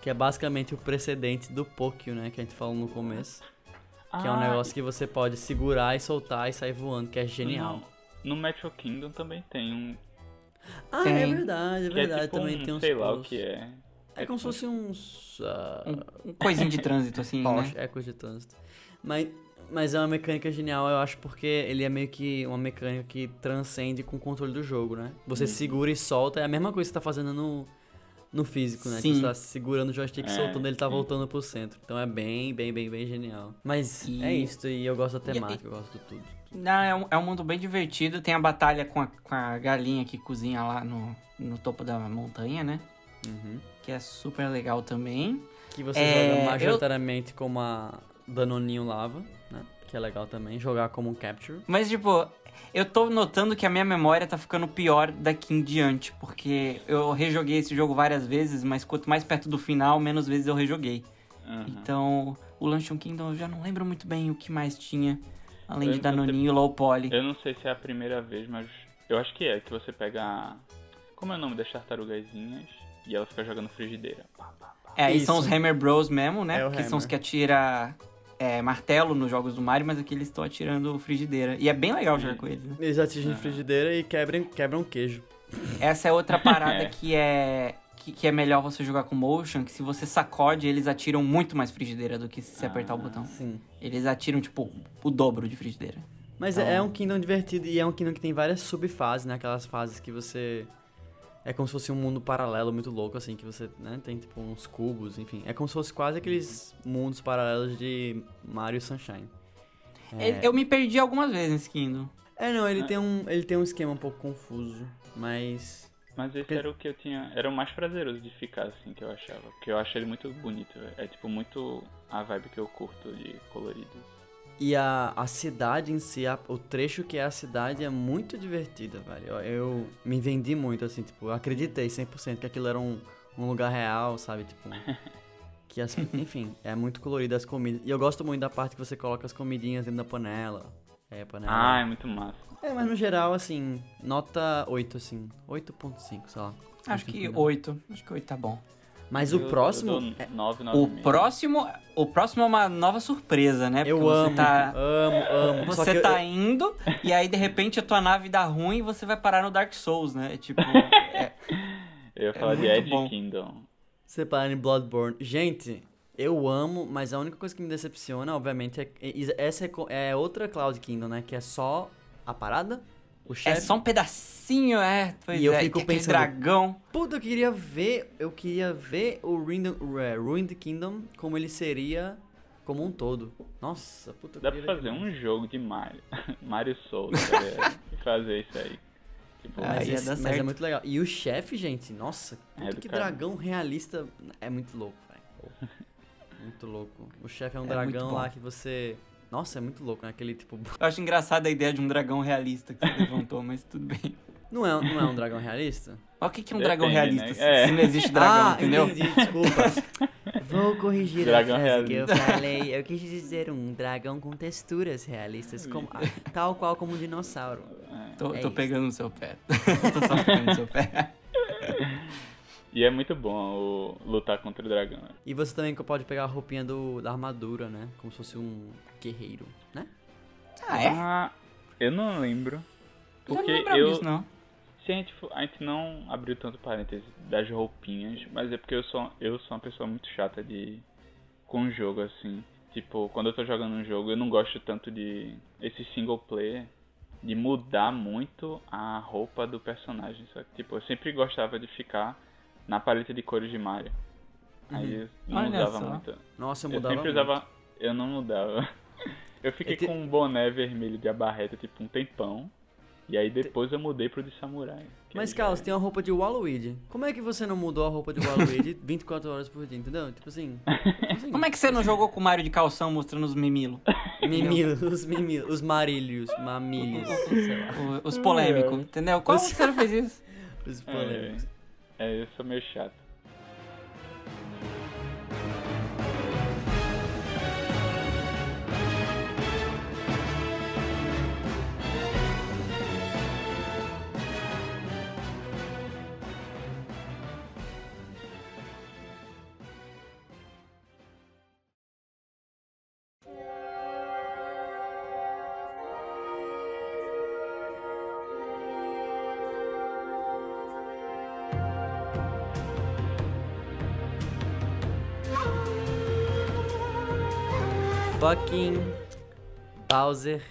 Que é basicamente o precedente do Pokio, né? Que a gente falou no começo. Que é um Ah, negócio que você pode segurar e soltar e sair voando, que é genial. No, no Metro Kingdom também tem um. Ah, é Tem. verdade, é Que verdade. é tipo também um, tem uns sei lá o que é. É como se fosse uns. ah, Um, um coisinho de trânsito, assim, Porsche, né? é coisa de trânsito. Mas, mas é uma mecânica genial, eu acho, porque ele é meio que uma mecânica que transcende com o controle do jogo, né? Você segura e solta, é a mesma coisa que você tá fazendo no, no físico, né? Que Sim. você tá segurando o joystick e É, soltando, ele tá sim. voltando pro centro. Então é bem, bem, bem, bem genial. Mas E- é isso, e eu gosto da E- temática, eu gosto de tudo. Não, é, um, é um mundo bem divertido. Tem a batalha com a, com a galinha que cozinha lá no, no topo da montanha, né? Uhum. Que é super legal também. Que você É, joga eu- majoritariamente como a Danoninho Lava, né? Que é legal também, jogar como um Capture. Mas, tipo, eu tô notando que a minha memória tá ficando pior daqui em diante. Porque eu rejoguei esse jogo várias vezes, mas quanto mais perto do final, menos vezes eu rejoguei. Aham. Então, o Luncheon Kingdom eu já não lembro muito bem o que mais tinha. Além Eu de que Danoninho e Low Poly. Eu não sei se é a primeira vez, mas eu acho que é. Que você pega. a- Como é o nome das tartarugazinhas? E ela fica jogando frigideira. Pá, pá, pá. É, aí são os Hammer Bros mesmo, né? É Porque são os que atira é, martelo nos jogos do Mario, mas aqui eles estão atirando frigideira. E é bem legal jogar com eles, né? Eles atingem frigideira e quebram, quebram queijo. Essa é outra <laughs> parada É. que é. Que, que é melhor você jogar com motion, que se você sacode, eles atiram muito mais frigideira do que se você apertar o Ah. botão. Sim. Eles atiram, tipo, o dobro de frigideira. Mas Então- é um Kingdom divertido e é um Kingdom que tem várias subfases, né? Aquelas fases que você. É como se fosse um mundo paralelo muito louco, assim, que você né, tem tipo uns cubos, enfim. É como se fosse quase aqueles mundos paralelos de Mario Sunshine. É, Eu me perdi algumas vezes nesse Kingdom. é não, ele tem, um, ele tem um esquema um pouco confuso, mas. Mas esse Porque- era o que eu tinha. Era o mais prazeroso de ficar, assim, que eu achava. Porque eu acho ele muito bonito. velho. É tipo muito a vibe que eu curto de colorido. E a, a cidade em si, a- o trecho que é a cidade é muito divertida, velho. Eu, eu me vendi muito, assim, tipo, eu acreditei 100% que aquilo era um, um lugar real, sabe? Tipo, <laughs> que as, enfim, é muito colorido as comidas. E eu gosto muito da parte que você coloca as comidinhas dentro da panela. É, panela. Ah, é muito massa. É, mas no geral, assim, nota 8, assim, 8.5, sei lá. Acho que Entendeu? 8. Acho que 8 tá bom. Mas Eu- o próximo... Eu é- 9, 9 O próximo, o próximo é uma nova surpresa, né? eu Porque amo, você tá, amo, amo. Você que eu- tá indo e aí de repente a tua nave dá ruim e você vai parar no Dark Souls, né? Tipo, <laughs> é, Eu ia falar de Edge bom. Kingdom. Separar em Bloodborne. Gente, eu amo, mas a única coisa que me decepciona, obviamente, é. é- Essa é, é outra Cloud Kingdom, né? Que é só a parada. O É só um pedacinho, é. Pois E eu é, fico que aquele pensando- dragão. Puta, eu queria ver. Eu queria ver o Ruined, é, Ruined Kingdom como ele seria como um todo. Nossa, puta, eu Dá pra fazer um jogo de Mario. <laughs> Mario Souls? <laughs> E fazer isso aí. Tipo, Ah, Mas, esse- mas é muito legal. E o chefe, gente, nossa, É puta do que cara. dragão realista. É muito louco, velho. <laughs> Muito louco. O chefe é um É dragão lá que você. Nossa, é muito louco, né? Aquele tipo. <laughs> Eu acho engraçada a ideia de um dragão realista que você levantou, mas tudo bem. Não é, não é um dragão realista? Mas o que, que é um Depende, dragão né? realista? se- É. Se não existe dragão, ah, entendeu? entendi, desculpa. <laughs> Vou corrigir Dragão a frase que eu realista. falei. Eu quis dizer um dragão com texturas realistas, como, <laughs> tal qual como um dinossauro. Tô, É tô pegando no seu pé. tô só pegando no seu pé. E é muito bom o lutar contra o dragão. né? E você também pode pegar a roupinha do, da armadura, né? Como se fosse um guerreiro, né? Ah, é? Ah, eu não lembro. Eu Porque não lembrava eu. disso, não. Se a gente, a gente não abriu tanto parênteses das roupinhas, mas é porque eu sou, eu sou uma pessoa muito chata de. com jogo, assim. Tipo, quando eu tô jogando um jogo, eu não gosto tanto de. esse single player, de mudar muito a roupa do personagem. Sabe? Tipo, eu sempre gostava de ficar na paleta de cores de Mario. Aí eu não Olha mudava só. muito. Nossa, eu Eu mudava sempre muito. usava. Eu não mudava. <laughs> Eu fiquei É que- com um boné vermelho de abarreta, tipo, um tempão. E aí depois eu mudei pro de samurai. Mas, Carlos, já- tem uma roupa de Waluigi. Como é que você não mudou a roupa de Waluigi <laughs> 24 horas por dia, entendeu? Tipo assim... <laughs> assim Como é que você não jogou com o Mario de calção mostrando os mimilos? Mimilos, os mimilos, os marílios, mamilhos, sei lá. O- Os polêmicos, entendeu? Como Os- que você não fez isso? Os É, polêmicos. é, eu sou meio chato. Fucking Bowser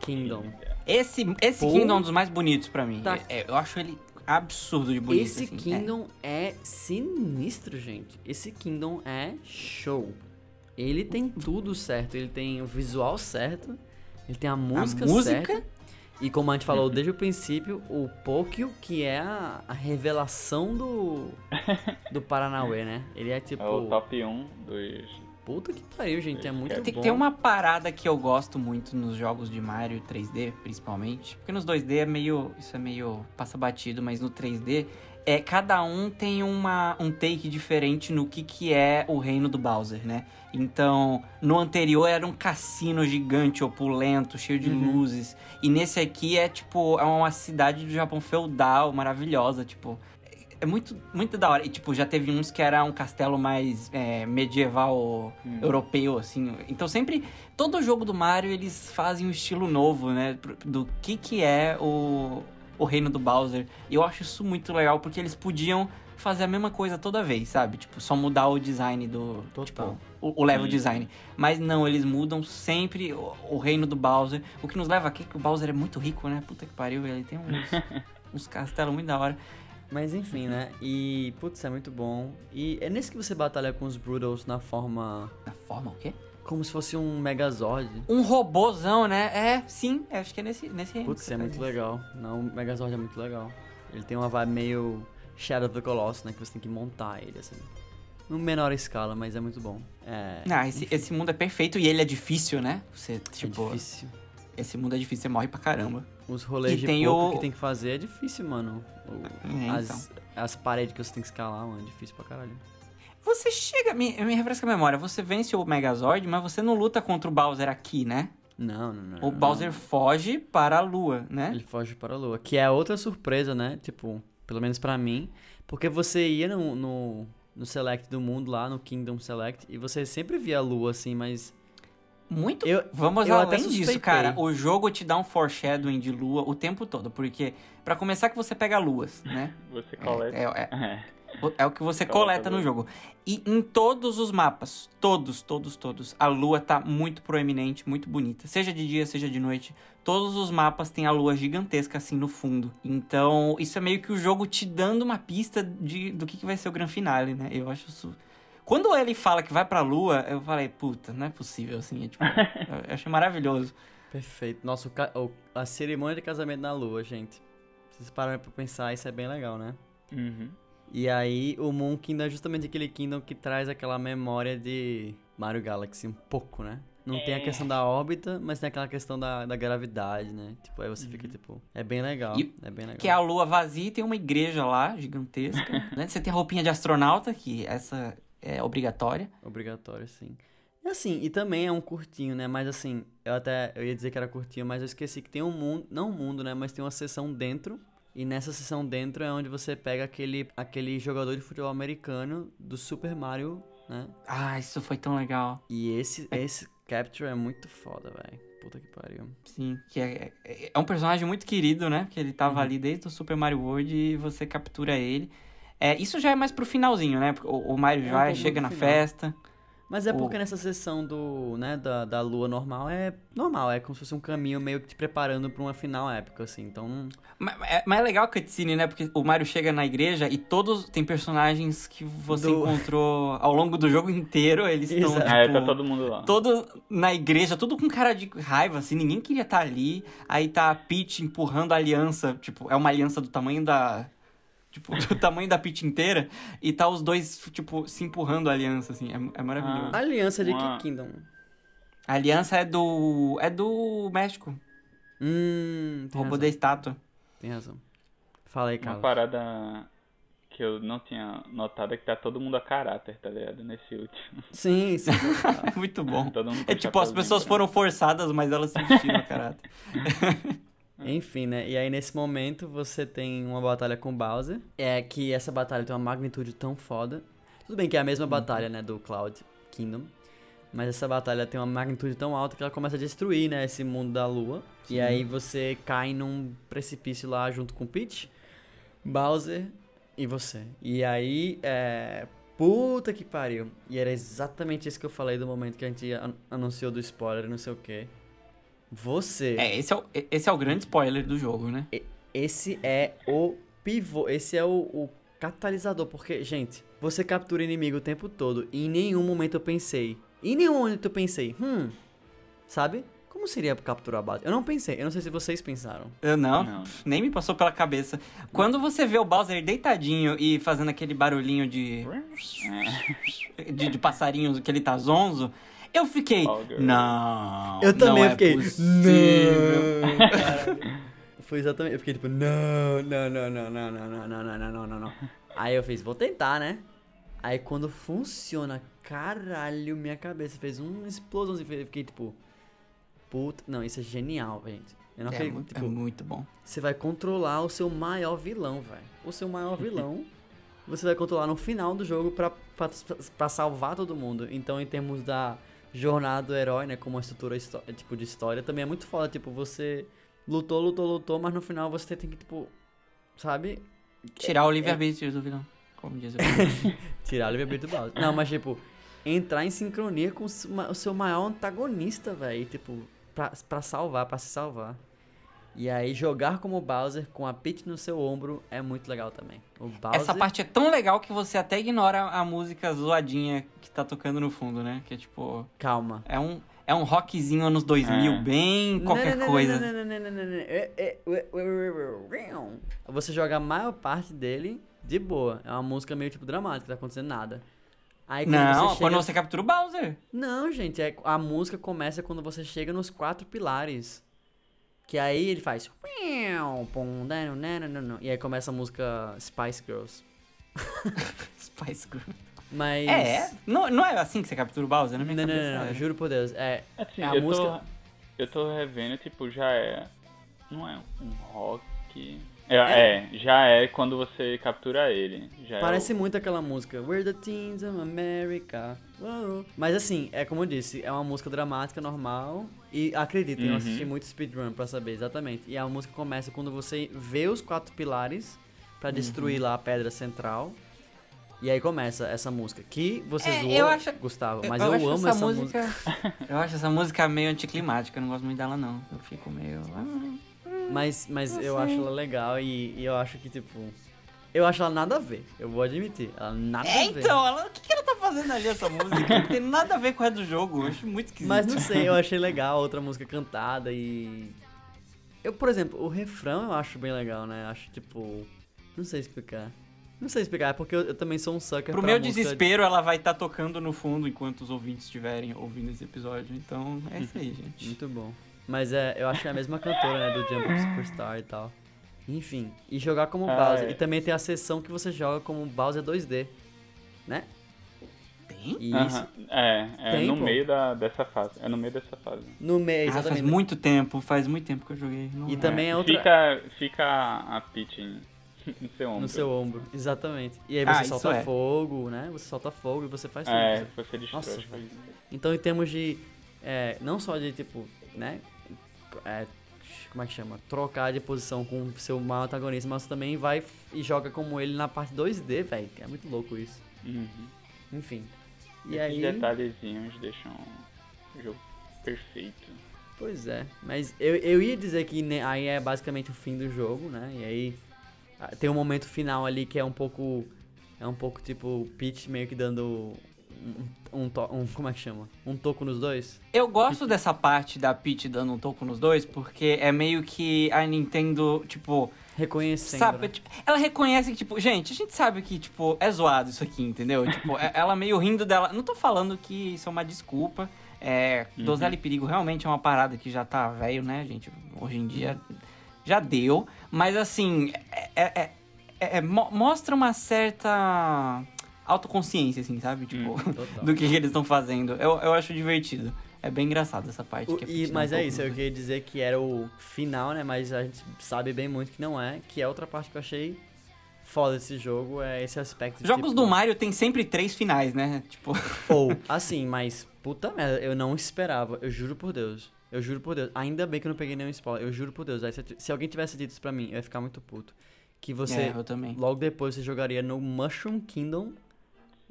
Kingdom. Esse, esse Pô. Kingdom é um dos mais bonitos pra mim. Tá. É, eu acho ele absurdo de bonito. Esse assim. Kingdom é. sinistro, gente. Esse Kingdom é show. Ele tem tudo certo. Ele tem o visual certo. Ele tem a música, música? certa. E como a gente falou desde o princípio, o Pokio, que é a, a revelação do. do Paranauê, né? Ele é tipo. É o top 1 dos. Puta que pariu, gente. É muito Tem, bom. tem uma parada que eu gosto muito nos jogos de Mario 3D, principalmente. Porque nos 2D é meio. Isso é meio passa batido, mas no 3D é cada um tem uma, um take diferente no que, que é o reino do Bowser, né? Então, no anterior era um cassino gigante, opulento, cheio de Uhum. luzes. E nesse aqui é tipo, é uma cidade do Japão feudal, maravilhosa, tipo. É muito, muito da hora. E, tipo, já teve uns que era um castelo mais é, medieval Hum. europeu, assim. Então, sempre, todo jogo do Mario, eles fazem um estilo novo, né? Do que que é o, o reino do Bowser. E eu acho isso muito legal, porque eles podiam fazer a mesma coisa toda vez, sabe? Tipo, só mudar o design do... Total. Tipo, o, o level Sim. design. Mas não, eles mudam sempre o, o reino do Bowser. O que nos leva aqui que o Bowser é muito rico, né? Puta que pariu, ele tem uns, <laughs> uns castelos muito da hora. Mas enfim, né? E, putz, é muito bom. E é nesse que você batalha com os Brutals na forma. Na forma o quê? Como se fosse um Megazord. Um robôzão, né? É, sim, acho que é nesse, nesse. Putz, é muito isso. legal. Não, o Megazord é muito legal. Ele tem uma vibe meio Shadow of the Colossus, né? Que você tem que montar ele, assim. Em menor escala, mas é muito bom. É, Ah, esse, esse mundo é perfeito e ele é difícil, né? Você, é tipo, difícil. esse mundo é difícil, você morre pra caramba. Os rolês de pouco o- que tem que fazer é difícil, mano. O- É, as, as paredes que você tem que escalar, mano, é difícil pra caralho. Você chega, me, me refresca a memória, você vence o Megazord, mas você não luta contra o Bowser aqui, né? Não, não, não. O não, Bowser foge para a lua, né? Ele foge para a lua. Que é outra surpresa, né? Tipo, pelo menos pra mim. Porque você ia no, no, no Select do mundo lá, no Kingdom Select, e você sempre via a lua assim, mas. Muito. Eu- Vamos eu além disso, cara. O jogo te dá um foreshadowing de lua o tempo todo, porque pra começar que você pega luas, né? <laughs> Você coleta. É, é- É. É o que você Coleta coleta no jogo. E em todos os mapas, todos, todos, todos, a lua tá muito proeminente, muito bonita. Seja de dia, seja de noite. Todos os mapas têm a lua gigantesca assim no fundo. Então, isso é meio que o jogo te dando uma pista de, do que, que vai ser o grande finale, né? Eu acho isso. Quando ele fala que vai pra lua, eu falei, puta, não é possível assim. É, tipo, <laughs> eu achei maravilhoso. Perfeito. Nossa, o ca- o- a cerimônia de casamento na lua, gente. Vocês pararam pra pensar, isso é bem legal, né? Uhum. E aí, o Moon Kingdom é justamente aquele Kingdom que traz aquela memória de Mario Galaxy, um pouco, né? Não tem a É. questão da órbita, mas tem aquela questão da, da gravidade, né? Tipo, aí você fica, tipo... É bem legal, E- é bem legal. Que é a lua vazia e tem uma igreja lá, gigantesca. <laughs> né? Você tem a roupinha de astronauta, que essa é obrigatória. Obrigatório, sim. E assim, e também é um curtinho, né? Mas assim, eu até... Eu ia dizer que era curtinho, mas eu esqueci que tem um mundo... Não um mundo, né? Mas tem uma seção dentro... E nessa seção dentro é onde você pega aquele, aquele jogador de futebol americano do Super Mario, né? Ah, isso foi tão legal. E esse, esse capture é muito foda, velho. Puta que pariu. Sim, que é, é, é um personagem muito querido, né? Porque ele tava ali desde o Super Mario World e você captura ele. É, isso já é mais pro finalzinho, né? Porque O, o Mario É um já pouco chega na final. festa. Mas é O- porque nessa sessão do, né, da, da lua normal é normal, é como se fosse um caminho meio que te preparando pra uma final épica, assim. Então, Mas é, mas é legal a cutscene, né? Porque o Mario chega na igreja e todos tem personagens que você Do- encontrou ao longo do jogo inteiro. Eles <laughs> estão, tipo... É, tá todo mundo lá. Todo na igreja, tudo com cara de raiva, assim, ninguém queria estar ali. Aí tá a Peach empurrando a aliança, tipo, é uma aliança do tamanho da. Tipo, <laughs> do tamanho da Peach inteira. E tá os dois, tipo, se empurrando a aliança, assim, é, é maravilhoso. A aliança de Uma- que Kingdom? A aliança é do. É do México. Hum, tem Robô razão. da estátua. Tem razão. Fala aí, Uma Carlos. parada que eu não tinha notado é que tá todo mundo a caráter, tá ligado? Nesse último. Sim, sim. É <laughs> muito bom. Todo mundo com É tipo, as pessoas branco. foram forçadas, mas elas se vestiram a caráter. <laughs> Enfim, né? E aí nesse momento você tem uma batalha com Bowser. É que essa batalha tem uma magnitude tão foda. Tudo bem que é a mesma batalha, né, do Cloud Kingdom. Mas essa batalha tem uma magnitude tão alta que ela começa a destruir, né, esse mundo da lua. E aí você cai num precipício lá junto com Peach, Bowser e você. E aí, é... Puta que pariu. E era exatamente isso que eu falei do momento que a gente an- anunciou do spoiler e não sei o quê. Você... É, esse é, o, esse é o grande spoiler do jogo, né? Esse é o pivô, esse é o, o catalisador, porque, gente, você captura inimigo o tempo todo e em nenhum momento eu pensei, em nenhum momento eu pensei, hum, sabe? Como seria capturar a base? Eu não pensei, eu não sei se vocês pensaram. Eu não, Não. nem me passou pela cabeça. Quando você vê o Bowser deitadinho e fazendo aquele barulhinho de, <laughs> de, de passarinhos que ele tá zonzo, eu fiquei, não, Eu também não é fiquei, não. Foi exatamente, eu fiquei tipo, não, não, não, não, não, não, não, não, não, não, não, não, não. Aí eu fiz, vou tentar, né? Aí quando funciona, caralho, minha cabeça fez uma explosão, assim, eu fiquei tipo, puta, não, isso é genial, gente. Eu não É, acredito, mu- é tipo, muito bom. você vai controlar o seu maior vilão, velho. O seu maior vilão, você vai controlar no final do jogo pra, pra, pra salvar todo mundo. Então, em termos da jornada do herói, né, como uma estrutura tipo, de história, também é muito foda. Tipo, você lutou, lutou, lutou, mas no final você tem que, tipo, sabe? Tirar o livre-arbítrio do vilão, como diz o <laughs> Tirar o livre-arbítrio do Bowser. Não, mas, tipo, entrar em sincronia com o seu ma- o seu maior antagonista, velho. Tipo, pra, pra salvar, pra se salvar. E aí, jogar como Bowser com a Peach no seu ombro é muito legal também. O Bowser... Essa parte é tão legal que você até ignora a música zoadinha que tá tocando no fundo, né? Que é tipo, Calma. é um, é um rockzinho anos 2000, É. bem qualquer Não, não, não, coisa. não. Você joga a maior parte dele de boa. É uma música meio tipo dramática, tá acontecendo nada. Aí quando Não, você quando chega... você captura o Bowser. Não, gente, é, a música começa quando você chega nos quatro pilares. Que aí ele faz. pum, dano, nano, nano. E aí começa a música Spice Girls. <laughs> Spice Girl. Mas. É, não, não é assim que você captura o Bowser, Não, minha não, não, não, é. juro por Deus. É, Assim, A eu, música- tô, eu tô revendo, tipo, já é. Não é um rock. É, é, já é quando você captura ele. Já Parece é o- muito aquela música We're the Teens of America. Uou. Mas assim, é como eu disse, é uma música dramática normal. E acreditem, eu Uhum. assisti muito speedrun pra saber exatamente. E a música começa quando você vê os quatro pilares pra destruir lá a pedra central. E aí começa essa música, que você É, zoou, eu acho- Gustavo, mas eu, acho amo essa, música. <laughs> eu acho essa música meio anticlimática, eu não gosto muito dela, não. Eu fico meio. ah, Mas, mas eu acho ela legal e, e eu acho que, tipo... Eu acho ela nada a ver, eu vou admitir. Ela nada É, a ver. então, ela, o que, que ela tá fazendo ali, essa música? Não tem nada a ver com a do jogo, eu acho muito esquisito. Mas não sei, eu <laughs> achei legal outra música cantada e. Eu, por exemplo, o refrão eu acho bem legal, né? Acho tipo. Não sei explicar. Não sei explicar, é porque eu, eu também sou um sucker Pro meu desespero, ela vai estar tocando no fundo enquanto os ouvintes estiverem ouvindo esse episódio. Então, é isso aí, gente. Muito bom. Mas é, eu acho que é a mesma cantora, né? Do Jump Up <gasps> Superstar e tal. Enfim, e jogar como Ah, Bowser. é. E também tem a sessão que você joga como Bowser 2D, né? Tem? Isso. Aham. É, é Tem, no pô. meio da, dessa fase. É no meio dessa fase. No meio, Ah, faz exatamente. muito tempo, faz muito tempo que eu joguei. Não E lembro. também é outra. Fica, fica a Peach em- <laughs> no seu ombro. No seu ombro, exatamente. E aí Ah, você isso solta é. fogo, né? Você solta fogo e você faz tudo. É, você destrói Nossa. Então, em termos de. é, não só de, tipo, né? É, como é que chama? Trocar de posição com o seu maior antagonista, mas também vai e joga como ele na parte 2D, velho. É muito louco isso. Uhum. Enfim. E Esses aí. detalhezinhos deixam o jogo perfeito. Pois é. Mas eu, eu ia dizer que ne- aí é basicamente o fim do jogo, né? E aí. ah, Tem um momento final ali que é um pouco. É um pouco tipo Peach meio que dando. Um, um, Como é que chama? Um toco nos dois? Eu gosto dessa parte da Peach dando um toco nos dois, porque é meio que a Nintendo, tipo, Reconhecendo. sabe? né? tipo, ela reconhece que, tipo, gente, a gente sabe que, tipo, é zoado isso aqui, entendeu? <laughs> Tipo, é- ela meio rindo dela. Não tô falando que isso é uma desculpa. É, Uhum. Dosela e Perigo realmente é uma parada que já tá velho, né, gente? Hoje em dia já deu. Mas, assim, é- é- é- é- mo- mostra uma certa autoconsciência, assim, sabe? Tipo, Hum, <laughs> do que, que eles estão fazendo. Eu, eu acho divertido. É bem engraçado essa parte. O- que a e- mas um é isso, eu queria dizer que era o final, né? Mas a gente sabe bem muito que não é. Que é outra parte que eu achei foda desse jogo, é esse aspecto de, Jogos tipo, do Mario tem sempre três finais, né? <laughs> Tipo, Ou, <laughs> assim, mas puta merda, eu não esperava, eu juro por Deus. Eu juro por Deus. Ainda bem que eu não peguei nenhum spoiler, eu juro por Deus. Aí, se, se alguém tivesse dito isso pra mim, eu ia ficar muito puto. Que você, é, eu também. logo depois, você jogaria no Mushroom Kingdom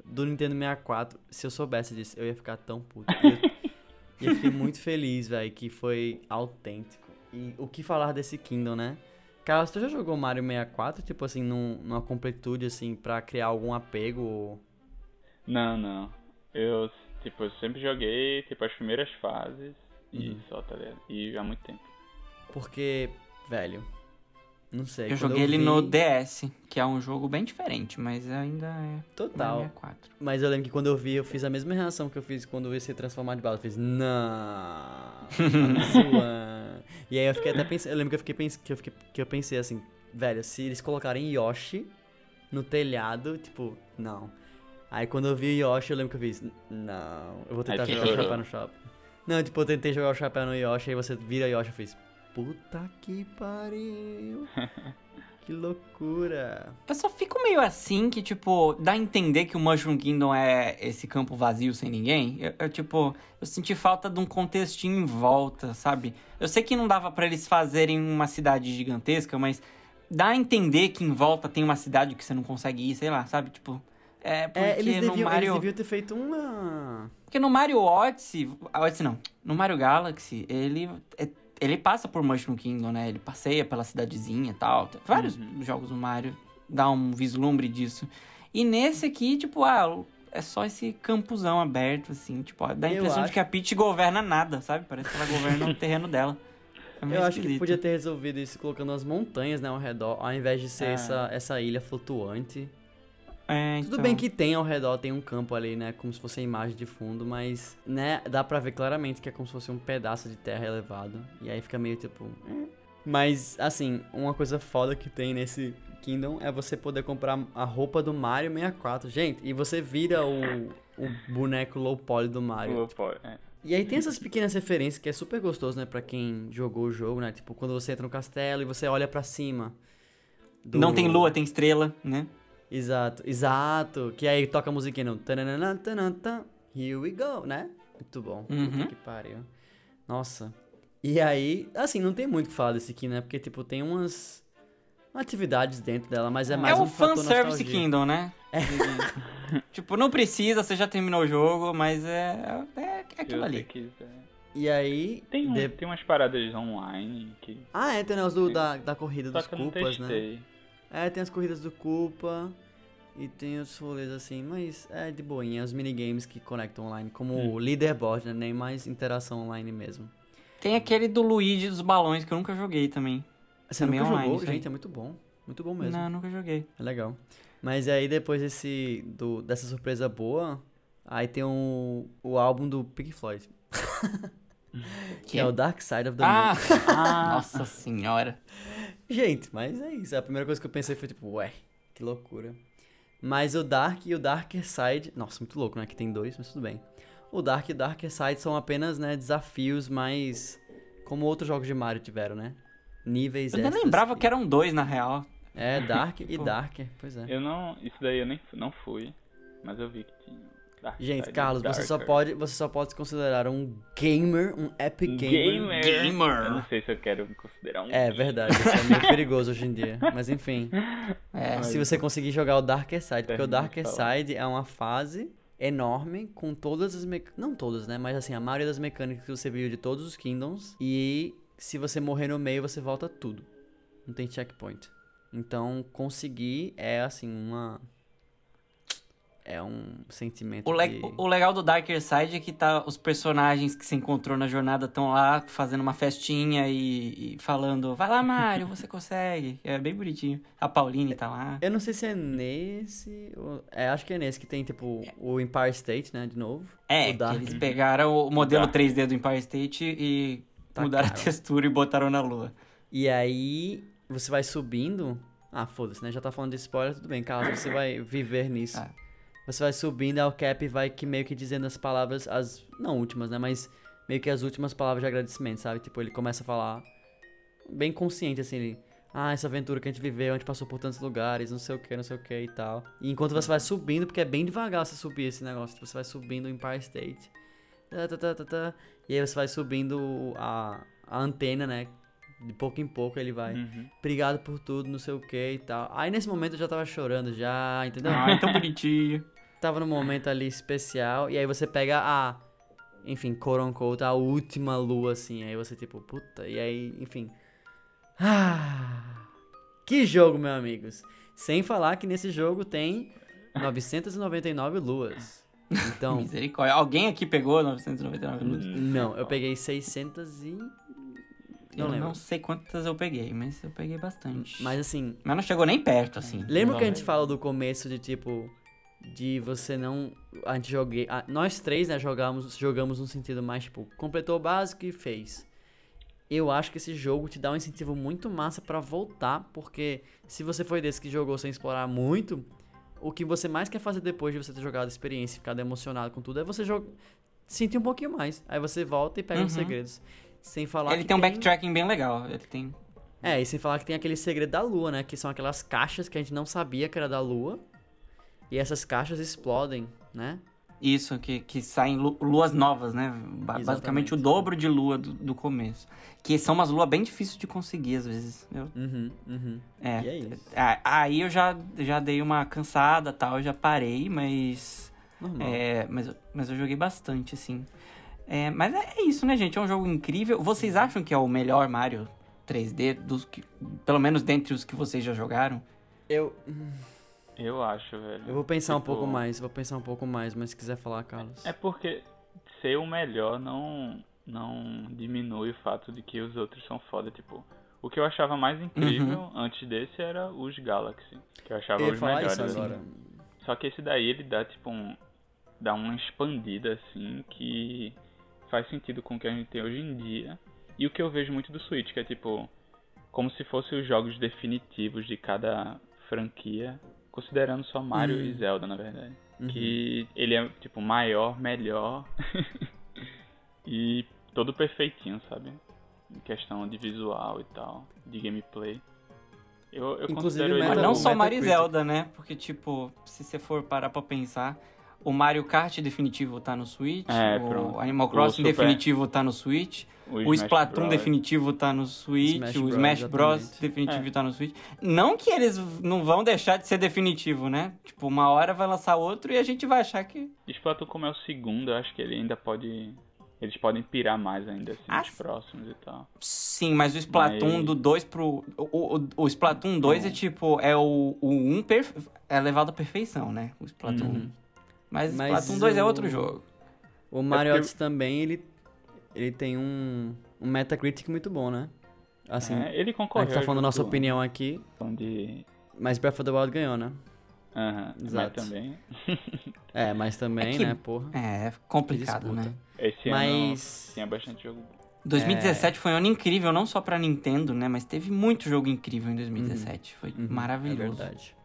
do Nintendo 64. Se eu soubesse disso, eu ia ficar tão puto. E eu, <laughs> e eu fiquei muito feliz, velho, que foi autêntico. E o que falar desse Kingdom, né? Carlos, tu já jogou Mario 64, tipo assim, num, numa completude, assim, pra criar algum apego? ou- Não, não. Eu, tipo, eu sempre joguei, tipo, as primeiras fases e Uhum. só, tá ligado? E há muito tempo. Porque, velho, não sei. Eu joguei ele vi- no DS, que é um jogo bem diferente, mas ainda é Total. Mario 64. Mas eu lembro que quando eu vi, eu fiz a mesma reação que eu fiz quando eu vi se transformar de bala. Eu fiz, não, tá me zoando." <laughs> E aí eu fiquei até pensando, eu lembro que eu fiquei, pens... que, eu fiquei... que eu pensei assim, velho, se eles colocarem Yoshi no telhado, tipo, não. Aí quando eu vi Yoshi, eu lembro que eu fiz, não, eu vou tentar jogar o chapéu no shopping. Não, tipo, eu tentei jogar o chapéu no Yoshi, aí você vira Yoshi, eu fiz, puta que pariu. <laughs> que loucura. Eu só fico meio assim que, tipo, dá a entender que o Mushroom Kingdom é esse campo vazio sem ninguém. Eu, eu, tipo, eu senti falta de um contextinho em volta, sabe? Eu sei que não dava pra eles fazerem uma cidade gigantesca, mas dá a entender que em volta tem uma cidade que você não consegue ir, sei lá, sabe? Tipo, é porque É, eles no deviam, Mario... eles deviam ter feito uma... Porque no Mario Odyssey, Odyssey não, no Mario Galaxy, ele é- ele passa por Mushroom Kingdom, né? Ele passeia pela cidadezinha e tal. Vários Uhum. jogos do Mario dá um vislumbre disso. E nesse aqui, tipo, ah, é só esse campuzão aberto, assim, tipo, dá a impressão de acho- que a Peach governa nada, sabe? Parece que ela governa o <laughs> terreno dela. É Eu acho que esquisito. podia ter resolvido isso colocando as montanhas, né, ao redor, ao invés de ser Ah. essa, essa ilha flutuante. É, Tudo então. bem que tem ao redor, tem um campo ali, né, como se fosse a imagem de fundo, mas, né, dá pra ver claramente que é como se fosse um pedaço de terra elevado. E aí fica meio tipo... eh. Mas, assim, uma coisa foda que tem nesse Kingdom é você poder comprar a roupa do Mario 64. Gente, e você vira o, o boneco low poly do Mario. Pô, é. E aí tem essas pequenas referências que é super gostoso, né, pra quem jogou o jogo, né? Tipo, quando você entra no castelo e você olha pra cima. do- Não tem lua, tem estrela, né? Exato, exato. Que aí toca a musiquinha no... Here we go, né? Muito bom. Uhum. Puta que pariu. Nossa. E aí, assim, não tem muito o que falar desse aqui, né? Porque, tipo, tem umas... atividades dentro dela, mas é É mais o um fator fanservice. Kingdom, né? De- <laughs> tipo, não precisa, você já terminou o jogo, mas é, é, é aquilo ali. E aí... Tem, um, de- tem umas paradas online que. Ah, é, tem o negócio do- da, da corrida Só dos que eu não culpas, né? É, tem as corridas do culpa e tem os rolês assim, mas é de boinha, os minigames que conectam online, como Hum. o leaderboard, né? Nem mais interação online mesmo. Tem aquele do Luigi dos balões que eu nunca joguei também. Você Também nunca online, jogou? Gente, é muito bom. Muito bom mesmo. Não, nunca joguei. É legal. Mas aí depois desse, do, dessa surpresa boa, aí tem o, o álbum do Pink Floyd. <laughs> <laughs> Que é o Dark Side of the Ah, Moon. <laughs> nossa <laughs> senhora. Gente, mas é isso. A primeira coisa que eu pensei foi tipo, ué, que loucura. Mas o Dark e o Darker Side. Nossa, muito louco, né? Que tem dois, mas tudo bem. O Dark e o Darker Side são apenas, né, desafios mais. Como outros jogos de Mario tiveram, né? Níveis Eu nem lembrava que eram dois, na real. É, Dark e Tipo- Darker, pois é. Eu não. Isso daí eu nem não fui. Mas eu vi que tinha. Dark Gente, Side Carlos, você só Darker. pode, você só pode se considerar um gamer, um epic gamer. gamer. Gamer. Eu não sei se eu quero me considerar um. É verdade, isso é meio <laughs> perigoso hoje em dia. Mas enfim, <laughs> É, se você conseguir jogar o Darker Side, porque o Darker. Side é uma fase enorme com todas as mecânicas, não todas, né, mas assim, a maioria das mecânicas que você viu de todos os Kingdoms e se você morrer no meio, você volta tudo. Não tem checkpoint. Então, conseguir é assim uma é um sentimento O, le- de... o legal do Darker Side é que tá, os personagens que se encontrou na jornada estão lá fazendo uma festinha e, e falando: Vai lá, Mario, você consegue. <laughs> É bem bonitinho. A Pauline tá lá. Eu não sei se é nesse. ou- É, acho que é nesse que tem, tipo, o Empire State, né? De novo. É, que eles pegaram o modelo Dark. 3D do Empire State e mudaram a Tacaram. textura e botaram na lua. E aí, você vai subindo. Ah, foda-se, né? Já tá falando de spoiler, tudo bem, Carlos, você vai viver nisso. Ah. Você vai subindo, aí o Cap vai que meio que dizendo as palavras, as. Não últimas, né? Mas meio que as últimas palavras de agradecimento, sabe? Tipo, ele começa a falar. Bem consciente, assim, ele. Ah, essa aventura que a gente viveu, a gente passou por tantos lugares, não sei o que, não sei o que e tal. E enquanto você vai subindo, porque é bem devagar você subir esse negócio, tipo, você vai subindo o Empire State. Tá, tá, tá, tá, tá. E aí você vai subindo a, a antena, né? De pouco em pouco ele vai. Uhum. Obrigado por tudo, não sei o que e tal. Aí nesse momento eu já tava chorando já, entendeu? Ai, tão bonitinho. Tava num momento ali especial. E aí você pega a. Enfim, unquote, a última lua, assim. Aí você, tipo, puta. E aí, enfim. Ah! Que jogo, meus amigos. Sem falar que nesse jogo tem 999 luas. Então. <laughs> Misericórdia. Alguém aqui pegou 999 luzes? não, eu peguei 600 e. Não eu lembro. não sei quantas eu peguei, mas eu peguei bastante. Mas assim, Mas não chegou nem perto, assim. Lembra que a gente falou do começo de tipo. De você não. A gente joguei. a- nós três, né, jogamos, jogamos no sentido mais, tipo, completou o básico e fez. Eu acho que esse jogo te dá um incentivo muito massa pra voltar, porque se você foi desse que jogou sem explorar muito, o que você mais quer fazer depois de você ter jogado a experiência e ficado emocionado com tudo é você jogar. Sentir um pouquinho mais. Aí você volta e pega os Uhum. segredos. Sem falar Ele tem um backtracking bem legal. Ele tem. é, e sem falar que tem aquele segredo da lua, né? Que são aquelas caixas que a gente não sabia que era da lua. E essas caixas explodem, né? Isso, que, que saem lu- luas novas, né? Ba- Basicamente o dobro de lua do, do começo. Que são umas luas bem difíceis de conseguir, às vezes. Eu- Uhum, uhum. é. E é isso. Aí eu já, já dei uma cansada tal, já parei, mas. Normal. É, mas, eu- mas eu joguei bastante, assim. É, mas é, é isso, né, gente? É um jogo incrível. Vocês acham que é o melhor Mario 3D, dos que, pelo menos dentre os que vocês já jogaram? Eu, Eu acho, velho. eu vou pensar um Tipo, pouco mais, vou pensar um pouco mais, mas se quiser falar, Carlos. É porque ser o melhor não, não diminui o fato de que os outros são foda. Tipo, o que eu achava mais incrível antes desse era os Galaxy. Que eu achava eu os melhores. assim. agora. Só que esse daí ele dá tipo um. dá uma expandida assim que faz sentido com o que a gente tem hoje em dia. E o que eu vejo muito do Switch, que é tipo. como se fossem os jogos definitivos de cada franquia. Considerando só Mario Hum. e Zelda, na verdade. Uhum. Que ele é tipo maior, melhor. <laughs> e todo perfeitinho, sabe? Em questão de visual e tal, de gameplay. Eu, eu Inclusive, considero ele Mas não só Mario e. Zelda, né? Porque, tipo, se você for parar pra pensar, O Mario Kart definitivo tá no Switch. É, o pronto. Animal O Crossing Super- definitivo tá no Switch. O, Smash Splatoon Bros. definitivo tá no Switch. Smash o Bros, Smash Bros exatamente. definitivo É. tá no Switch. Não que eles não vão deixar de ser definitivo, né? Tipo, uma hora vai lançar outro e a gente vai achar que. Splatoon, como é o segundo, eu acho que ele ainda pode. Eles podem pirar mais ainda, assim, Ah, nos próximos e tal. Sim, mas o Splatoon Mas- do 2 pro. O, o, o Splatoon 2 é tipo. É o, o 1 perfe... é levado à perfeição, né? O Splatoon. Uhum. Mas Mas Splatoon 2 é o- outro jogo. O Mario porque- Odyssey também, ele, ele tem um, um Metacritic muito bom, né? Assim, É, ele a concorreu. gente tá falando a nossa opinião aqui, De... mas Breath of the Wild ganhou, né? Aham, mas Exato. também. <laughs> É, mas também, É que- né, porra. É que complicado, disputa. né? Esse ano Mas... tinha bastante jogo bom. 2017 foi um ano incrível, não só pra Nintendo, né? Mas teve muito jogo incrível em 2017. Foi Uhum, maravilhoso. É verdade.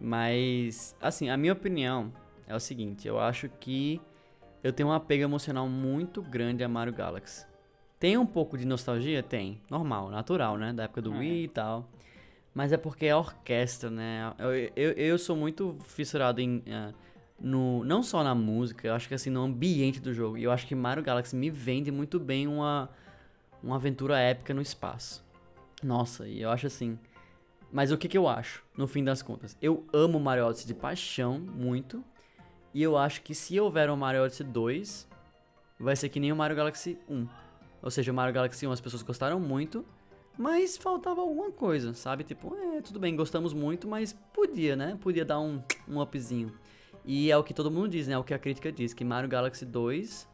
Mas, assim, a minha opinião é o seguinte: eu acho que eu tenho um apego emocional muito grande a Mario Galaxy. Tem um pouco de nostalgia? Tem. Normal, natural, né? Da época do É. Wii e tal. Mas é porque é a orquestra, né? Eu, eu, eu sou muito fissurado em. ah, no, não só na música, eu acho que assim, no ambiente do jogo. E eu acho que Mario Galaxy me vende muito bem uma, uma aventura épica no espaço. Nossa, e eu acho assim. Mas o que, que eu acho, no fim das contas? Eu amo Mario Odyssey de paixão, muito. E eu acho que se houver um Mario Odyssey 2, vai ser que nem o Mario Galaxy 1. Ou seja, o Mario Galaxy 1 as pessoas gostaram muito, mas faltava alguma coisa, sabe? Tipo, é, tudo bem, gostamos muito, mas podia, né? Podia dar um, um upzinho. E é o que todo mundo diz, né? É o que a crítica diz, que Mario Galaxy 2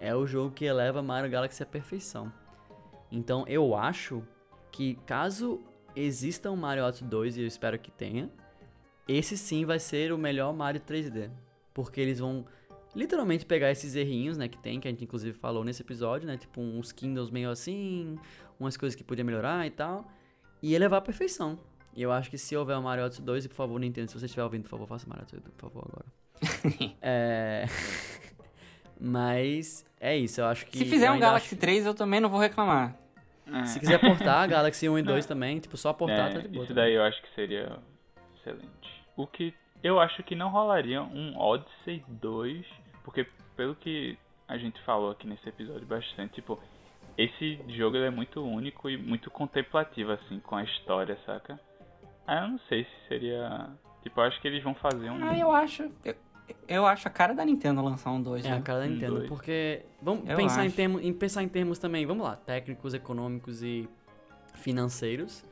é o jogo que eleva Mario Galaxy à perfeição. Então eu acho que caso exista um Mario Odyssey 2, e eu espero que tenha, esse sim vai ser o melhor Mario 3D. Porque eles vão literalmente pegar esses errinhos, né, que tem, que a gente inclusive falou nesse episódio, né, tipo uns Kindles meio assim, umas coisas que podia melhorar e tal, e elevar à perfeição. E eu acho que se houver um Mario Odyssey 2, e por favor, Nintendo, se você estiver ouvindo, por favor, faça Mario Odyssey 2, por favor, agora. <laughs> é... <laughs> Mas é isso, eu acho que... Se fizer um Galaxy acho- 3, eu também não vou reclamar. É, Se quiser portar, <laughs> Galaxy 1 e 2 também, tipo, só portar é, tá de boa. isso também. daí eu acho que seria excelente. O que eu acho que não rolaria um Odyssey 2, porque pelo que a gente falou aqui nesse episódio bastante, tipo, esse jogo ele é muito único e muito contemplativo, assim, com a história, saca? Aí eu não sei se seria. Tipo, eu acho que eles vão fazer um. Ah, eu acho. Eu, eu acho a cara da Nintendo lançar um 2. É né? a cara da Um, Nintendo, dois. porque vamos Eu pensar em, acho. termos, em pensar em termos também, vamos lá, técnicos, econômicos e financeiros.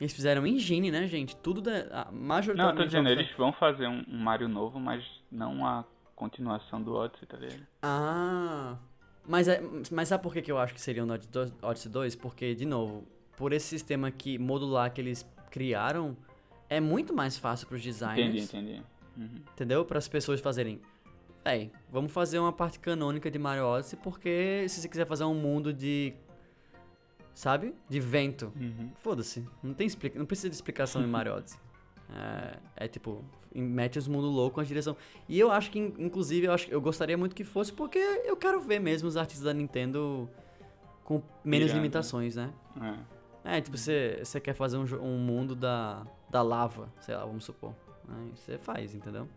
Eles fizeram engine, né, gente? Tudo da, a- Não, eu tô majoritariamente. dizendo, eles vão fazer um, um Mario novo, mas não a continuação do Odyssey, tá ligado? Ah, mas, é, mas sabe por que, que eu acho que seria 2 Odyssey 2? Porque, de novo, por esse sistema que, modular que eles criaram, é muito mais fácil pros designers. Entendi, entendi. Uhum. Entendeu? Para as pessoas fazerem. Véi, vamos fazer uma parte canônica de Mario Odyssey, porque se você quiser fazer um mundo de. Sabe? De vento. Uhum. Foda-se. Não, tem explica... não precisa de explicação em Mario Odyssey. <laughs> É, é tipo, mete os mundos loucos com a direção. E eu acho que, in- inclusive, eu, acho, eu gostaria muito que fosse, porque eu quero ver mesmo os artistas da Nintendo com menos limitações, né? É. É, tipo, você você quer fazer um, um mundo da, da lava, sei lá, vamos supor. Aí você faz, entendeu?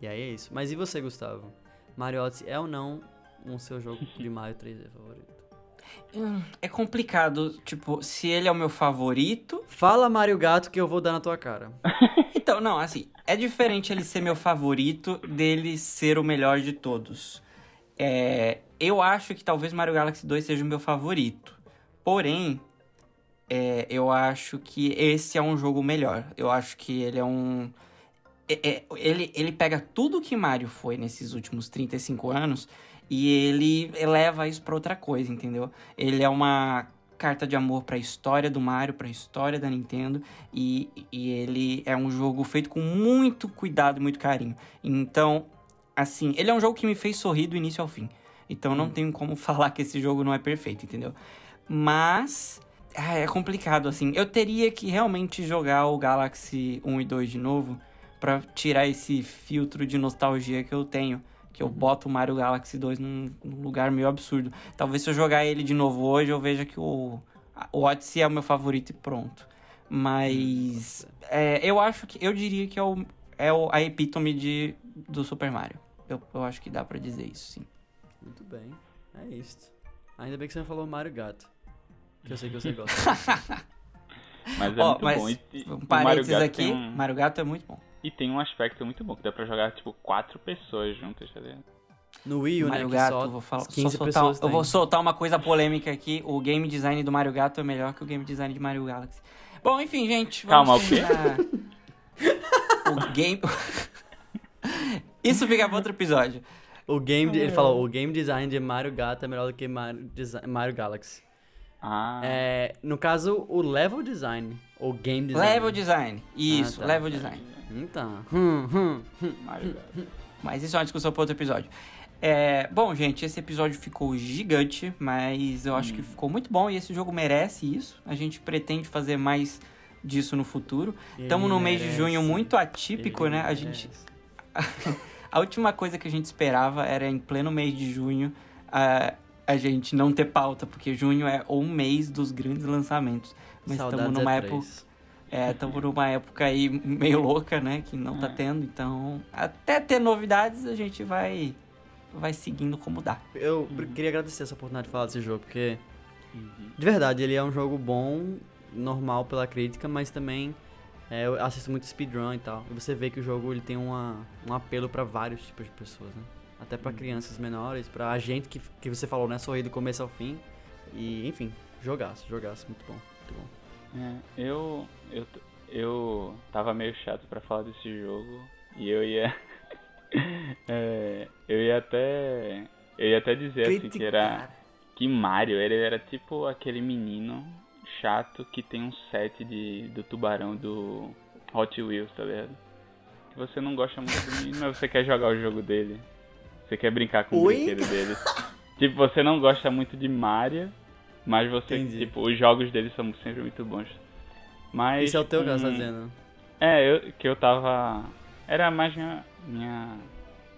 E aí é isso. Mas e você, Gustavo? Mario Odyssey é ou não um seu jogo de Mario 3D favorito? Hum, É complicado, tipo, se ele é o meu favorito. Fala Mario Gato que eu vou dar na tua cara. <laughs> Então, não, assim, é diferente ele ser meu favorito dele ser o melhor de todos. É, eu acho que talvez Mario Galaxy 2 seja o meu favorito. Porém, é, eu acho que esse é um jogo melhor. Eu acho que ele é um. é- é- ele, ele pega tudo que Mario foi nesses últimos 35 anos e ele eleva isso pra outra coisa, entendeu? Ele é uma carta de amor pra história do Mario, pra história da Nintendo e, e ele é um jogo feito com muito cuidado e muito carinho. Então, assim, ele é um jogo que me fez sorrir do início ao fim. Então não tenho como <laughs> falar que esse jogo não é perfeito, entendeu? Mas ah, é complicado assim. Eu teria que realmente jogar o Galaxy 1 e 2 de novo pra tirar esse filtro de nostalgia que eu tenho. Que eu boto o Mario Galaxy 2 num, num lugar meio absurdo. Talvez se eu jogar ele de novo hoje, eu veja que o, o Odyssey é o meu favorito e pronto. Mas é, eu acho que. Eu diria que é, o, é o, a epítome de, do Super Mario. Eu, eu acho que dá pra dizer isso, sim. Muito bem. É isso. Ainda bem que você não falou Mario Gato. Que eu sei que você <laughs> gosta. Mas é Ó, muito mas bom. E, um Mario parênteses Gato aqui, um- Mario Gato é muito bom. E tem um aspecto muito bom, que dá pra jogar, tipo, quatro pessoas juntas, tá ligado? No Wii U, Mario né? que Gato, só vou falar, só 15 soltar, pessoas eu vou soltar uma coisa polêmica aqui. O game design do Mario Gato é melhor que o game design de Mario Galaxy. Bom, enfim, gente. Calma, o quê? o game. <laughs> Isso fica pra outro episódio. O game, de- ele falou, o game design de Mario Gato é melhor do que Mario, Desi- Mario Galaxy. Ah, É, no caso, o level design, ou game design. Level design. Isso, tá. level design. Então, hum, hum, hum. Gato. Mas isso é uma discussão para outro episódio. É, bom, gente, esse episódio ficou gigante, mas eu acho que ficou muito bom e esse jogo merece isso. A gente pretende fazer mais disso no futuro. Estamos no mês de junho muito atípico, Ele né? A gente, <laughs> a última coisa que a gente esperava era em pleno mês de junho a, a gente não ter pauta, porque junho é o mês dos grandes lançamentos. Mas estamos Saudades numa é época três. é, estamos numa época aí meio louca, né? Que não tá É. tendo, então até ter novidades a gente vai vai seguindo como dá. Eu queria agradecer essa oportunidade de falar desse jogo, porque, Uhum. de verdade, ele é um jogo bom, normal pela crítica, mas também é, eu assisto muito speedrun e tal. E você vê que o jogo ele tem uma, um apelo pra vários tipos de pessoas, né? Até pra crianças menores, pra gente que, que você falou, né? Sorrir do começo ao fim. E, enfim, jogaço, jogaço, muito bom, muito bom. É, eu, eu, eu tava meio chato pra falar desse jogo e eu ia. <laughs> é, eu ia até. Eu ia até dizer assim que era. Que Mario, ele era tipo aquele menino chato que tem um set de, do tubarão do Hot Wheels, tá ligado? Que você não gosta muito do menino, mas você quer jogar o jogo dele. Você quer brincar com o Oi? brinquedo dele. tipo, você não gosta muito de Mario, mas você, Entendi. tipo, os jogos dele são sempre muito bons. Mas. Esse é o teu caso, hum, dizendo? É, eu, que eu tava. Era mais minha, minha.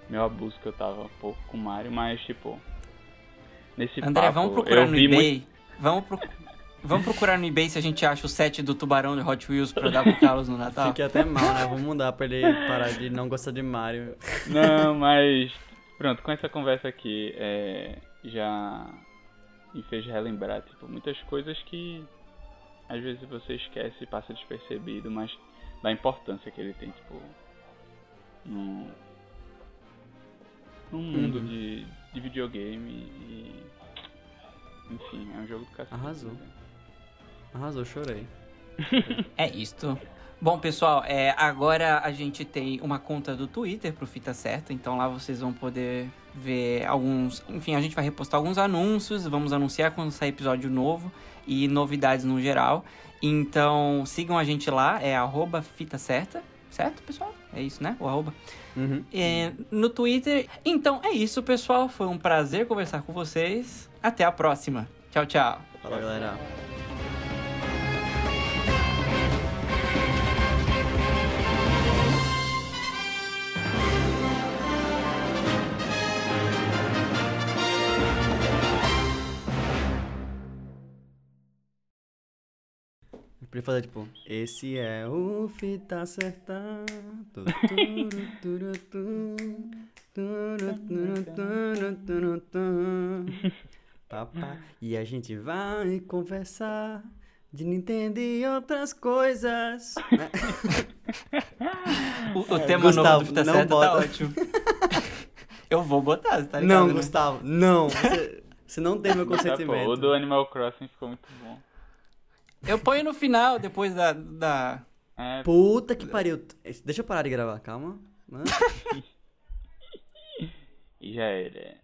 Meu abuso que eu tava um pouco com o Mario, mas tipo. Nesse André, papo, vamos procurar eu no eBay. muito. Vamos, pro- vamos procurar no eBay se a gente acha o set do tubarão de Hot Wheels pra dar pro Carlos no Natal. Fiquei até mal, né? Vou mudar pra ele parar de não gostar de Mario. Não, mas. Pronto, com essa conversa aqui, é, já me fez relembrar, tipo, muitas coisas que às vezes você esquece e passa despercebido, mas da importância que ele tem, tipo, no, no mundo Uhum. de, de videogame e. Enfim, é um jogo do cacete. Arrasou. né? Arrasou, chorei. <laughs> É isto. Bom, pessoal, é, agora a gente tem uma conta do Twitter pro Fita Certa, então lá vocês vão poder ver alguns. Enfim, a gente vai repostar alguns anúncios, vamos anunciar quando sair episódio novo e novidades no geral. Então sigam a gente lá, é arroba Fita Certa, certo, pessoal? É isso, né? O arroba. Uhum. É, no Twitter. Então é isso, pessoal. Foi um prazer conversar com vocês. Até a próxima. Tchau, tchau. Fala, galera. Eu podia fazer tipo, esse é o fita certa. Tu, tu, tu. Papá. E a gente vai conversar de Nintendo e outras coisas. né? <laughs> O, o É, tema novo Gustavo, do Fita não Certa tá bota. ótimo. <laughs> Eu vou botar, você tá ligado? não, né? Gustavo, não. <laughs> Você, você não tem meu Tá, pô, consentimento. o do Animal Crossing ficou muito bom. Eu ponho no final, depois da. da... É, Puta que pariu. Deixa eu parar de gravar, calma. Mano. <laughs> e já era.